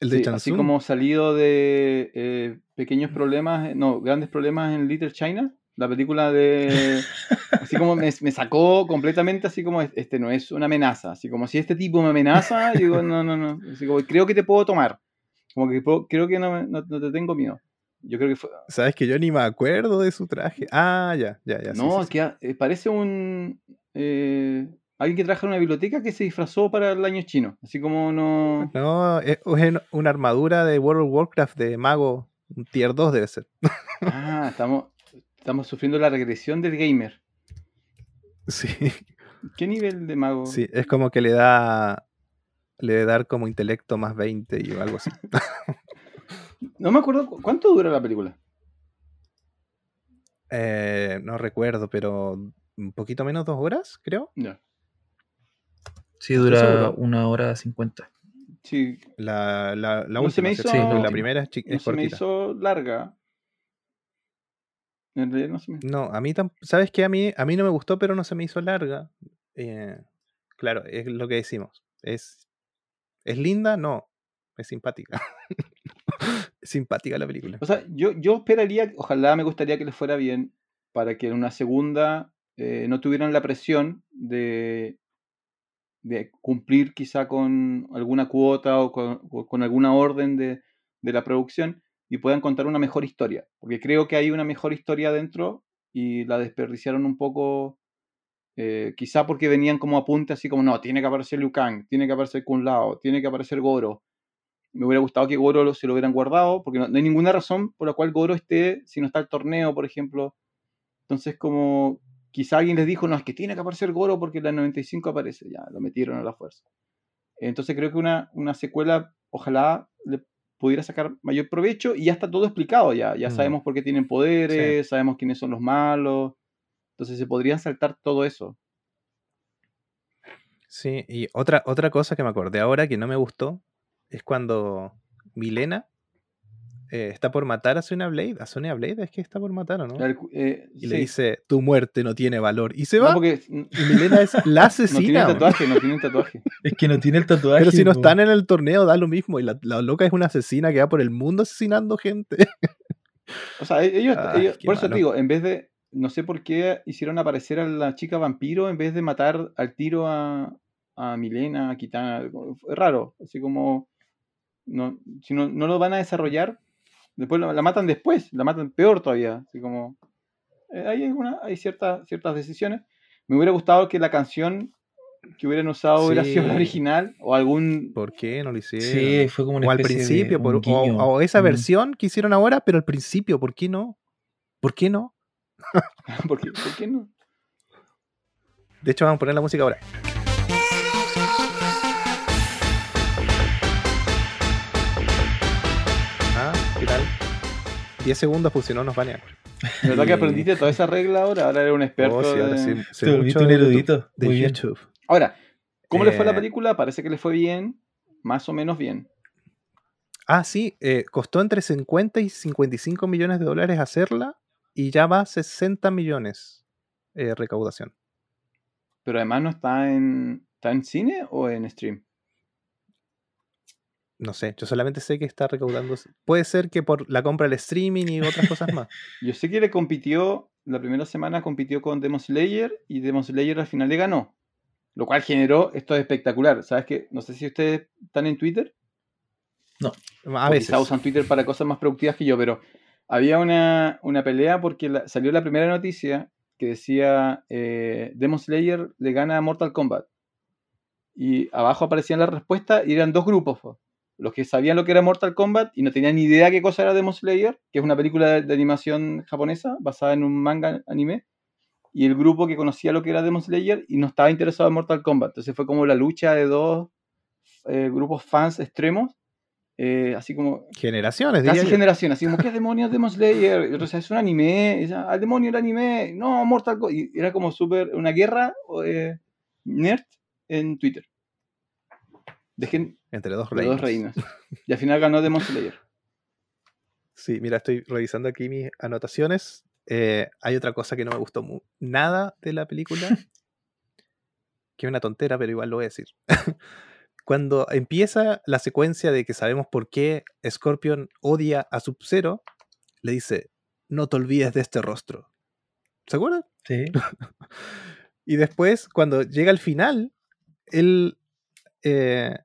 Speaker 1: El de
Speaker 3: Sí, así como salido de eh, pequeños problemas, eh, no, grandes problemas en Little China, la película de... [LAUGHS] Así como me, me sacó completamente, así como este no es una amenaza, así como si este tipo me amenaza, digo, no, no, no, así como creo que te puedo tomar, como que creo que no, me- no, no te tengo miedo. Yo creo que fue...
Speaker 1: Sabes que yo ni me acuerdo de su traje. Ah, ya, ya, ya.
Speaker 3: no,
Speaker 1: sí, sí.
Speaker 3: que ah, eh, parece un... eh, alguien que trabaja en una biblioteca que se disfrazó para el año chino, así como no...
Speaker 1: No, es, es una armadura de World of Warcraft de mago. Un tier 2 debe ser. [LAUGHS]
Speaker 3: Ah, estamos, estamos sufriendo la regresión del gamer.
Speaker 1: Sí,
Speaker 3: ¿Qué nivel de mago?
Speaker 1: sí, es como que le da. Le debe dar como intelecto más 20 y algo así. [LAUGHS]
Speaker 3: No me acuerdo cu- cuánto dura la película.
Speaker 1: Eh, no recuerdo, pero un poquito menos dos horas, creo.
Speaker 3: Ya.
Speaker 2: Sí, dura una hora cincuenta.
Speaker 3: Sí,
Speaker 1: La, la, la
Speaker 3: No se
Speaker 1: última,
Speaker 3: me
Speaker 1: ¿cierto?
Speaker 2: hizo-
Speaker 1: Sí, la primera es,
Speaker 3: no
Speaker 1: es
Speaker 3: se me hizo larga. En realidad no se me...
Speaker 1: No, a mí tampoco. ¿Sabes qué? A mí, a mí no me gustó, pero no se me hizo larga. Eh, claro, es lo que decimos. ¿Es, ¿Es linda? No. Es simpática. [LAUGHS] simpática la película.
Speaker 3: O sea, yo, yo esperaría, ojalá me gustaría que les fuera bien para que en una segunda eh, no tuvieran la presión de, de cumplir quizá con alguna cuota o con, o con alguna orden de, de la producción y puedan contar una mejor historia. Porque creo que hay una mejor historia dentro y la desperdiciaron un poco, eh, quizá porque venían como apunte así como, no, tiene que aparecer Liu Kang, tiene que aparecer Kun Lao, tiene que aparecer Goro. Me hubiera gustado que Goro lo- se lo hubieran guardado, porque no, no hay ninguna razón por la cual Goro esté si no está el torneo, por ejemplo. Entonces, como quizá alguien les dijo, no, es que tiene que aparecer Goro porque la 95 aparece, ya, lo metieron a la fuerza. Entonces creo que una, una secuela, ojalá le pudiera sacar mayor provecho y ya está todo explicado ya, ya
Speaker 1: Mm.
Speaker 3: sabemos por qué tienen poderes, sabemos quiénes son los malos, entonces se podrían saltar todo eso.
Speaker 1: Sí, y otra, otra cosa que me acordé ahora que no me gustó es cuando Milena eh, está por matar a Sonya Blade. A Sonya Blade es que está por matar, ¿o no?
Speaker 3: El- eh,
Speaker 1: Y le dice, tu muerte no tiene valor. Y se
Speaker 3: No,
Speaker 1: va.
Speaker 3: porque
Speaker 1: Y Milena es la [LAUGHS]
Speaker 3: no tienen
Speaker 1: asesina. weón.
Speaker 3: tatuaje, no tienen tatuaje. [LAUGHS]
Speaker 2: Es que no tiene el tatuaje.
Speaker 1: Pero si no están en el torneo, da lo mismo. Y la, la loca es una asesina que va por el mundo asesinando gente.
Speaker 3: O sea, e- ellos,
Speaker 1: Ay,
Speaker 3: ellos- por eso te digo, en vez de, no sé por qué hicieron aparecer a la chica vampiro en vez de matar al tiro a, a Milena, a Kitana. Es raro, así como, no, si no, no lo van a desarrollar, después la, la matan después, la matan peor todavía, así como, eh, hay, alguna, hay ciertas, ciertas decisiones. Me hubiera gustado que la canción que hubieran usado hubiera sido la
Speaker 1: Sí.
Speaker 3: original o algún...
Speaker 1: ¿Por qué no lo hicieron?
Speaker 2: Sí, fue como una
Speaker 1: o al
Speaker 2: de
Speaker 1: principio, por- o, o esa
Speaker 2: Mm.
Speaker 1: versión que hicieron ahora, pero al principio, ¿por qué no? ¿Por qué no? [LAUGHS]
Speaker 3: ¿Por qué, por qué no?
Speaker 1: De hecho, vamos a poner la música ahora. Ah, ¿qué tal? 10 segundos, pues si no nos banean.
Speaker 3: ¿De verdad que aprendiste toda esa regla ahora? Ahora eres un experto.
Speaker 1: Oh, sí, ahora
Speaker 3: de-
Speaker 1: sí, sé
Speaker 2: Te volviste
Speaker 1: mucho
Speaker 2: un erudito.
Speaker 1: De. YouTube.
Speaker 3: Ahora, ¿cómo le fue a la
Speaker 1: Eh,
Speaker 3: película? Parece que le fue bien, más o menos bien.
Speaker 1: Ah, sí, eh, costó entre 50 y 55 millones de dólares hacerla y ya va a 60 millones eh, recaudación.
Speaker 3: Pero además no está en. ¿Está en cine o en stream?
Speaker 1: No sé, yo solamente sé que está recaudando. Puede ser que por la compra del streaming y otras cosas más. [LAUGHS]
Speaker 3: Yo sé que le compitió, la primera semana compitió con Demon Slayer y Demon Slayer al final le ganó. Lo cual generó, esto es espectacular. ¿Sabes qué? No sé si ustedes están en Twitter.
Speaker 1: A
Speaker 3: o
Speaker 1: veces.
Speaker 3: usan Twitter para cosas más productivas que yo, pero había una, una pelea porque salió la primera noticia que decía eh, Demon Slayer le gana a Mortal Kombat. Y abajo aparecían las respuestas y eran dos grupos. po. Los que sabían lo que era Mortal Kombat y no tenían ni idea qué cosa era Demon Slayer, que es una película de, de animación japonesa basada en un manga anime. y el grupo que conocía lo que era Demon Slayer y no estaba interesado en Mortal Kombat. Entonces fue como la lucha de dos eh, grupos fans extremos, eh, así como
Speaker 1: Generaciones,
Speaker 3: casi
Speaker 1: yo.
Speaker 3: generación, así como, [LAUGHS] ¿qué demonios Demon Slayer? Y es un anime, al demonio el anime, no, Mortal Kombat. Y era como súper, una guerra eh, nerd en Twitter. Dejen
Speaker 1: Entre dos reinos.
Speaker 3: dos reinos. [LAUGHS] Y al final ganó Demon Slayer.
Speaker 1: Sí, mira, estoy revisando aquí mis anotaciones. Eh, hay otra cosa que no me gustó nada de la película. [LAUGHS] que es una tontera, pero igual lo voy a decir. Cuando empieza la secuencia de que sabemos por qué Scorpion odia a Sub-Zero, le dice, no te olvides de este rostro. ¿Se acuerdan?
Speaker 2: Sí. [LAUGHS]
Speaker 1: Y después, cuando llega al final, él. eh,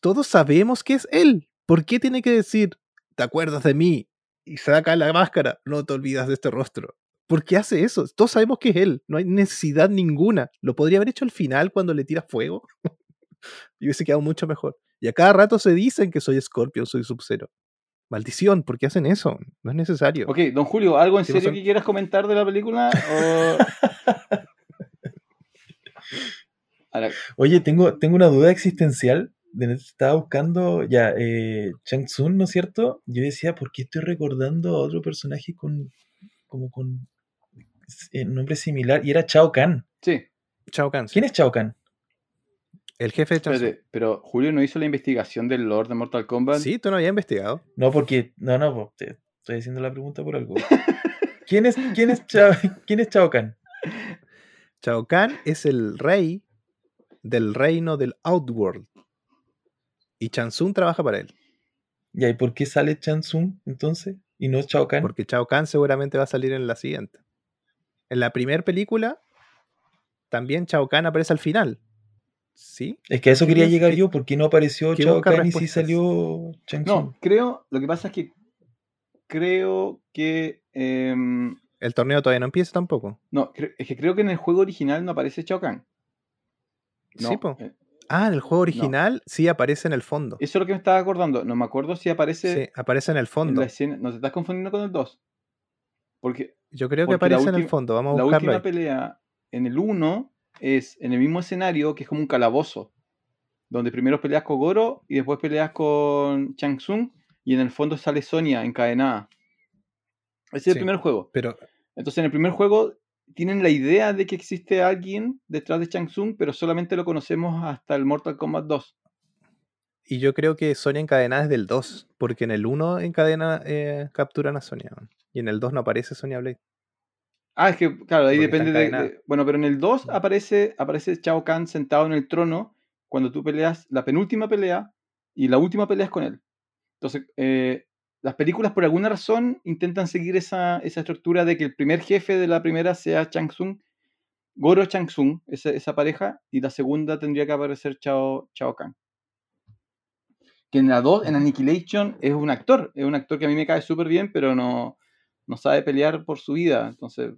Speaker 1: todos sabemos que es él. ¿Por qué tiene que decir, te acuerdas de mí? Y saca la máscara, no te olvidas de este rostro. ¿Por qué hace eso? Todos sabemos que es él. No hay necesidad ninguna. Lo podría haber hecho al final cuando le tira fuego. Y hubiese quedado mucho mejor. Y a cada rato se dicen que soy Scorpion, soy Sub-Zero. Maldición, ¿por qué hacen eso? No es necesario.
Speaker 3: Ok, don Julio, ¿algo en serio
Speaker 1: son-
Speaker 3: que quieras comentar de la película? O- [LAUGHS] Ahora,
Speaker 2: Oye, tengo, tengo una duda existencial. Estaba buscando ya eh, Chang Tsung, ¿no es cierto? Yo decía, ¿por qué estoy recordando a otro personaje con como con eh, nombre similar? Y era Chao Kahn.
Speaker 3: sí,
Speaker 1: Chao Kahn.
Speaker 2: ¿Quién es Chao Kahn?
Speaker 1: El jefe de
Speaker 3: espérate, pero Julio no hizo la investigación del Lord de Mortal Kombat.
Speaker 1: Sí, tú no habías investigado.
Speaker 2: No, porque. No, no, po, te estoy haciendo la pregunta por algo. [LAUGHS] ¿Quién es, quién es, Chao, ¿quién es Chao Kahn?
Speaker 1: Shao Kahn es el rey del reino del Outworld. Y Chansung trabaja para él.
Speaker 2: Ya, ¿y por qué sale Chang Tsung entonces? Y no Chao Kahn.
Speaker 1: Porque Shao Kahn seguramente va a salir en la siguiente. En la primera película, también Shao Kahn aparece al final. ¿Sí?
Speaker 2: Es que a eso
Speaker 1: ¿Qué
Speaker 2: quería llegar yo, porque no apareció Chao Kahn y sí salió Chang.
Speaker 3: No, creo, lo que pasa es que creo que... em,
Speaker 1: El torneo todavía no empieza tampoco.
Speaker 3: no, es que creo que en el juego original no aparece Shao Kahn. No,
Speaker 1: Sí, po.
Speaker 3: eh,
Speaker 1: Ah, en el juego original sí aparece en el fondo.
Speaker 3: eso es lo que me estaba acordando. No me acuerdo si aparece
Speaker 1: Sí, aparece en el
Speaker 3: en
Speaker 1: fondo.
Speaker 3: la escena. No te estás confundiendo con el 2. Porque
Speaker 1: Yo creo que
Speaker 3: porque la
Speaker 1: aparece en el fondo. Vamos a
Speaker 3: la
Speaker 1: buscarlo
Speaker 3: última
Speaker 1: ahí.
Speaker 3: pelea en el 1 es en el mismo escenario que es como un calabozo. Donde primero peleas con Goro y después peleas con Chang Tsung y en el fondo sale Sonia encadenada. Ese es el primer juego.
Speaker 1: Pero
Speaker 3: Entonces en el primer juego tienen la idea de que existe alguien detrás de Chang Tsung, pero solamente lo conocemos hasta el Mortal Kombat 2.
Speaker 1: Y yo creo que Sonia encadenada es del 2, porque en el 1 encadena, eh, capturan a Sonia. Y en el 2 no aparece Sonia Blade.
Speaker 3: Ah, es que, claro, ahí
Speaker 1: Porque
Speaker 3: depende de, Bueno, pero en el 2 aparece, aparece Shao Kahn sentado en el trono cuando tú peleas la penúltima pelea y la última pelea es con él. Entonces, eh, las películas por alguna razón intentan seguir esa, esa estructura de que el primer jefe de la primera sea Chang Tsung, Goro Chang Tsung, esa, esa pareja, y la segunda tendría que aparecer Chao, Chao Kahn. Que en la 2, en Annihilation, es un actor, es un actor que a mí me cae súper bien, pero no, no sabe pelear por su vida. Entonces,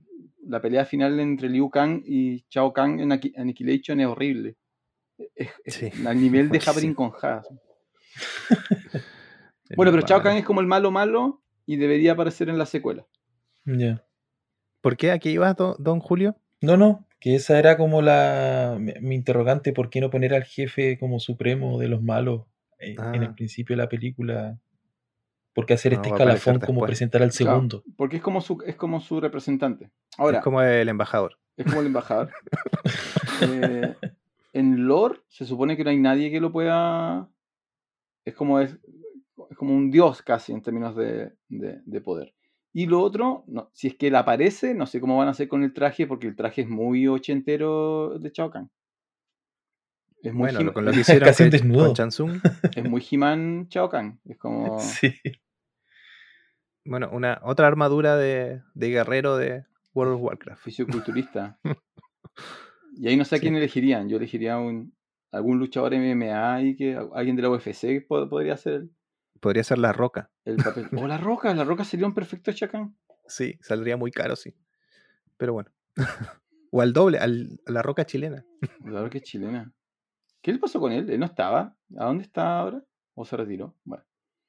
Speaker 3: la pelea final entre Liu Kang y Chao Kahn en Anni- Annihilation es horrible. Es, es
Speaker 1: Sí,
Speaker 3: al nivel de. [LAUGHS] Happening con Haas. [LAUGHS] Bueno, pero Chao Kahn es como el malo malo y debería aparecer en la secuela.
Speaker 2: Ya.
Speaker 1: ¿Por qué aquí ibas, don, don Julio?
Speaker 2: No, no, que esa era como la mi, mi interrogante, ¿por qué no poner al jefe como supremo de los malos eh, en el
Speaker 1: Ah.
Speaker 2: principio de la película? ¿Por qué hacer
Speaker 1: No,
Speaker 2: este escalafón como
Speaker 1: después.
Speaker 2: presentar al
Speaker 3: Claro,
Speaker 2: segundo?
Speaker 3: porque es como su, es como su representante. Ahora,
Speaker 1: es como el embajador.
Speaker 3: es como el embajador. [LAUGHS] Eh, en lore se supone que no hay nadie que lo pueda. Es como es, es como un dios casi en términos de, de- de poder. Y lo otro, no, si es que él aparece, no sé cómo van a hacer con el traje, porque el traje es muy ochentero de Shao Kahn. Es muy,
Speaker 1: Bueno, con lo que [LAUGHS] hicieron
Speaker 2: Casi
Speaker 1: que- con Chansung. [LAUGHS]
Speaker 3: es muy He-Man Shao Kahn. Es como. [LAUGHS]
Speaker 2: Sí.
Speaker 1: Bueno, una otra armadura de, de guerrero de World of Warcraft.
Speaker 3: fisioculturista. y ahí no sé a
Speaker 1: Sí.
Speaker 3: quién elegirían. Yo elegiría un, algún luchador MMA y que alguien de la UFC po- podría el,
Speaker 1: Podría ser la roca.
Speaker 3: el papel. O la roca, la roca sería un perfecto chacán.
Speaker 1: Sí, saldría muy caro, sí. Pero bueno. o al doble, al- a la roca chilena.
Speaker 3: La roca es chilena. ¿Qué le pasó con él? ¿Él no estaba? ¿A dónde está ahora? ¿O se retiró? Bueno,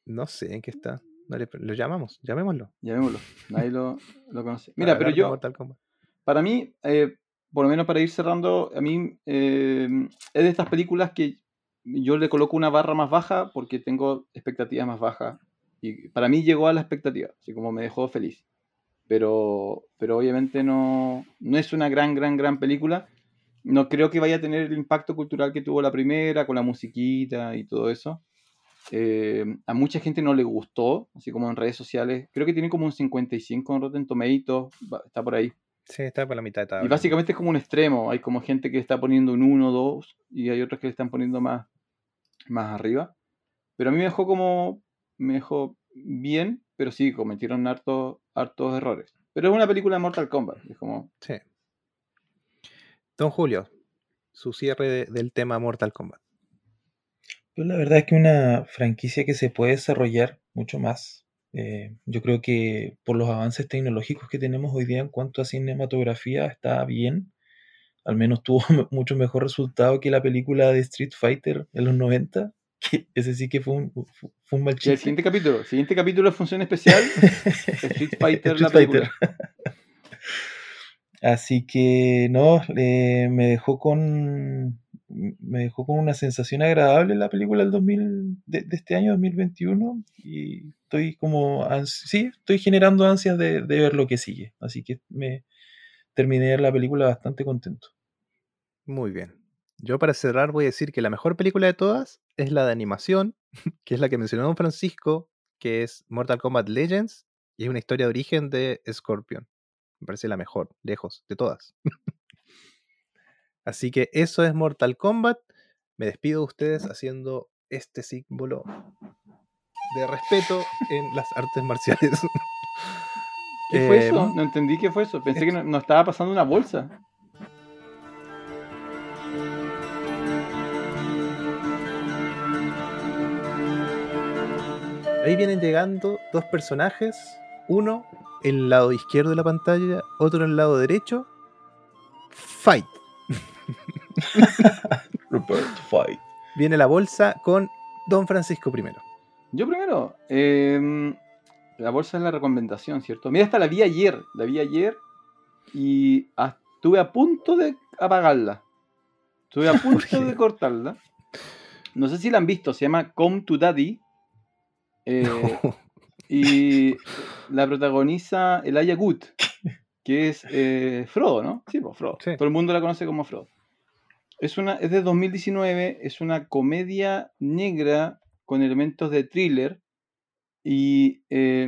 Speaker 1: No sé en qué está. No le- lo llamamos, llamémoslo.
Speaker 3: llamémoslo. Nadie lo, lo conoce. [LAUGHS]
Speaker 1: para
Speaker 3: Mira, pero yo, para mí, eh, por lo menos para ir cerrando, a mí eh, es de estas películas que yo le coloco una barra más baja porque tengo expectativas más bajas. Y para mí llegó a la expectativa, así como me dejó feliz. Pero, pero obviamente no, no es una gran, gran, gran película. No creo que vaya a tener el impacto cultural que tuvo la primera, con la musiquita y todo eso. Eh, a mucha gente no le gustó, así como en redes sociales. Creo que tiene como un 55 en Rotten Tomatoes, está por ahí.
Speaker 1: Sí, está por la mitad de tabla.
Speaker 3: Y básicamente es como un extremo. Hay como gente que está poniendo un 1 2 y hay otros que le están poniendo más, más arriba. Pero a mí me dejó como. Me dejó bien, pero sí, cometieron hartos, hartos errores. Pero es una película de Mortal Kombat. Es como.
Speaker 1: Sí. Don Julio, su cierre de- del tema Mortal Kombat.
Speaker 2: Pues la verdad es que una franquicia que se puede desarrollar mucho más. Eh, yo creo que por los avances tecnológicos que tenemos hoy día en cuanto a cinematografía está bien. Al menos tuvo [LAUGHS] mucho mejor resultado que la película de Street Fighter en los 90. [LAUGHS] Que ese sí que fue un, fue un mal
Speaker 3: Y el
Speaker 2: chiste.
Speaker 3: siguiente capítulo. Siguiente capítulo de Función Especial. [LAUGHS] Street Fighter, la
Speaker 2: Street
Speaker 3: película.
Speaker 2: Así que no, eh, me dejó con me dejó con una sensación agradable la película del 2000 de, de este año 2021 y estoy como sí, estoy generando ansias de, ver lo que sigue. Así que me terminé la película bastante contento.
Speaker 1: Muy bien. Yo para cerrar voy a decir que la mejor película de todas es la de animación, [LAUGHS] que es la que mencionó Don Francisco, que es Mortal Kombat Legends, y es una historia de origen de Scorpion. Me parece la mejor, lejos, de todas. Así que eso es Mortal Kombat. Me despido de ustedes haciendo este símbolo de respeto en las artes marciales. [LAUGHS]
Speaker 3: ¿Qué fue
Speaker 1: Eh,
Speaker 3: eso? No entendí qué fue eso. Pensé que no- nos estaba pasando una bolsa.
Speaker 1: Ahí vienen llegando dos personajes, uno en el lado izquierdo de la pantalla, otro en el lado derecho. Fight. [LAUGHS]
Speaker 2: Rupert Fight.
Speaker 1: Viene la bolsa con Don Francisco primero.
Speaker 3: Yo primero. em, la bolsa es la recomendación, ¿cierto? Mira, esta la vi ayer. La vi ayer y ah, estuve a punto de apagarla. Estuve a [LAUGHS] punto de cortarla. No sé si la han visto. Se llama Come to Daddy. eh, [LAUGHS] y la protagoniza Elijah Wood, [LAUGHS] que es eh, Frodo, ¿no? Sí, pues Frodo.
Speaker 1: Sí.
Speaker 3: Todo el mundo la conoce como Frodo. Es, una, es de 2019, es una comedia negra con elementos de thriller. Y eh,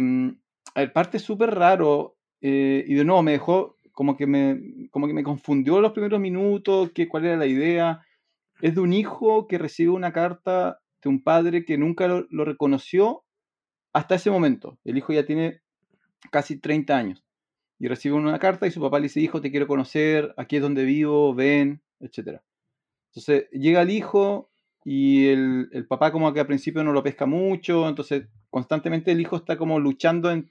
Speaker 3: a ver, parte súper raro. eh, y de nuevo me dejó como que me, como que me confundió los primeros minutos, que, cuál era la idea. Es de un hijo que recibe una carta de un padre que nunca lo, lo reconoció hasta ese momento. El hijo ya tiene casi 30 años. Y recibe una carta y su papá le dice, hijo, te quiero conocer, aquí es donde vivo, ven, etc. Entonces llega el hijo y el, el papá como que al principio no lo pesca mucho, entonces constantemente el hijo está como luchando en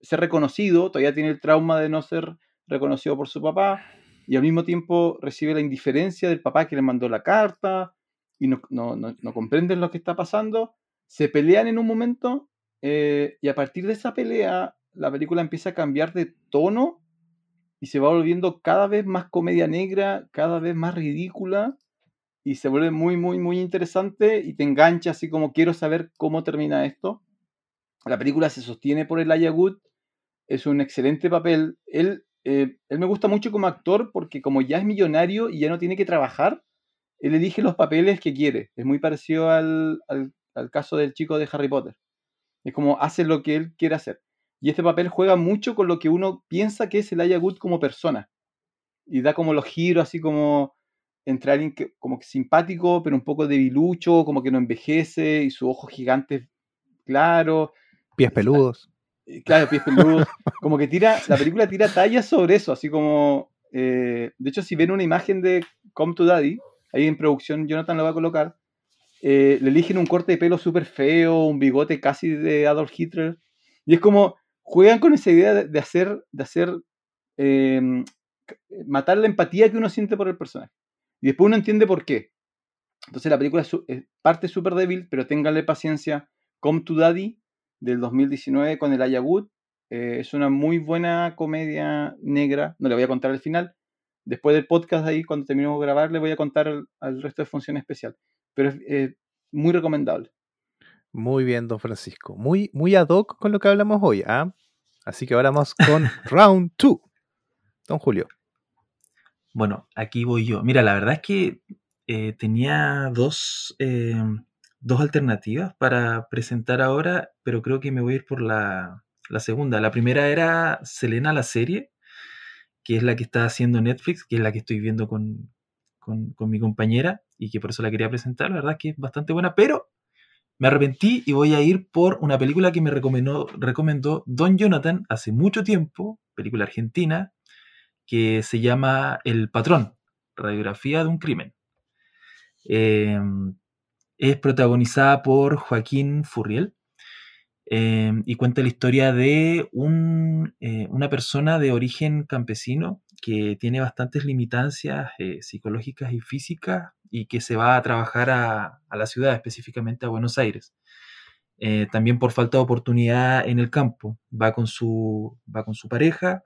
Speaker 3: ser reconocido, todavía tiene el trauma de no ser reconocido por su papá, y al mismo tiempo recibe la indiferencia del papá que le mandó la carta, y no, no, no, comprenden lo que está pasando, se pelean en un momento, eh, y a partir de esa pelea, la película empieza a cambiar de tono, y se va volviendo cada vez más comedia negra, cada vez más ridícula, y se vuelve muy, muy, muy interesante, y te engancha así como quiero saber cómo termina esto. La película se sostiene por el Wood, es un excelente papel. Él, eh, él me gusta mucho como actor porque como ya es millonario y ya no tiene que trabajar, él elige los papeles que quiere. Es muy parecido al, al- al caso del chico de Harry Potter. Es como hace lo que él quiere hacer. Y este papel juega mucho con lo que uno piensa que es el Wood como persona. Y da como los giros así como entre alguien que, como que simpático, pero un poco debilucho, como que no envejece y su ojo gigante claro.
Speaker 1: Pies peludos.
Speaker 3: Eh, Claro, pies peludos. [LAUGHS] Como que tira, la película tira tallas sobre eso, así como. eh, de hecho, si ven una imagen de Come to Daddy, ahí en producción Jonathan lo va a colocar, eh, le eligen un corte de pelo súper feo, un bigote casi de Adolf Hitler. Y es como. Juegan con esa idea de, de hacer. De hacer eh, matar la empatía que uno siente por el personaje. Y después uno entiende por qué. Entonces la película es es parte súper débil, pero ténganle paciencia. Come to Daddy del 2019 con el Wood Eh, es una muy buena comedia negra. No le voy a contar el final. Después del podcast ahí, cuando terminemos de grabar, le voy a contar al, al resto de función especial. Pero es eh, muy recomendable.
Speaker 1: Muy bien, don Francisco. Muy, muy ad hoc con lo que hablamos hoy. ¿ah? Así que ahora vamos con [LAUGHS] round 2. Don Julio.
Speaker 2: Bueno, aquí voy yo. Mira, la verdad es que eh, tenía dos, eh, dos alternativas para presentar ahora, pero creo que me voy a ir por la, la segunda. La primera era Selena, la serie, que es la que está haciendo Netflix, que es la que estoy viendo con, con, con mi compañera y que por eso la quería presentar. La verdad es que es bastante buena, pero me arrepentí y voy a ir por una película que me recomendó, Don Jonathan hace mucho tiempo, película argentina, que se llama El Patrón, radiografía de un crimen. Eh, es protagonizada por Joaquín Furriel eh, y cuenta la historia de un, eh, una persona de origen campesino que tiene bastantes limitancias eh, psicológicas y físicas y que se va a trabajar a, a la ciudad, específicamente a Buenos Aires. Eh, también por falta de oportunidad en el campo. Va con su, va con su pareja.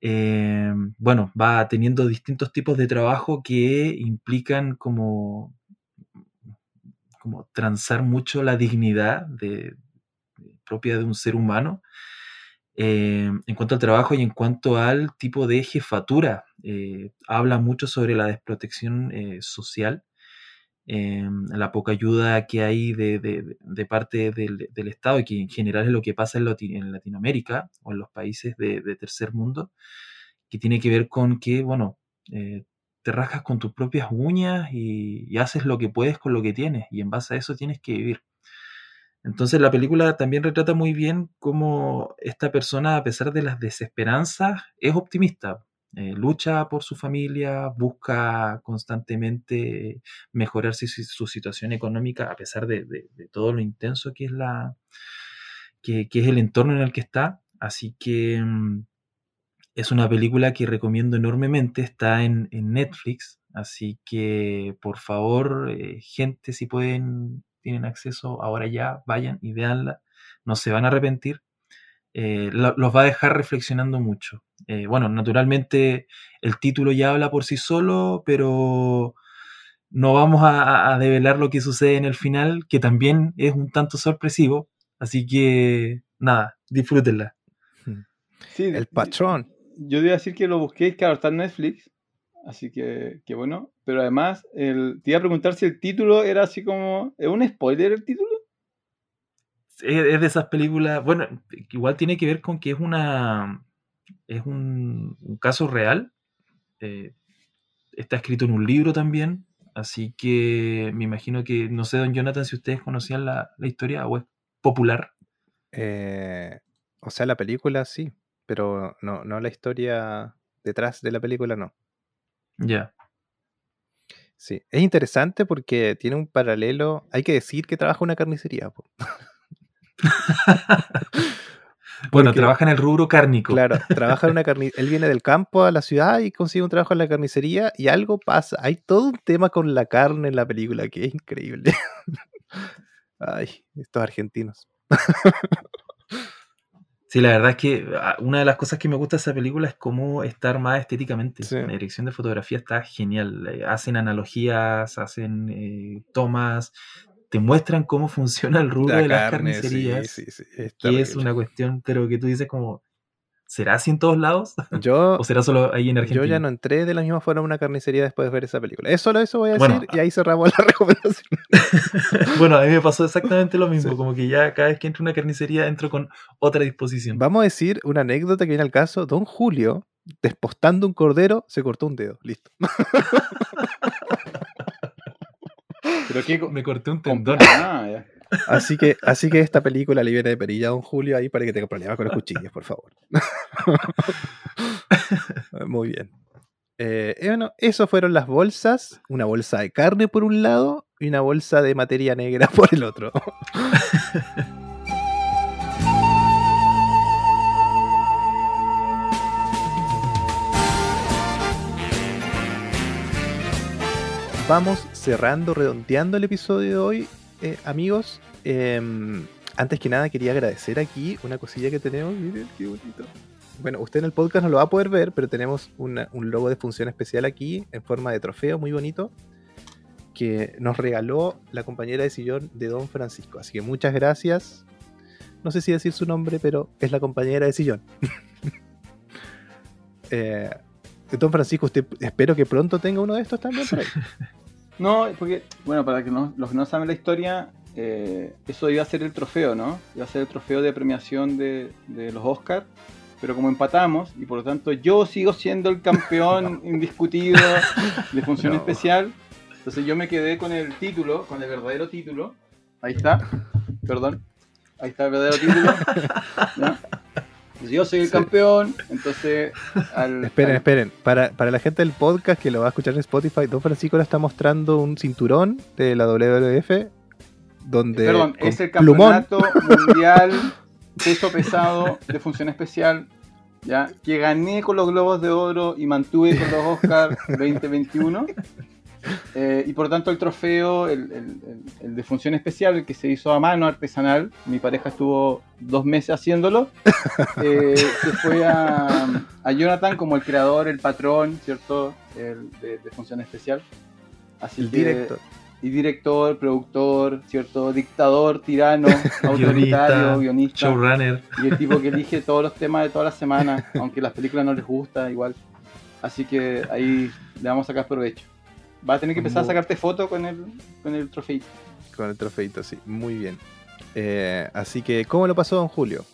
Speaker 2: eh, bueno, va teniendo distintos tipos de trabajo que implican como, como transar mucho la dignidad de, propia de un ser humano eh, en cuanto al trabajo y en cuanto al tipo de jefatura. eh, habla mucho sobre la desprotección eh, social, la poca ayuda que hay de, parte del, del Estado y que en general es lo que pasa en, Lati- en Latinoamérica o en los países de, tercer mundo, que tiene que ver con que, bueno, te rascas con tus propias uñas y haces lo que puedes con lo que tienes y en base a eso tienes que vivir. Entonces la película también retrata muy bien cómo esta persona, a pesar de las desesperanzas, es optimista. Eh, lucha por su familia, busca constantemente mejorar su, situación económica, a pesar de, todo lo intenso que es, la, que, es el entorno en el que está. Así que mm, es una película que recomiendo enormemente, está en, en Netflix, así que por favor, eh, gente, si pueden, tienen acceso ahora ya, vayan y veanla, no se van a arrepentir, eh, lo- los va a dejar reflexionando mucho. Eh, bueno, naturalmente el título ya habla por sí solo, pero no vamos a, develar lo que sucede en el final, que también es un tanto sorpresivo, así que nada, disfrútenla.
Speaker 3: Sí,
Speaker 1: El patrón.
Speaker 3: Yo iba a decir que lo busqué, claro, está en Netflix. Así que, que bueno. Pero además, el, te iba a preguntar si el título era así como. ¿Es un spoiler el título?
Speaker 2: es, es de esas películas, bueno, igual tiene que ver con que es una es un, un caso real. eh, está escrito en un libro también, así que me imagino que, no sé, don Jonathan, si ustedes conocían la, la historia o es popular.
Speaker 1: Eh, o sea, la película sí, pero no, no la historia detrás de la película, no.
Speaker 2: Ya.
Speaker 1: Sí, es interesante porque tiene un paralelo. Hay que decir que trabaja en una carnicería. [LAUGHS]
Speaker 2: Bueno,
Speaker 1: Porque-
Speaker 2: trabaja en el rubro cárnico.
Speaker 1: Claro, trabaja en una [LAUGHS] carnicería. Él viene del campo a la ciudad y consigue un trabajo en la carnicería y algo pasa. Hay todo un tema con la carne en la película que es increíble. [LAUGHS] Ay, estos argentinos.
Speaker 2: Sí, la verdad es que ah, una de las cosas que me gusta de esa película es cómo está armada estéticamente.
Speaker 1: Sí.
Speaker 2: La dirección de fotografía está genial. Eh, Hacen analogías, hacen eh, tomas, te muestran cómo [LAUGHS] funciona el rubro
Speaker 1: La
Speaker 2: de las
Speaker 1: carne,
Speaker 2: carnicerías.
Speaker 1: sí, sí, es
Speaker 2: que es una cuestión, pero que tú dices como, ¿será así en todos lados?
Speaker 1: Yo, [LAUGHS]
Speaker 2: ¿O será solo ahí en Argentina?
Speaker 1: yo ya no entré de la misma forma a una carnicería después de ver esa película. Es solo eso voy a
Speaker 2: Bueno,
Speaker 1: decir y ahí cerramos la [LAUGHS] recomendación. [LAUGHS]
Speaker 2: bueno, a mí me pasó exactamente lo mismo,
Speaker 1: Sí.
Speaker 2: como que ya cada vez que entro a una carnicería entro con otra disposición.
Speaker 1: Vamos a decir una anécdota que viene al caso. Don Julio, despostando un cordero, se cortó un dedo. Listo.
Speaker 3: Pero qué.
Speaker 2: Me corté un tendón.
Speaker 3: Ah, ya.
Speaker 1: Así que, así que esta película viene de perilla a Don Julio ahí para que tenga problemas con los cuchillos, por favor. [LAUGHS] Muy bien. Eh, bueno, eso fueron las bolsas. Una bolsa de carne por un lado y una bolsa de materia negra [LAUGHS] por el otro. Vamos cerrando, redondeando el episodio de hoy, eh, amigos. Em, antes que nada quería agradecer aquí una cosilla que tenemos. Miren qué bonito. Bueno, usted en el podcast no lo va a poder ver, pero tenemos un logo de función especial aquí en forma de trofeo muy bonito que nos regaló la compañera de sillón de Don Francisco. Así que muchas gracias. No sé si decir su nombre, pero es la compañera de sillón. [LAUGHS] Eh, Don Francisco, usted espero que pronto tenga uno de estos también por ahí. [LAUGHS]
Speaker 3: No, porque, bueno, para que no- los que no saben la historia, eh, eso iba a ser el trofeo, ¿no? Iba a ser el trofeo de premiación de, de los Oscars, pero como empatamos, y por lo tanto yo sigo siendo el campeón [LAUGHS] indiscutido de función
Speaker 1: No.
Speaker 3: especial, entonces yo me quedé con el título, con el verdadero título. Ahí está, perdón. Ahí está el verdadero título. [LAUGHS] ¿ya? Entonces yo soy el
Speaker 1: Sí.
Speaker 3: campeón, entonces al, [LAUGHS]
Speaker 1: Esperen,
Speaker 3: al-
Speaker 1: esperen. Para, para la gente del podcast que lo va a escuchar en Spotify, Don Francisco le está mostrando un cinturón de la WWF donde
Speaker 3: Perdón,
Speaker 1: con
Speaker 3: es el
Speaker 1: plumón
Speaker 3: campeonato mundial peso pesado de función especial, ya que gané con los Globos de Oro y mantuve con los Oscars [LAUGHS] 2021. Eh, y por tanto el trofeo, el, el- el- de función especial, el que se hizo a mano artesanal, mi pareja estuvo dos meses haciéndolo, [LAUGHS] eh, se fue a, a Jonathan como el creador, el patrón, ¿cierto? El de, de función especial. Así
Speaker 1: el
Speaker 3: que-
Speaker 1: director.
Speaker 3: y director, productor, ¿cierto? Dictador, tirano, [LAUGHS] autoritario, guionista.
Speaker 2: Showrunner.
Speaker 3: Y el tipo que elige [LAUGHS] todos los temas de toda la semana, aunque las películas no les gusta, igual. Así que ahí le vamos a sacar provecho. Va a tener que empezar a sacarte foto con el, con el trofeo.
Speaker 1: Con el trofeito, sí. Muy bien. Eh, así que, ¿cómo lo pasó Don Julio?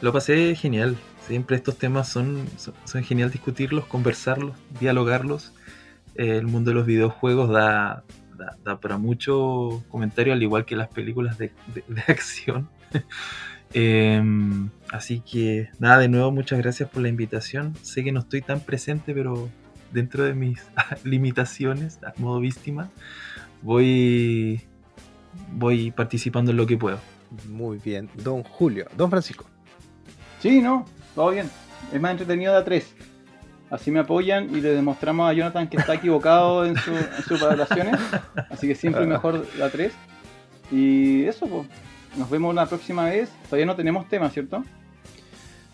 Speaker 2: Lo pasé genial. Siempre estos temas son, son, son genial discutirlos, conversarlos, dialogarlos. Eh, el mundo de los videojuegos da, da, da para mucho comentario, al igual que las películas de, de- de [LAUGHS] acción. Em, así que nada, de nuevo muchas gracias por la invitación. Sé que no estoy tan presente, pero dentro de mis [LAUGHS] limitaciones, a modo víctima, voy, voy participando en lo que puedo.
Speaker 1: Muy bien. Don Julio. Don Francisco.
Speaker 3: Sí, no, todo bien. Es más entretenido de a tres. Así me apoyan y le demostramos a Jonathan que está equivocado en, su- en sus valoraciones. Así que siempre mejor de a tres. Y eso, pues. Nos vemos la próxima vez. Todavía no tenemos tema, ¿cierto?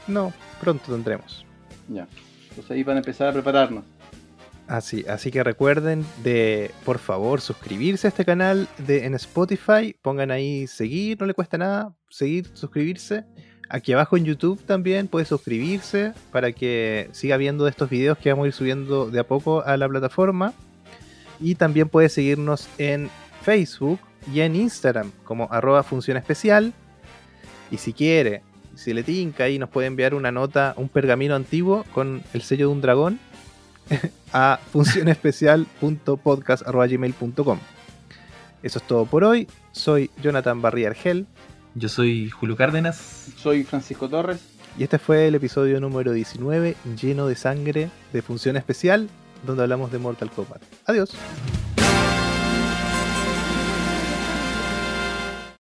Speaker 1: No, pronto tendremos.
Speaker 3: Ya. Entonces ahí van a empezar a prepararnos.
Speaker 1: Así, así que recuerden de, por favor, suscribirse a este canal de, en Spotify. Pongan ahí seguir, no le cuesta nada. Seguir, suscribirse. Aquí abajo en YouTube también puede suscribirse para que siga viendo estos videos que vamos a ir subiendo de a poco a la plataforma. Y también puede seguirnos en Facebook y en Instagram como arroba función especial. Y si quiere, si le tinca ahí, nos puede enviar una nota, un pergamino antiguo con el sello de un dragón [LAUGHS] a funcionespecial.podcast.gmail.com Eso es todo por hoy. Soy Jonathan Barría Argel
Speaker 2: Yo soy Julio Cárdenas.
Speaker 3: Soy Francisco Torres.
Speaker 1: y este fue el episodio número 19 lleno de sangre de función especial donde hablamos de Mortal Kombat. Adiós.